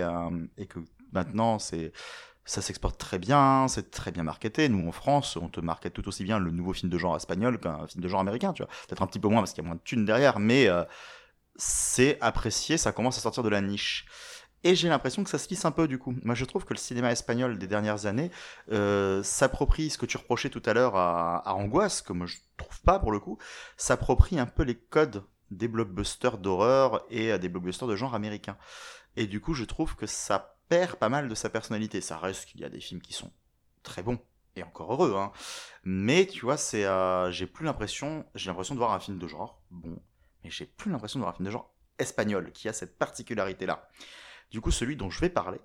Speaker 3: que maintenant c'est ça s'exporte très bien, c'est très bien marketé. Nous en France, on te market tout aussi bien le nouveau film de genre espagnol qu'un film de genre américain, tu vois. Peut-être un petit peu moins parce qu'il y a moins de thunes derrière, mais euh, c'est apprécié, ça commence à sortir de la niche. Et j'ai l'impression que ça se lisse un peu du coup. Moi je trouve que le cinéma espagnol des dernières années euh, s'approprie ce que tu reprochais tout à l'heure à, à Angoisse, que moi je trouve pas pour le coup, s'approprie un peu les codes des blockbusters d'horreur et à des blockbusters de genre américain. Et du coup, je trouve que ça perd pas mal de sa personnalité. Ça reste qu'il y a des films qui sont très bons et encore heureux, hein. Mais tu vois, c'est, euh, j'ai plus l'impression, j'ai l'impression de voir un film de genre bon, mais j'ai plus l'impression de voir un film de genre espagnol qui a cette particularité-là. Du coup, celui dont je vais parler,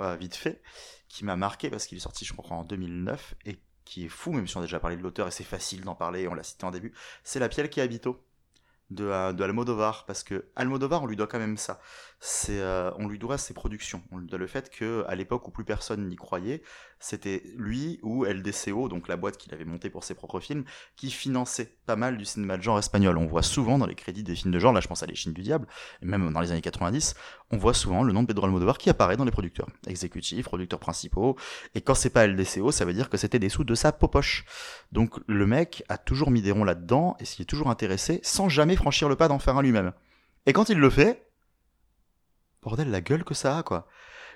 Speaker 3: euh, vite fait, qui m'a marqué parce qu'il est sorti, je crois, en 2009 et qui est fou, même si on a déjà parlé de l'auteur et c'est facile d'en parler, on l'a cité en début, c'est La Piel qui habito de, euh, de Almodovar parce que Almodovar on lui doit quand même ça c'est euh, on lui doit ses productions. On lui doit le fait que à l'époque où plus personne n'y croyait c'était lui ou LDCO donc la boîte qu'il avait montée pour ses propres films qui finançait pas mal du cinéma de genre espagnol. On voit souvent dans les crédits des films de genre là je pense à Les Chines du Diable et même dans les années 90 on voit souvent le nom de Pedro Almodovar qui apparaît dans les producteurs. Exécutifs producteurs principaux et quand c'est pas LDCO ça veut dire que c'était des sous de sa popoche. Donc le mec a toujours mis des ronds là-dedans et s'y est toujours intéressé sans jamais franchir le pas d'en faire un lui-même. Et quand il le fait, bordel, la gueule que ça a, quoi.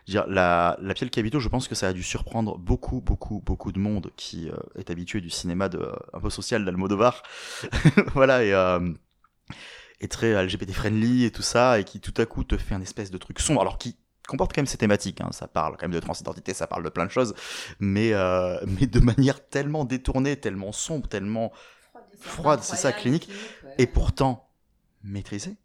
Speaker 3: Dire, la, la Piel Cabito, je pense que ça a dû surprendre beaucoup, beaucoup, beaucoup de monde qui euh, est habitué du cinéma de, un peu social d'Almodovar. [LAUGHS] voilà, et, euh, et très LGBT friendly et tout ça, et qui tout à coup te fait un espèce de truc sombre, alors qui comporte quand même ces thématiques, hein. ça parle quand même de transidentité, ça parle de plein de choses, mais, euh, [LAUGHS] mais de manière tellement détournée, tellement sombre, tellement froide, c'est ça, clinique, et pourtant maîtrisée.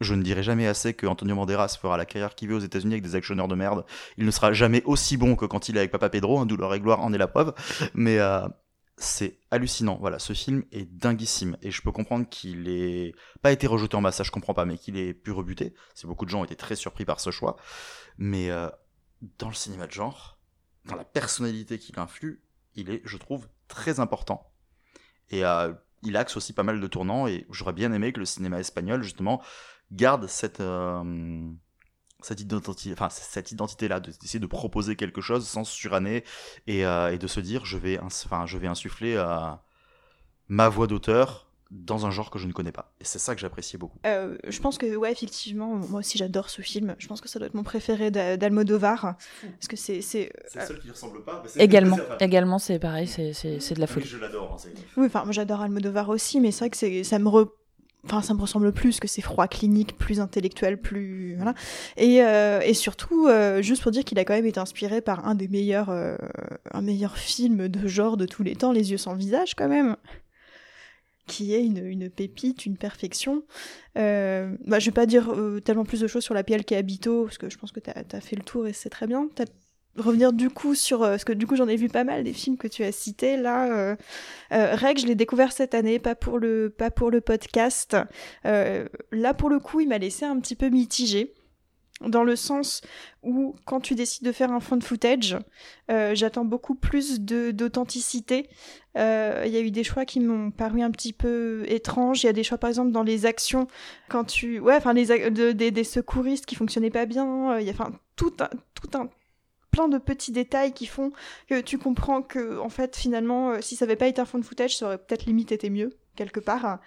Speaker 3: Je ne dirai jamais assez que Antonio Banderas fera la carrière qu'il veut aux États-Unis avec des actionneurs de merde. Il ne sera jamais aussi bon que quand il est avec Papa Pedro, hein, douleur et gloire en est la preuve. Mais euh, c'est hallucinant. Voilà, ce film est dinguissime et je peux comprendre qu'il ait pas été rejeté en masse, ça je comprends pas, mais qu'il ait pu rebuter. C'est beaucoup de gens ont été très surpris par ce choix. Mais euh, dans le cinéma de genre, dans la personnalité qu'il influe, il est, je trouve, très important. Et euh, il axe aussi pas mal de tournants et j'aurais bien aimé que le cinéma espagnol justement garde cette euh, cette identité enfin cette identité là d'essayer de proposer quelque chose sans suranner et, euh, et de se dire je vais enfin je vais insuffler euh, ma voix d'auteur dans un genre que je ne connais pas et c'est ça que j'appréciais beaucoup
Speaker 2: Euh, je pense que, ouais, effectivement, moi aussi j'adore ce film. Je pense que ça doit être mon préféré d'A- d'Almodovar. Parce que c'est. c'est-
Speaker 3: c'est le seul qui ne ressemble pas
Speaker 4: Également, également c'est pareil, c'est- c'est c'est de la folie.
Speaker 3: je l'adore hein,
Speaker 2: Oui, enfin, moi j'adore Almodovar aussi, mais c'est vrai que c'est- ça me re- Enfin, ça me ressemble plus que c'est froid clinique, plus intellectuel, plus voilà. Et, euh, et surtout, euh, juste pour dire qu'il a quand même été inspiré par un des meilleurs, euh, un meilleur film de genre de tous les temps, Les yeux sans visage, quand même, qui est une, une pépite, une perfection. Euh, bah, je vais pas dire tellement plus de choses sur la PL qui Habito, parce que je pense que t'as as fait le tour et c'est très bien. Revenir du coup sur euh, parce que du coup j'en ai vu pas mal des films que tu as cités là euh, euh, Reg je l'ai découvert cette année pas pour le pas pour le podcast. Euh, là pour le coup il m'a laissé un petit peu mitigé dans le sens où quand tu décides de faire un fond de footage j'attends beaucoup plus d'authenticité. Il y a eu des choix qui m'ont paru un petit peu étranges. Il y a des choix par exemple dans les actions quand tu ouais enfin les des, secouristes qui fonctionnaient pas bien il y a enfin tout un tout un de petits détails qui font que tu comprends que en fait finalement euh, si ça avait pas été un fond de footage ça aurait peut-être limite été mieux quelque part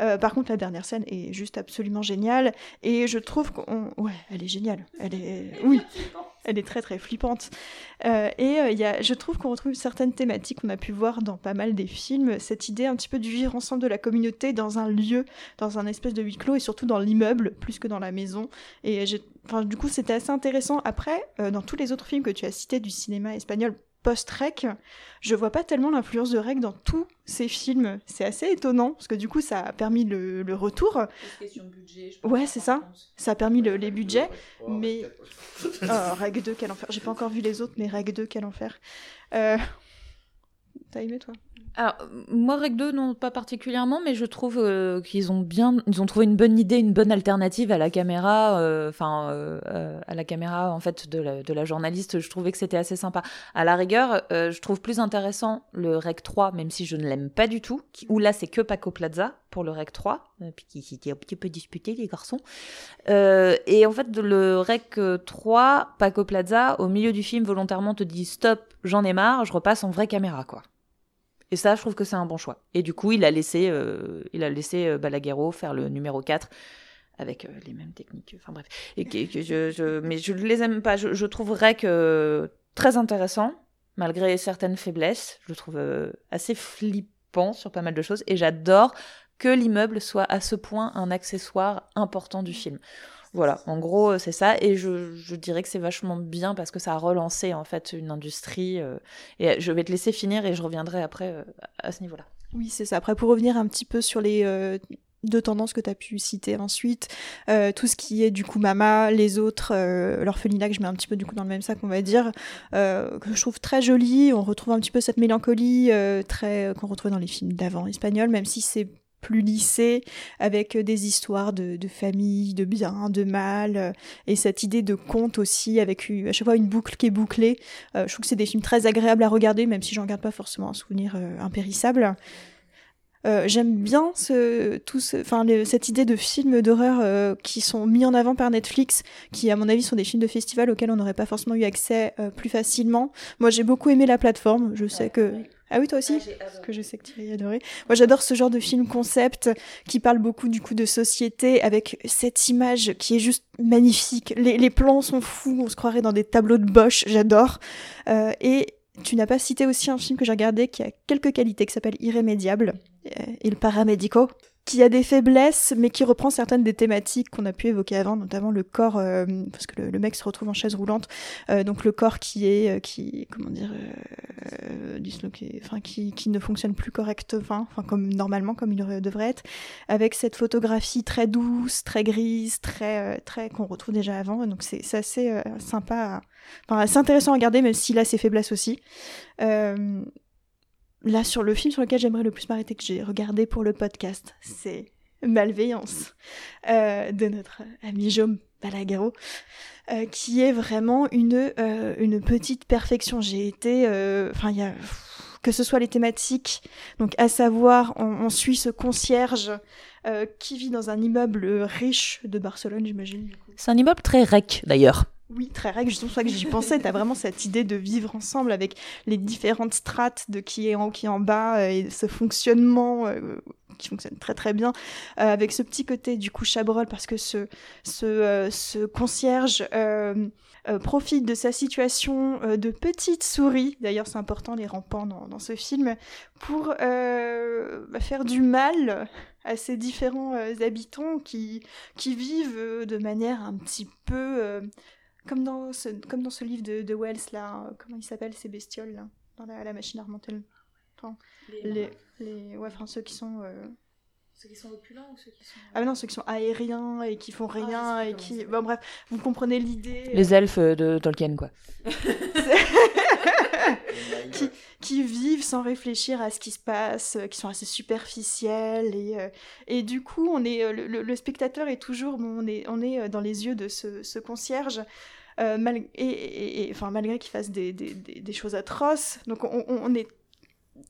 Speaker 2: Euh, par contre la dernière scène est juste absolument géniale. Et je trouve qu'on ouais elle est géniale. Elle est oui elle est très très flippante. Euh, et euh, y a, je trouve qu'on retrouve certaines thématiques qu'on a pu voir dans pas mal des films. Cette idée un petit peu du vivre ensemble de la communauté dans un lieu dans un espèce de huis clos et surtout dans l'immeuble plus que dans la maison. Et du coup, c'était assez intéressant. Après, euh, dans tous les autres films que tu as cités du cinéma espagnol post-rec, je vois pas tellement l'influence de Rec dans tous ces films. C'est assez étonnant, parce que du coup, ça a permis le, le retour. Ouais, c'est ça. Ça a permis le- les budgets. mais- [LAUGHS] Oh, Rec 2, quel enfer. J'ai pas encore vu les autres, mais Rec 2, quel enfer. Euh... T'as aimé, toi?
Speaker 4: Alors, moi, Rec 2, non, pas particulièrement, mais je trouve euh, qu'ils ont bien, ils ont trouvé une bonne idée, une bonne alternative à la caméra, euh, enfin, euh, à la caméra, en fait, de la, de la journaliste. Je trouvais que c'était assez sympa. À la rigueur, euh, je trouve plus intéressant le Rec 3, même si je ne l'aime pas du tout, qui- où là, c'est que Paco Plaza pour le Rec 3, euh, puis qui s'était un petit peu disputé, les garçons. Et en fait, le Rec euh, 3, Paco Plaza, au milieu du film, volontairement te dit stop, j'en ai marre, je repasse en vraie caméra, quoi. Et ça, je trouve que c'est un bon choix. Et du coup, il a laissé, euh, il a laissé euh, Balaguerro faire le numéro 4 avec euh, les mêmes techniques. Enfin bref. Et mais je ne les aime pas. Je, je trouverais que très intéressant, malgré certaines faiblesses. Je le trouve assez flippant sur pas mal de choses. Et j'adore que l'immeuble soit à ce point un accessoire important du film. Voilà, en gros, euh, c'est ça. Et je, dirais que c'est vachement bien parce que ça a relancé en fait une industrie. euh, et je vais te laisser finir et je reviendrai après euh, à ce niveau-là.
Speaker 2: Oui, c'est ça. Après, pour revenir un petit peu sur les deux tendances que tu as pu citer ensuite, tout ce qui est du coup Mama, les autres, l'orphelinat que je mets un petit peu du coup dans le même sac, on va dire, que je trouve très joli. On retrouve un petit peu cette mélancolie très qu'on retrouvait dans les films d'avant espagnols, même si c'est plus lissé, avec euh, des histoires de, de famille, de bien, de mal, euh, et cette idée de conte aussi, avec à chaque fois une boucle qui est bouclée. Euh, je trouve que c'est des films très agréables à regarder, même si j'en garde pas forcément un souvenir impérissable. J'aime bien ce, tout ce, enfin, cette idée de films d'horreur qui sont mis en avant par Netflix, qui à mon avis sont des films de festival auxquels on n'aurait pas forcément eu accès plus facilement. Moi j'ai beaucoup aimé la plateforme, je sais que... Ah oui toi aussi Parce que je sais que tu as adoré. Moi j'adore ce genre de film concept qui parle beaucoup du coup de société avec cette image qui est juste magnifique. Les, les plans sont fous, on se croirait dans des tableaux de Bosch, j'adore. Euh, et tu n'as pas cité aussi un film que j'ai regardé qui a quelques qualités, qui s'appelle Irrémédiable, euh, Il Paramédico, qui a des faiblesses, mais qui reprend certaines des thématiques qu'on a pu évoquer avant, notamment le corps, euh, parce que le, le mec se retrouve en chaise roulante, euh, donc le corps qui est, euh, qui, comment dire, disloqué, enfin qui, qui ne fonctionne plus correctement, enfin comme normalement, comme il devrait être, avec cette photographie très douce, très grise, très, très qu'on retrouve déjà avant, donc c'est assez sympa, enfin assez intéressant à regarder, même s'il a ses faiblesses aussi. Là, sur le film sur lequel j'aimerais le plus m'arrêter que j'ai regardé pour le podcast, c'est Malveillance euh, de notre ami Jaume Balaguerro, euh, qui est vraiment une, euh, une petite perfection. J'ai été, enfin, il y a que ce soit les thématiques, donc à savoir, on, on suit ce concierge qui vit dans un immeuble riche de Barcelone, j'imagine.
Speaker 4: C'est un immeuble très rec d'ailleurs.
Speaker 2: Oui, très règle, c'est pour ça que j'y pensais. T'as vraiment cette idée de vivre ensemble avec les différentes strates de qui est en haut, qui est en bas, euh, et ce fonctionnement euh, qui fonctionne très très bien, euh, avec ce petit côté du coup chabrol parce que ce concierge profite de sa situation de petite souris, d'ailleurs c'est important les rampants dans, ce film, pour bah, faire du mal à ces différents habitants qui, vivent de manière un petit peu comme, dans ce, comme dans ce livre de, de Wells, là, euh, comment il s'appelle ces bestioles là, dans la, la machine à remonter le temps les, les, ouais, enfin ceux qui sont... euh,
Speaker 4: Ceux qui sont opulents ou ceux qui sont...
Speaker 2: Ah mais non, ceux qui sont aériens et qui font rien
Speaker 4: sais
Speaker 2: et qui... Bon bref, vous comprenez l'idée.
Speaker 4: Les elfes de Tolkien, quoi. [LAUGHS]
Speaker 2: qui, qui vivent sans réfléchir à ce qui se passe, euh, qui sont assez superficiels et, euh, et du coup on est euh, le, le- le spectateur est toujours bon, on est on est dans les yeux de ce, ce concierge euh, mal- et, et- et- enfin malgré qu'il fasse des, des, des, des choses atroces donc on, on- on est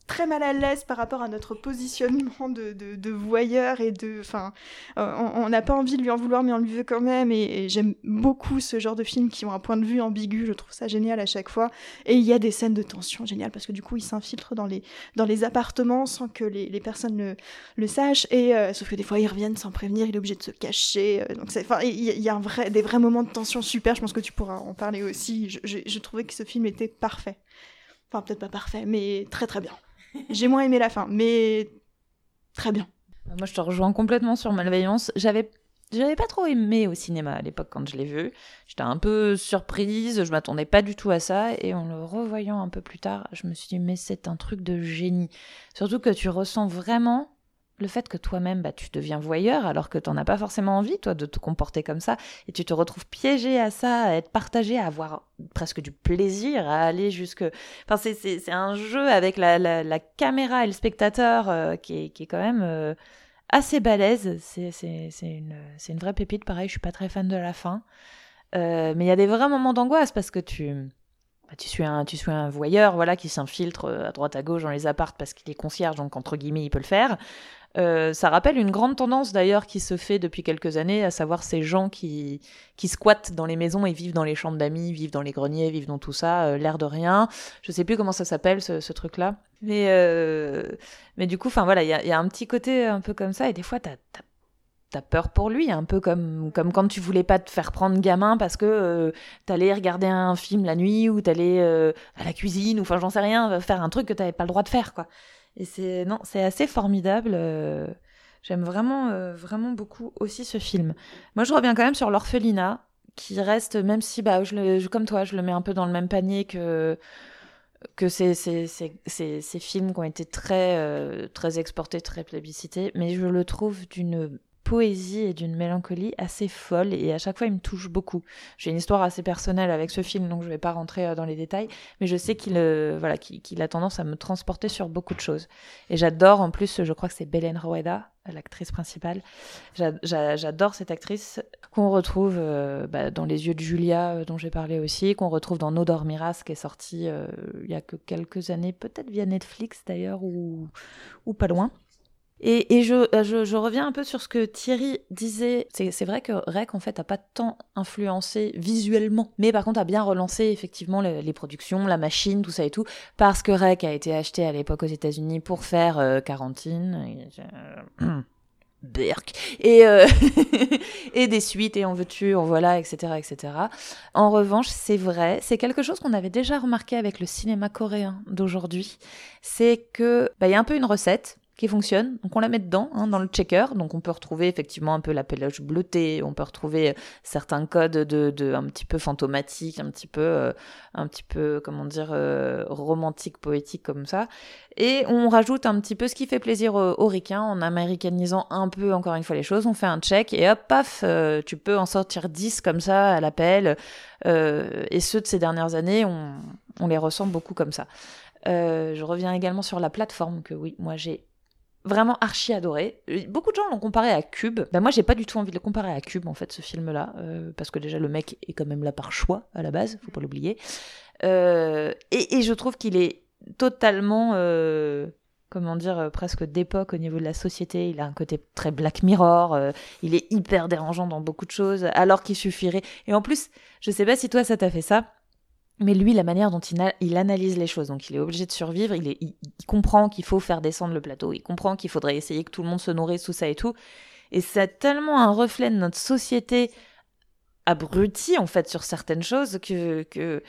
Speaker 2: très mal à l'aise par rapport à notre positionnement de, de, voyeur et de enfin euh, on n'a pas envie de lui en vouloir mais on lui veut quand même et, j'aime beaucoup ce genre de films qui ont un point de vue ambigu je trouve ça génial à chaque fois et il y a des scènes de tension géniales parce que du coup, il s'infiltre dans les, dans les appartements sans que les, les personnes le, le sachent. Et euh, sauf que des fois, ils reviennent sans prévenir, il est obligé de se cacher. euh, donc, il y, a- un vrai, des vrais moments de tension super. Je pense que tu pourras en parler aussi. Je, je trouvais que ce film était parfait. Peut-être pas parfait, mais très très bien. J'ai moins aimé la fin, mais très bien.
Speaker 4: Moi, je te rejoins complètement sur Malveillance. J'avais j'avais pas trop aimé au cinéma à l'époque quand je l'ai vu. J'étais un peu surprise, je m'attendais pas du tout à ça et en le revoyant un peu plus tard, je me suis dit mais c'est un truc de génie. Surtout que tu ressens vraiment le fait que toi-même bah, tu deviens voyeur alors que t'en as pas forcément envie toi de te comporter comme ça et tu te retrouves piégé à ça, à être partagé, à avoir presque du plaisir, à aller jusque Enfin, c'est- c'est c'est un jeu avec la, la, la caméra et le spectateur euh, qui, est, qui est quand même euh, assez balèze. C'est c'est- une, une vraie pépite. Pareil, je suis pas très fan de la fin. Euh, mais il y a des vrais moments d'angoisse parce que tu, bah, tu, suis un, tu suis un voyeur voilà, qui s'infiltre à droite à gauche dans les appartes parce qu'il est concierge, donc entre guillemets, il peut le faire. Euh, ça rappelle une grande tendance d'ailleurs qui se fait depuis quelques années, à savoir ces gens qui, squattent dans les maisons et vivent dans les chambres d'amis, vivent dans les greniers, vivent dans tout ça, euh, l'air de rien. Je sais plus comment ça s'appelle ce, truc-là. Mais, euh, mais du coup, enfin voilà, il y a, un petit côté un peu comme ça, et des fois, t'as peur pour lui, un peu comme, quand tu voulais pas te faire prendre gamin parce que t'allais regarder un film la nuit ou t'allais à la cuisine ou enfin j'en sais rien, faire un truc que t'avais pas le droit de faire quoi. Et c'est non, c'est assez formidable. euh, J'aime vraiment, euh, vraiment beaucoup aussi ce film. Moi, je reviens quand même sur l'orphelinat, qui reste, même si, bah, je le, comme toi, je le mets un peu dans le même panier que que ces, ces, ces, ces, ces films qui ont été très, euh, très exportés, très plébiscités, mais je le trouve d'une poésie et d'une mélancolie assez folle et à chaque fois il me touche beaucoup. J'ai une histoire assez personnelle avec ce film donc je vais pas rentrer euh, dans les détails mais je sais qu'il euh, voilà qu'il a tendance à me transporter sur beaucoup de choses. Et j'adore en plus je crois que c'est Belen Rueda l'actrice principale. J'a- j'a- j'adore cette actrice qu'on retrouve euh, bah, dans Les yeux de Julia dont j'ai parlé aussi qu'on retrouve dans No Dormiras qui est sorti il y a que quelques années peut-être via Netflix d'ailleurs ou ou pas loin et, euh, je, reviens un peu sur ce que Thierry disait. C'est vrai que Rec, en fait, a pas tant influencé visuellement. Mais par contre, a bien relancé, effectivement, les, productions, la machine, tout ça et tout. Parce que Rec a été acheté à l'époque aux États-Unis pour faire euh, Quarantine. Et, euh, [CLEARS THROAT] Berk. Et, euh, [LAUGHS] et des suites, et en veux-tu, en voilà, etc., etc. En revanche, c'est vrai, c'est quelque chose qu'on avait déjà remarqué avec le cinéma coréen d'aujourd'hui. C'est que, bah, il y a un peu une recette qui fonctionne. Donc on la met dedans, hein, dans le checker. Donc on peut retrouver effectivement un peu la péloche bleutée, on peut retrouver euh, certains codes de, de un petit peu fantomatiques, un petit peu, euh, un petit peu, comment dire, euh, romantique, poétique comme ça. Et on rajoute un petit peu ce qui fait plaisir aux, aux en américanisant un peu encore une fois les choses. On fait un check et hop, paf, tu peux en sortir 10 comme ça à l'appel. Et ceux de ces dernières années, on, on les ressent beaucoup comme ça. Je reviens également sur la plateforme que oui, moi j'ai vraiment archi adoré. Euh, Beaucoup de gens l'ont comparé à Cube. Ben moi, j'ai pas du tout envie de le comparer à Cube, en fait, ce film-là, euh, parce que déjà le mec est quand même là par choix à la base, faut pas l'oublier. Euh, et, je trouve qu'il est totalement, comment dire, presque d'époque au niveau de la société. Il a un côté très Black Mirror. il est hyper dérangeant dans beaucoup de choses, alors qu'il suffirait. Et en plus, je sais pas si toi ça t'a fait ça. Mais lui, la manière dont il, analyse les choses, donc il est obligé de survivre, il, comprend qu'il faut faire descendre le plateau, il comprend qu'il faudrait essayer que tout le monde se nourrisse, tout ça et tout. Et c'est tellement un reflet de notre société abrutie, en fait, sur certaines choses que... que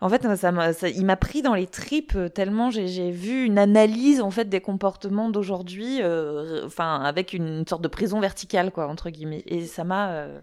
Speaker 4: en fait, ça ça- il m'a pris dans les tripes tellement j'ai j'ai vu une analyse en fait des comportements d'aujourd'hui, euh, enfin avec une sorte de prison verticale quoi entre guillemets. Et ça m'a euh,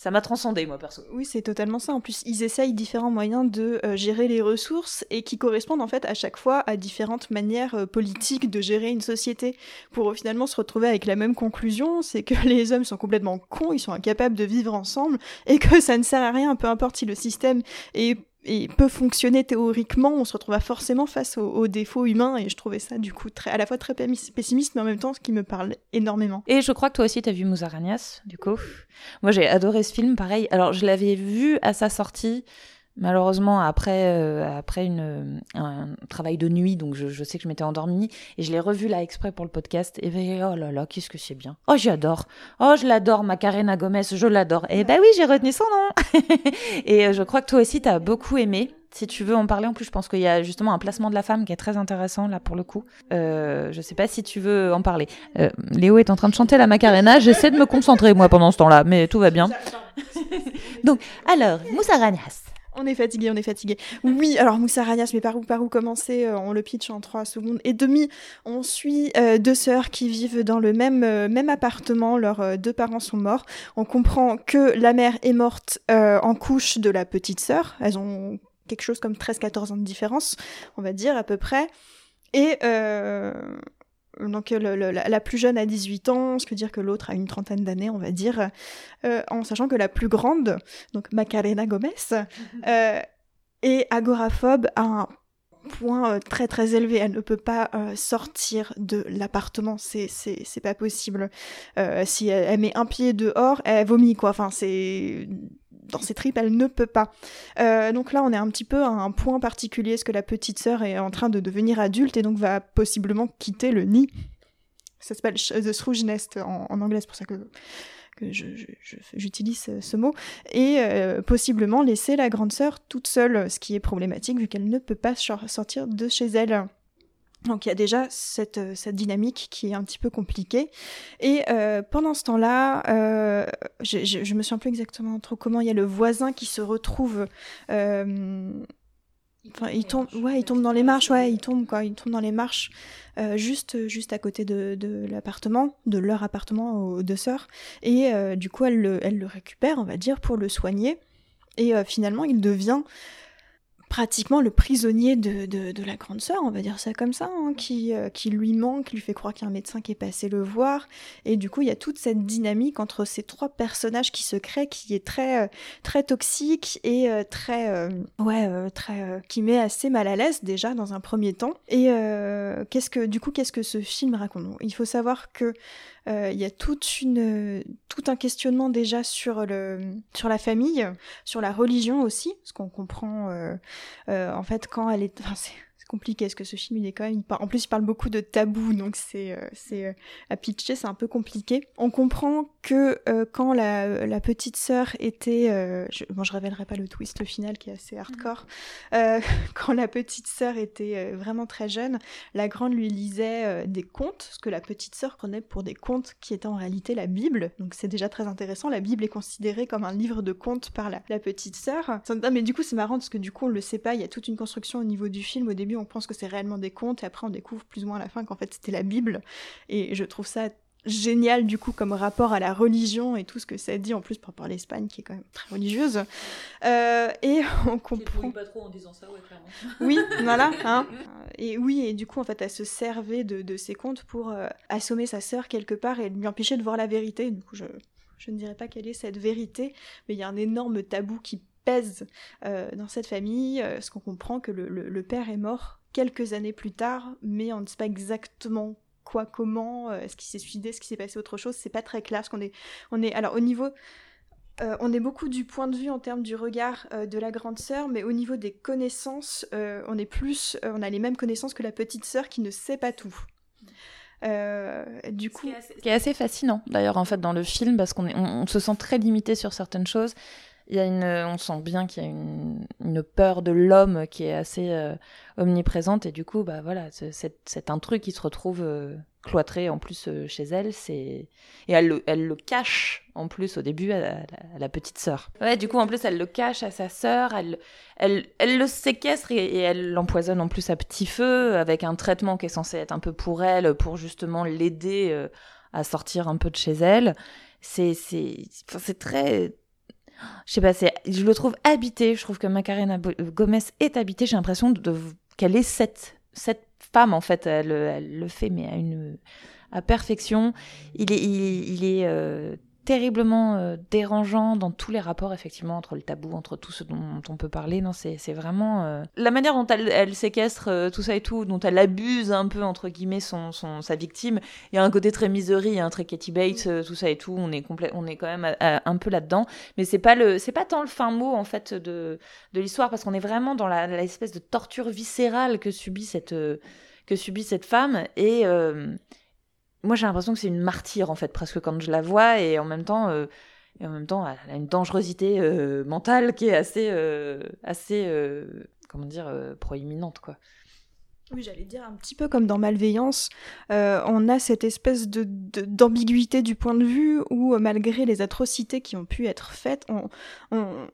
Speaker 4: ça m'a transcendé moi perso.
Speaker 2: Oui, c'est totalement ça. En plus, ils essayent différents moyens de euh, gérer les ressources et qui correspondent en fait à chaque fois à différentes manières euh, politiques de gérer une société pour euh, finalement se retrouver avec la même conclusion, c'est que [LAUGHS] les hommes sont complètement cons, ils sont incapables de vivre ensemble et que ça ne sert à rien, peu importe si le système est et peut fonctionner théoriquement, on se retrouvera forcément face aux, défauts humains et je trouvais ça du coup très, à la fois très pessimiste mais en même temps ce qui me parle énormément.
Speaker 4: Et je crois que toi aussi t'as vu Musaranias du coup. Moi j'ai adoré ce film pareil. Alors je l'avais vu à sa sortie. Malheureusement, après, euh, après une, un travail de nuit, donc je, je sais que je m'étais endormie, et je l'ai revu là exprès pour le podcast, et ben, oh là là, qu'est-ce que c'est bien. Oh, j'adore. Oh, je l'adore, Macarena Gomez, je l'adore. Et ben oui, j'ai retenu son nom. [LAUGHS] et euh, je crois que toi aussi, t'as beaucoup aimé. Si tu veux en parler, en plus, je pense qu'il y a justement un placement de la femme qui est très intéressant là pour le coup. Euh, je sais pas si tu veux en parler. Euh, Léo est en train de chanter la Macarena. J'essaie de me concentrer moi pendant ce temps-là, mais tout va bien. [LAUGHS] donc, alors, Musaranias.
Speaker 2: On est fatigué, on est fatigué. Oui, alors Moussa Ranias, mais par où, par où commencer Euh, On le pitch en trois secondes et demie. On suit euh, deux sœurs qui vivent dans le même, euh, même appartement. Leurs deux parents sont morts. On comprend que la mère est morte en couche de la petite sœur. Elles ont quelque chose comme 13-14 ans de différence, on va dire à peu près. Et donc le- le- la, plus jeune a 18 ans, ce que dire que l'autre a une trentaine d'années, on va dire, euh, en sachant que la plus grande, donc Macarena Gomez, euh, est agoraphobe à un point euh, très très élevé. Elle ne peut pas euh, sortir de l'appartement, c'est c'est c'est pas possible. Euh, si elle, elle met un pied dehors, elle vomit quoi. Enfin c'est dans ses tripes, elle ne peut pas. Euh, donc là, on est un petit peu à un point particulier, parce que la petite sœur est en train de devenir adulte et donc va possiblement quitter le nid. Ça s'appelle The Scrooge Nest en, anglais, c'est pour ça que, j'utilise ce, mot. Et euh, possiblement laisser la grande sœur toute seule, ce qui est problématique vu qu'elle ne peut pas sor- sortir de chez elle. Donc il y a déjà cette, euh, cette dynamique qui est un petit peu compliquée. Et euh, pendant ce temps-là, euh, je, je, je me souviens plus exactement trop comment il y a le voisin qui se retrouve. euh, Enfin, il tombe, ouais, il tombe dans les marches, ouais, il tombe quoi, il tombe dans les marches, euh, juste, juste à côté de, de l'appartement, de leur appartement aux deux sœurs, et euh, du coup, elle le, elle le récupère, on va dire, pour le soigner, et euh, finalement, il devient pratiquement le prisonnier de, la grande sœur, on va dire ça comme ça, hein, qui, euh, qui lui manque, lui fait croire qu'il y a un médecin qui est passé le voir, et du coup, il y a toute cette dynamique entre ces trois personnages qui se créent, qui est très, euh, très toxique et euh, très, ouais, très, qui met assez mal à l'aise déjà dans un premier temps. Et qu'est-ce que, du coup, qu'est-ce que ce film raconte? Il faut savoir que il y a toute une, tout un questionnement déjà sur le, sur la famille, sur la religion aussi, ce qu'on comprend euh, euh, en fait quand elle est, enfin, compliqué parce que ce film il est quand même, il par- en plus il parle beaucoup de tabous donc c'est, euh, c'est euh, à pitcher c'est un peu compliqué. On comprend que euh, quand la, la petite sœur était, je, bon je révélerai pas le twist le final qui est assez hardcore, euh, [LAUGHS] quand la petite sœur était vraiment très jeune, la grande lui lisait des contes, ce que la petite sœur prenait pour des contes qui étaient en réalité la Bible. Donc c'est déjà très intéressant. La Bible est considérée comme un livre de contes par la, la petite sœur. Ah, mais du coup c'est marrant parce que du coup on le sait pas. Il y a toute une construction au niveau du film. Au début on pense que c'est réellement des contes et après on découvre plus ou moins à la fin qu'en fait c'était la Bible. Et je trouve ça génial du coup comme rapport à la religion et tout ce que ça dit en plus par rapport à l'Espagne qui est quand même très religieuse. Euh, et [LAUGHS] on comprend.
Speaker 4: pas trop en disant ça, ouais, clairement. [LAUGHS]
Speaker 2: Oui, voilà. [LAUGHS] Hein. Et oui, et du coup, en fait, elle se servait de, de ses contes pour euh, assommer sa sœur quelque part et lui empêcher de voir la vérité. Du coup, je, je ne dirais pas quelle est cette vérité, mais il y a un énorme tabou qui pèse euh, dans cette famille, euh, parce qu'on comprend que le, le- le père est mort quelques années plus tard, mais on ne sait pas exactement quoi, comment, euh, est-ce qu'il s'est suicidé, est-ce qu'il s'est passé autre chose, c'est pas très clair, parce qu'on est, on est, alors au niveau euh, on est beaucoup du point de vue en termes du regard euh, de la grande sœur, mais au niveau des connaissances, euh, on est plus, on a les mêmes connaissances que la petite sœur qui ne sait pas tout. Du coup,
Speaker 4: Ce qui est assez fascinant, d'ailleurs, en fait, dans le film, parce qu'on on, on se sent très limité sur certaines choses. Il y a une, on sent bien qu'il y a une, peur de l'homme qui est assez euh, omniprésente et du coup, bah voilà, c'est- un truc qui se retrouve euh, cloîtré en plus euh, chez elle. C'est et elle le, cache en plus au début à la, petite sœur. Ouais, du coup en plus elle le cache à sa sœur. Elle, elle, elle le séquestre et, elle l'empoisonne en plus à petit feu avec un traitement qui est censé être un peu pour elle, pour justement l'aider à sortir un peu de chez elle. C'est c'est c'est très je sais pas, je le trouve habité. Je trouve que Macarena Bo- Gomez est habitée. J'ai l'impression de, qu'elle est cette, cette femme, en fait. Elle, elle le fait, mais à une, à perfection. Il est, il est euh, terriblement euh, dérangeant dans tous les rapports, effectivement, entre le tabou, entre tout ce dont on peut parler. Non, c'est, vraiment euh, la manière dont elle, séquestre euh, tout ça et tout, dont elle abuse un peu entre guillemets son, son sa victime. Il y a un côté très misery, un très Katie Bates, tout ça et tout. On est on est quand même un peu là-dedans mais c'est pas le pas tant le fin mot en fait de de l'histoire parce qu'on est vraiment dans l'espèce de torture viscérale que subit cette que subit cette femme et moi j'ai l'impression que c'est une martyre en fait presque quand je la vois et en même temps euh, et en même temps elle a une dangerosité euh, mentale qui est assez euh, assez comment dire proéminente quoi.
Speaker 2: Oui, j'allais dire un petit peu comme dans Malveillance, on a cette espèce de d'ambiguïté du point de vue où, malgré les atrocités qui ont pu être faites, on, on,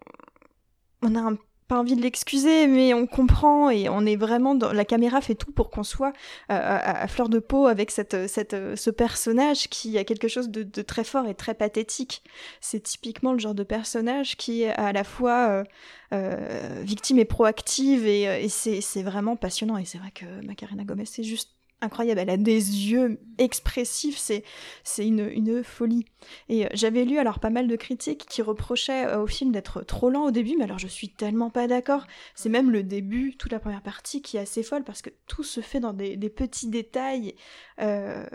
Speaker 2: on a un- pas envie de l'excuser, mais on comprend et on est vraiment dans la caméra fait tout pour qu'on soit euh, à, fleur de peau avec cette, cette, euh, ce personnage qui a quelque chose de, très fort et très pathétique. C'est typiquement le genre de personnage qui est à la fois euh, euh, victime et proactive et, euh, et c'est c'est vraiment passionnant et c'est vrai que Macarena Gomez c'est juste incroyable elle a des yeux expressifs c'est c'est une, une folie. Et euh, j'avais lu alors pas mal de critiques qui reprochaient euh, au film d'être trop lent au début mais alors je suis tellement pas d'accord. C'est même le début toute la première partie qui est assez folle parce que tout se fait dans des, des petits détails euh,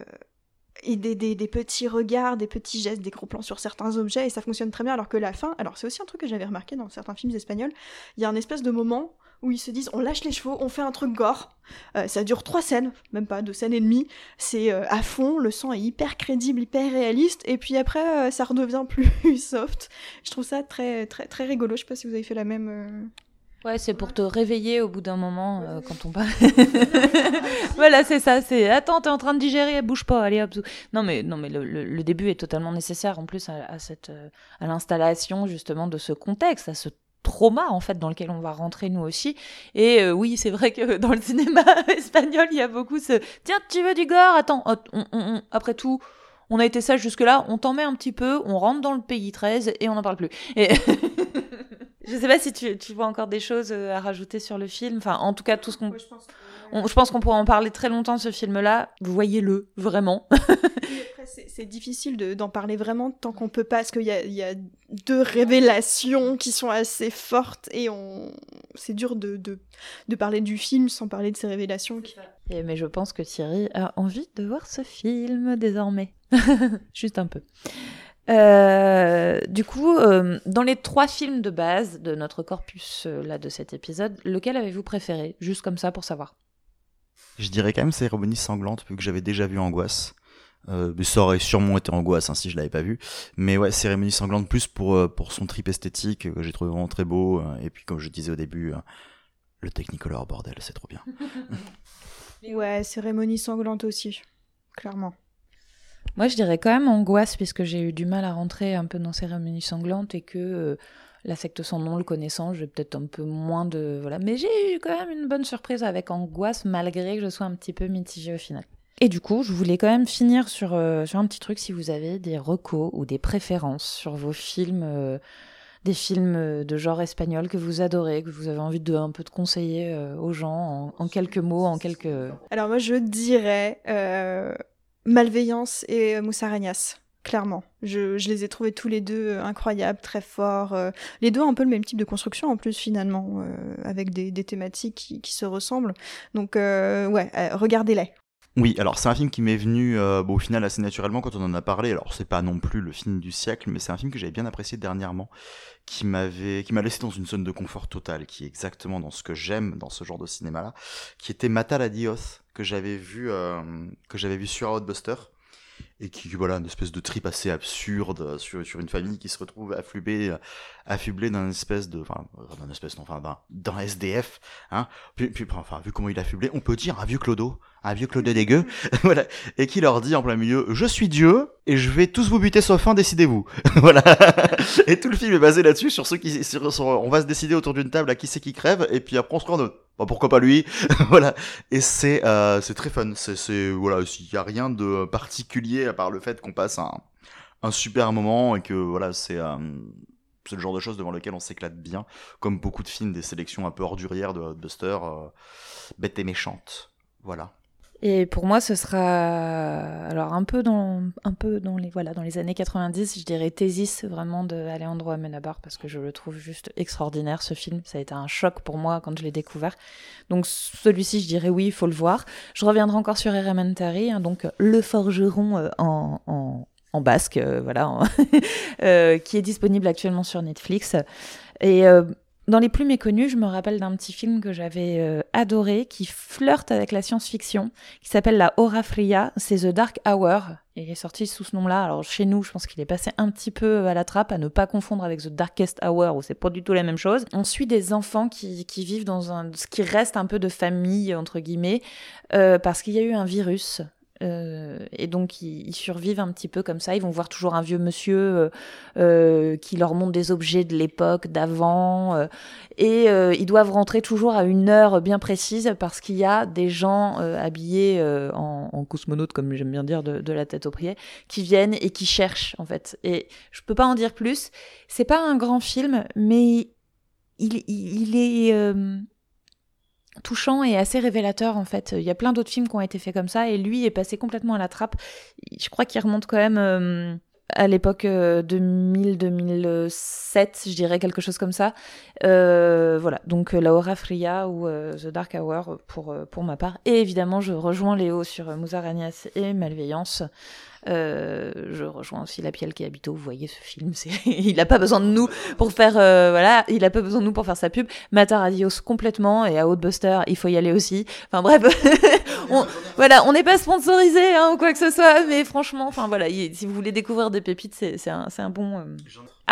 Speaker 2: et des, des, des petits regards, des petits gestes, des gros plans sur certains objets, et ça fonctionne très bien, alors que la fin, alors c'est aussi un truc que j'avais remarqué dans certains films espagnols, il y a un espèce de moment où ils se disent on lâche les chevaux, on fait un truc gore, Euh, ça dure trois scènes, même pas deux scènes et demie, c'est euh, à fond, le sang est hyper crédible, hyper réaliste, et puis après euh, ça redevient [LAUGHS] plus soft. Je trouve ça très très très rigolo, je sais pas si vous avez fait la même...
Speaker 4: Ouais, c'est pour te réveiller au bout d'un moment euh, quand on parle. [LAUGHS] voilà, c'est ça. C'est attends, t'es en train de digérer, bouge pas, allez hop. Non mais non mais le, le- le début est totalement nécessaire en plus à, à cette à l'installation justement de ce contexte, à ce trauma en fait dans lequel on va rentrer nous aussi. Et euh, oui, c'est vrai que dans le cinéma [LAUGHS] espagnol, il y a beaucoup ce tiens, tu veux du gore? Attends, après tout. On a été sage jusque-là, on t'en met un petit peu, on rentre dans le pays 13 et on n'en parle plus. Et [LAUGHS] je sais pas si tu, tu vois encore des choses euh, à rajouter sur le film. Enfin, en tout cas, tout ce qu'on. On- je pense qu'on pourrait en parler très longtemps, ce film-là. Vous voyez-le, vraiment. [LAUGHS]
Speaker 2: C'est- difficile de- d'en parler vraiment tant qu'on peut pas, parce qu'il y a, il y a deux révélations qui sont assez fortes et on... c'est dur de, de, de parler du film sans parler de ces révélations. Qui...
Speaker 4: Et- mais je pense que Thierry a envie de voir ce film désormais. [LAUGHS] Juste un peu. Euh, du coup, euh, dans les trois films de base de notre corpus euh, là de cet épisode, lequel avez-vous préféré? Juste comme ça pour savoir.
Speaker 3: Je dirais quand même Cérémonie sanglante, vu que j'avais déjà vu Angoisse. Euh, mais ça aurait sûrement été Angoisse hein, si je l'avais pas vu. Mais ouais, Cérémonie sanglante plus pour, euh, pour son trip esthétique, que j'ai trouvé vraiment très beau. euh, et puis comme je disais au début, euh, le Technicolor, bordel, c'est trop bien. [LAUGHS]
Speaker 2: Ouais, cérémonie sanglante aussi, clairement.
Speaker 4: Moi, je dirais quand même angoisse, puisque j'ai eu du mal à rentrer un peu dans cérémonie sanglante et que euh, la secte sans nom le connaissant, j'ai peut-être un peu moins de. Voilà. Mais j'ai eu quand même une bonne surprise avec angoisse, malgré que je sois un petit peu mitigée au final. Et du coup, je voulais quand même finir sur, euh, sur un petit truc si vous avez des recos ou des préférences sur vos films, euh, des films euh, de genre espagnol que vous adorez, que vous avez envie de un peu de conseiller aux gens en, en quelques mots, en quelques.
Speaker 2: Alors moi je dirais Malveillance et Moussarañas, clairement. Je, les ai trouvés tous les deux euh, incroyables, très forts. euh, les deux ont un peu le même type de construction en plus finalement, euh, avec des, thématiques qui, se ressemblent. Donc euh, ouais, regardez-les.
Speaker 3: Oui, alors c'est un film qui m'est venu au final assez naturellement quand on en a parlé. Alors c'est pas non plus le film du siècle, mais c'est un film que j'avais bien apprécié dernièrement, qui m'avait, qui m'a laissé dans une zone de confort total, qui est exactement dans ce que j'aime dans ce genre de cinéma-là, qui était Matal a Dios que j'avais vu, que j'avais vu sur Outbuster et qui voilà une espèce de trip assez absurde euh, sur, sur une famille qui se retrouve affublée euh, affublée d'un espèce de enfin d'un espèce non, enfin d'un SDF hein. Puis, puis enfin vu comment il est affublé on peut dire un vieux clodo un vieux clodo dégueu [LAUGHS] voilà. Et qui leur dit en plein milieu je suis Dieu et je vais tous vous buter sauf un décidez-vous. [LAUGHS] Voilà. [LAUGHS] Et tout le film est basé là-dessus sur ceux qui sur, on va se décider autour d'une table à qui c'est qui crève et puis après on se en autre. Bah, pourquoi pas lui? Voilà. Et c'est euh, c'est très fun. C'est c'est voilà il y a rien de particulier à part le fait qu'on passe un un super moment et que voilà c'est euh, c'est le genre de choses devant lequel on s'éclate bien comme beaucoup de films des sélections un peu ordurières de Buster euh, bêtes et méchantes. Voilà
Speaker 4: Et pour moi, ce sera alors un peu dans un peu dans les voilà dans les années 90, je dirais Thésis vraiment de Alejandro Amenabar parce que je le trouve juste extraordinaire ce film. Ça a été un choc pour moi quand je l'ai découvert. Donc celui-ci, je dirais oui, il faut le voir. Je reviendrai encore sur Elementary, hein, donc le forgeron euh, en, en en basque, euh, voilà, en- [LAUGHS] euh, qui est disponible actuellement sur Netflix. Et euh, dans les plus méconnus, je me rappelle d'un petit film que j'avais euh, adoré, qui flirte avec la science-fiction, qui s'appelle La Hora Fria. C'est The Dark Hour. Et il est sorti sous ce nom-là. Alors chez nous, je pense qu'il est passé un petit peu à la trappe, à ne pas confondre avec The Darkest Hour, où c'est pas du tout la même chose. On suit des enfants qui, vivent dans ce qui reste un peu de famille, entre guillemets, euh, parce qu'il y a eu un virus. Euh, et donc ils, survivent un petit peu comme ça. Ils vont voir toujours un vieux monsieur euh, euh, qui leur montre des objets de l'époque, d'avant, euh, et ils doivent rentrer toujours à une heure bien précise parce qu'il y a des gens habillés en, en cosmonautes, comme j'aime bien dire, de, la tête aux pieds, qui viennent et qui cherchent en fait. Et je peux pas en dire plus. C'est pas un grand film, mais il, il, est touchant et assez révélateur en fait. Il y a plein d'autres films qui ont été faits comme ça et lui est passé complètement à la trappe. Je crois qu'il remonte quand même euh, à l'époque 2000-2007, je dirais quelque chose comme ça. Euh, voilà, donc euh, La Hora Fria ou euh, The Dark Hour pour, euh, pour ma part. Et évidemment, je rejoins Léo sur euh, Musarañas et Malveillance. Euh, je rejoins aussi La Pielle qui habite Vous voyez ce film, [LAUGHS] il a pas besoin de nous pour faire euh, voilà, il a pas besoin de nous pour faire sa pub. Mataradios complètement et à Outbuster, il faut y aller aussi. Enfin bref, [LAUGHS] on, voilà, on n'est pas sponsorisé hein, ou quoi que ce soit, mais franchement, enfin voilà, il- si vous voulez découvrir des pépites, c'est un, un bon. euh.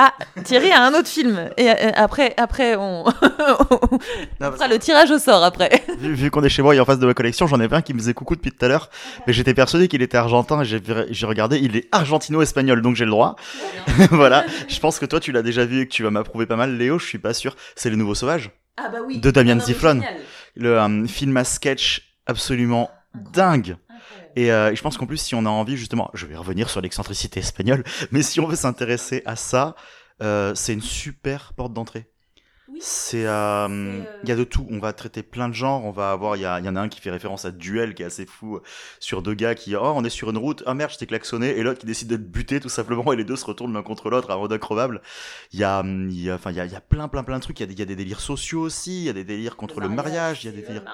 Speaker 4: Ah, Thierry a un autre film. Et euh, après après on, [LAUGHS] on fera le tirage au sort après.
Speaker 3: vu, vu qu'on est chez moi et en face de ma collection j'en avais un qui me faisait coucou depuis tout à l'heure. Mais j'étais persuadé qu'il était argentin et j'ai j'ai regardé il est argentino-espagnol donc j'ai le droit. [LAUGHS] Voilà. Je pense que toi tu l'as déjà vu et que tu vas m'approuver pas mal. Léo je suis pas sûr. C'est le nouveau sauvage.
Speaker 4: Ah bah oui.
Speaker 3: De Damien Ziflon. le euh, film à sketch absolument dingue et euh, je pense qu'en plus, si on a envie, justement, je vais revenir sur l'excentricité espagnole, [LAUGHS] mais si on veut s'intéresser à ça, euh, c'est une super porte d'entrée.
Speaker 4: Oui.
Speaker 3: C'est, euh,
Speaker 4: euh,
Speaker 3: il y a de tout. On va traiter plein de genres. On va avoir, il y, y en a un qui fait référence à Duel, qui est assez fou, sur deux gars qui, oh, on est sur une route, ah merde, je t'ai klaxonné, et l'autre qui décide de te buter tout simplement, et les deux se retournent l'un contre l'autre à mode incroyable. Il y a, il y a, enfin, il y a, y a plein, plein, plein de trucs. Il y a des, il y a des délires sociaux aussi. Il y a des délires contre le mariage. Il y a des délires.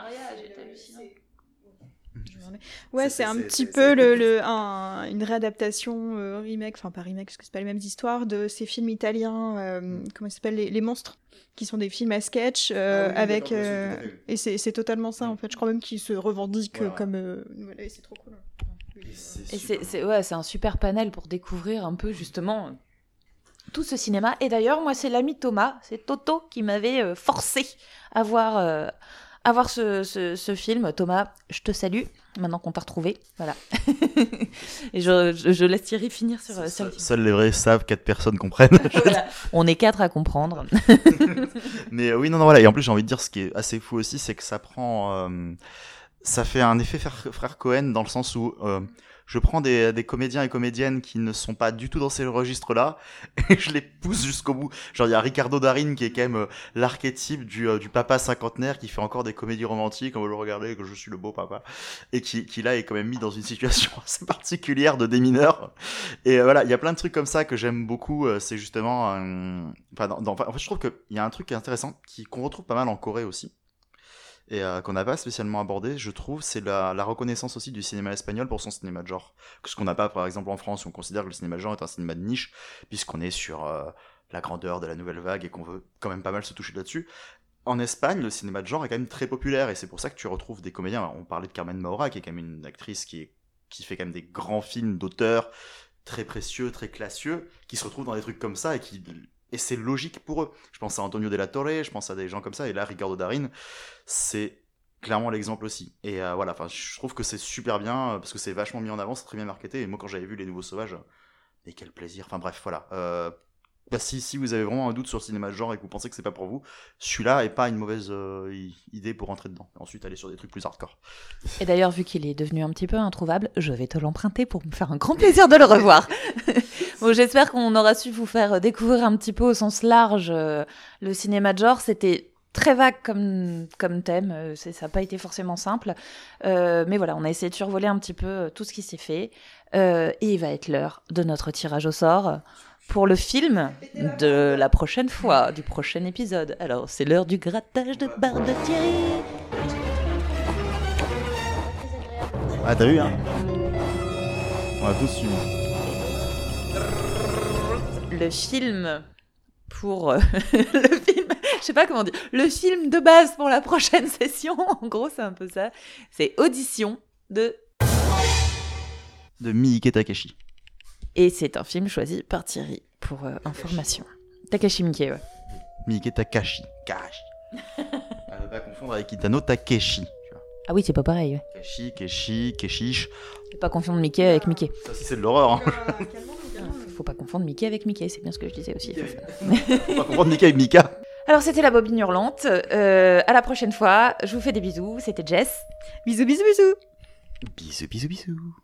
Speaker 2: Ouais,
Speaker 3: C'est-
Speaker 2: un petit peu
Speaker 3: c'est-
Speaker 2: le, le- un- une réadaptation, euh, remake, enfin pas remake parce que c'est pas les mêmes histoires, de ces films italiens, euh, comment ça s'appelle, les, les monstres, qui sont des films à sketch euh,
Speaker 3: Ah oui,
Speaker 2: avec. euh,
Speaker 3: fait.
Speaker 2: et c'est c'est totalement ça en fait. Je crois même qu'ils se revendiquent
Speaker 3: Voilà.
Speaker 2: comme. euh, voilà, et c'est trop cool.
Speaker 4: Et c'est ouais, c'est un super panel pour découvrir un peu justement tout ce cinéma. Et d'ailleurs, moi, c'est l'ami Thomas, c'est Toto qui m'avait euh, forcé à voir, euh, à voir ce, ce- ce film. Thomas, je te salue, maintenant qu'on t'a retrouvé. Voilà. [LAUGHS] Et je, je- je laisse Thierry finir sur, film.
Speaker 3: Seuls les vrais savent, quatre personnes comprennent. [LAUGHS]
Speaker 4: Voilà. On est quatre à comprendre. [LAUGHS]
Speaker 3: Mais euh, oui, non, non, voilà. Et en plus, j'ai envie de dire, ce qui est assez fou aussi, c'est que ça prend. euh, ça fait un effet frère, frère Cohen dans le sens où euh, je prends des, des comédiens et comédiennes qui ne sont pas du tout dans ces registres-là [LAUGHS] et je les pousse jusqu'au bout. Genre, il y a Ricardo Darin qui est quand même euh, l'archétype du, euh, du papa cinquantenaire qui fait encore des comédies romantiques. On va le regarder, que je suis le beau papa. Et qui, qui là est quand même mis dans une situation [LAUGHS] assez particulière de démineur. Et euh, voilà, il y a plein de trucs comme ça que j'aime beaucoup. c'est justement. euh, Enfin, dans, dans- en fait, je trouve qu'il y a un truc qui est intéressant, qu'on retrouve pas mal en Corée aussi, et euh, qu'on n'a pas spécialement abordé, je trouve, c'est la, reconnaissance aussi du cinéma espagnol pour son cinéma de genre. Ce qu'on n'a pas, par exemple, en France, où on considère que le cinéma de genre est un cinéma de niche, puisqu'on est sur euh, la grandeur de la nouvelle vague et qu'on veut quand même pas mal se toucher là-dessus. En Espagne, le cinéma de genre est quand même très populaire, et c'est pour ça que tu retrouves des comédiens. On parlait de Carmen Maura, qui est quand même une actrice qui fait quand même des grands films d'auteurs très précieux, très classieux, qui se retrouvent dans des trucs comme ça et qui et c'est logique pour eux. Je pense à Antonio de la Torre, je pense à des gens comme ça, et là, Ricardo Darin, c'est clairement l'exemple aussi. Et euh, voilà, je trouve que c'est super bien, euh, parce que c'est vachement mis en avant, c'est très bien marketé, et moi, quand j'avais vu Les Nouveaux Sauvages, mais quel plaisir, enfin bref, voilà. Euh, bah, si, si vous avez vraiment un doute sur le cinéma de genre et que vous pensez que c'est pas pour vous, celui-là est pas une mauvaise idée pour rentrer dedans. Ensuite, aller sur des trucs plus hardcore.
Speaker 4: Et d'ailleurs, vu qu'il est devenu un petit peu introuvable, je vais te l'emprunter pour me faire un grand plaisir de le revoir. [LAUGHS] bon, j'espère qu'on aura su vous faire découvrir un petit peu au sens large euh, le cinéma de genre. C'était très vague comme, comme thème, euh, ça n'a pas été forcément simple. Euh, mais voilà, on a essayé de survoler un petit peu euh, tout ce qui s'est fait. Euh, et il va être l'heure de notre tirage au sort pour le film de la prochaine fois, du prochain épisode. Alors, c'est l'heure du grattage de barbe de Thierry.
Speaker 3: Ah, t'as vu, hein? On a tous suivi.
Speaker 4: Le film pour euh, [LAUGHS] le film, je sais pas comment dire, le film de base pour la prochaine [LAUGHS] session. En gros, c'est un peu ça. C'est Audition de
Speaker 3: De Miike Takeshi.
Speaker 4: et c'est un film choisi par Thierry pour euh, information. Takashi Miike, ouais.
Speaker 3: Miike Takashi. Kashi. [LAUGHS] à ne pas confondre avec Kitano Takeshi.
Speaker 4: Ah oui, c'est pas pareil. Ouais.
Speaker 3: Keshi, Keshi, Keshish.
Speaker 4: Pas confondre Mickey avec Mickey.
Speaker 3: Ça, c'est de l'horreur. Hein.
Speaker 4: Faut pas confondre Mickey avec Mickey, c'est bien ce que je disais aussi. [LAUGHS]
Speaker 3: Faut pas comprendre Mika avec Mika.
Speaker 4: Alors c'était la bobine hurlante. Euh, à la prochaine fois. Je vous fais des bisous. C'était Jess.
Speaker 2: Bisous, bisous, bisous.
Speaker 3: Bisous, bisous, bisous.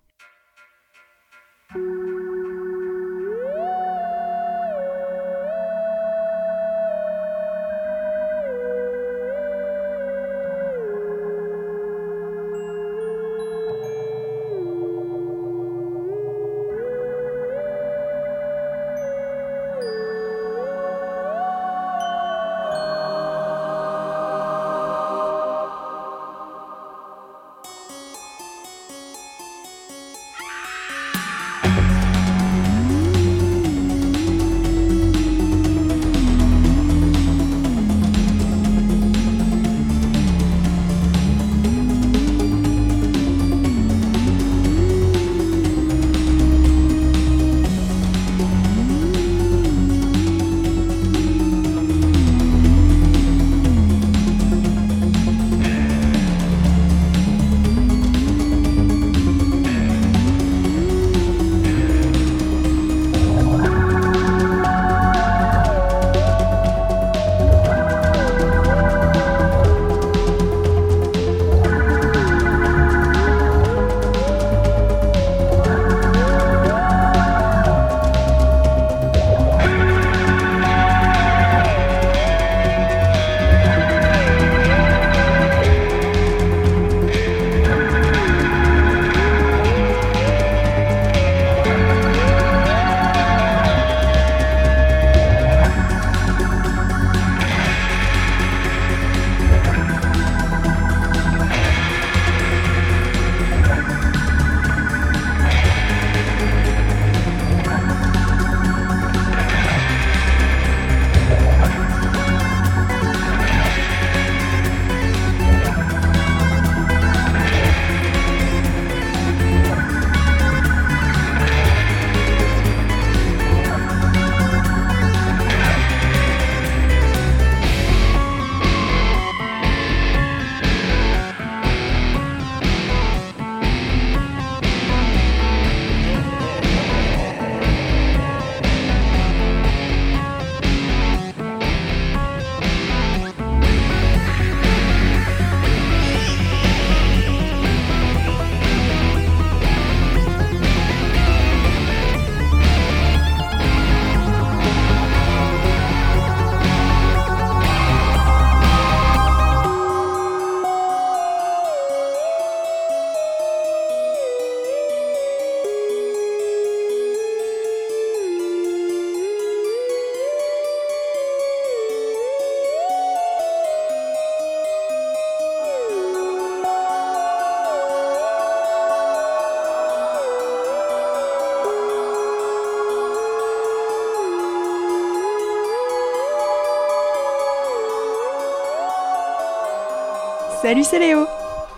Speaker 2: Salut, c'est Léo.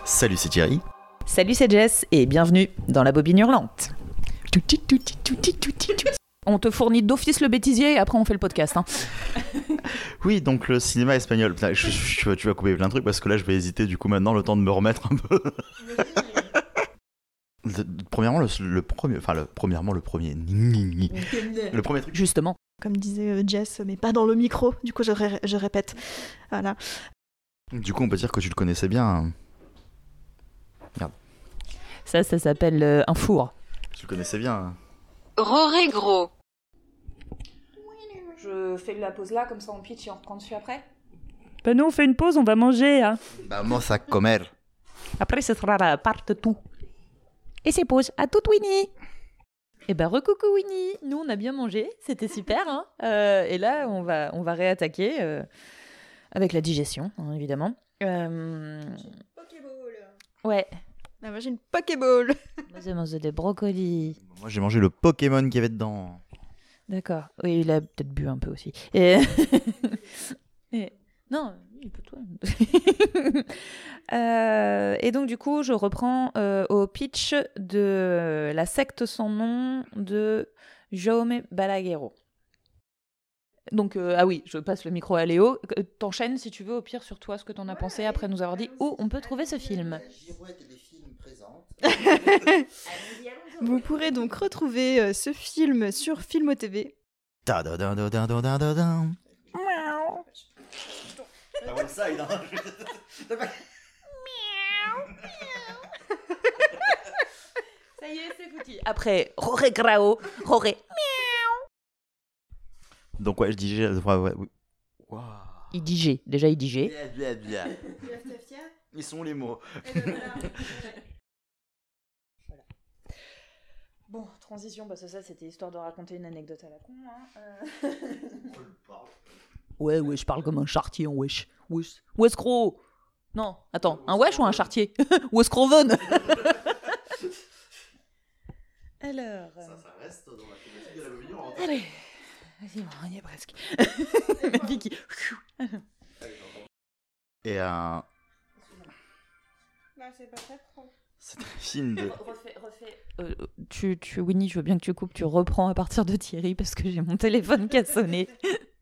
Speaker 3: Salut, c'est Thierry.
Speaker 4: Salut, c'est Jess et bienvenue dans la bobine hurlante. On te fournit d'office le bêtisier et après on fait le podcast. hein. [LAUGHS]
Speaker 3: Oui, donc le cinéma espagnol. Putain, je- je- tu vas couper plein de trucs parce que là, je vais hésiter du coup maintenant le temps de me remettre un peu. [LAUGHS] Le- premièrement, le, le premier, enfin, le, premièrement, le premier, le premier truc.
Speaker 4: Justement.
Speaker 2: Comme disait euh, Jess, mais pas dans le micro. Du coup, je, ré- je répète. Voilà.
Speaker 3: Du coup, on peut dire que tu le connaissais bien. hein.
Speaker 4: Ça, ça s'appelle euh, un four.
Speaker 3: Tu le connaissais bien. hein.
Speaker 1: Roré gros.
Speaker 4: Je fais la pause là, comme ça on pitch et on reprend dessus après Ben non, on fait une pause, on va manger. Hein.
Speaker 3: Vamos a comer.
Speaker 4: Après, ce sera la part tout. Et c'est pause. À toute Winnie Eh ben, recoucou Winnie Nous, on a bien mangé, c'était super. Hein Euh, et là, on va, on va réattaquer euh, avec la digestion, hein, évidemment. Euh, Ouais.
Speaker 2: Ah, moi, j'ai une Pokéball.
Speaker 4: Moi, j'ai mangé des brocolis.
Speaker 3: Moi, j'ai mangé le Pokémon qu'il y avait dedans.
Speaker 4: D'accord. Oui, il a peut-être bu un peu aussi. Et... [LAUGHS] et- Non, il peut toi. [LAUGHS] Euh, et donc, du coup, je reprends euh, au pitch de La secte sans nom de Jaume Balaguerro. Donc, euh, ah oui, je passe le micro à Léo. Euh, T'enchaînes, si tu veux, au pire, sur toi, ce que t'en as pensé après nous avoir dit où on peut trouver ce film. [LAUGHS]
Speaker 2: Vous pourrez donc retrouver euh, ce film sur Filmo TV. [LAUGHS] [LAUGHS]
Speaker 4: Ça y est, c'est foutu. Après, Roré Grao, Roré.
Speaker 3: Donc ouais, je dis... ouais, ouais, oui. Waouh.
Speaker 4: Il dit G. Déjà, il dit G.
Speaker 3: Blah, blah, blah. Ils sont les mots. [LAUGHS]
Speaker 4: Bon, transition, parce que ça, c'était histoire de raconter une anecdote à la con. Hein. Ouais, ouais, je parle comme un chartier, wesh. Wesh. Wesh, gros Non, attends, un wesh ou un chartier? [LAUGHS] Wesh, Croven [LAUGHS] Alors. euh,
Speaker 3: reste dans la thématique de la bobine
Speaker 4: Allez, vas-y, on y est presque. [LAUGHS] Ma vie qui.
Speaker 3: Et un... C'est un film de...
Speaker 4: Refais, refais. Euh, tu, tu, Winnie, je veux bien que tu coupes, tu reprends à partir de Thierry parce que j'ai mon téléphone qui a sonné. [LAUGHS]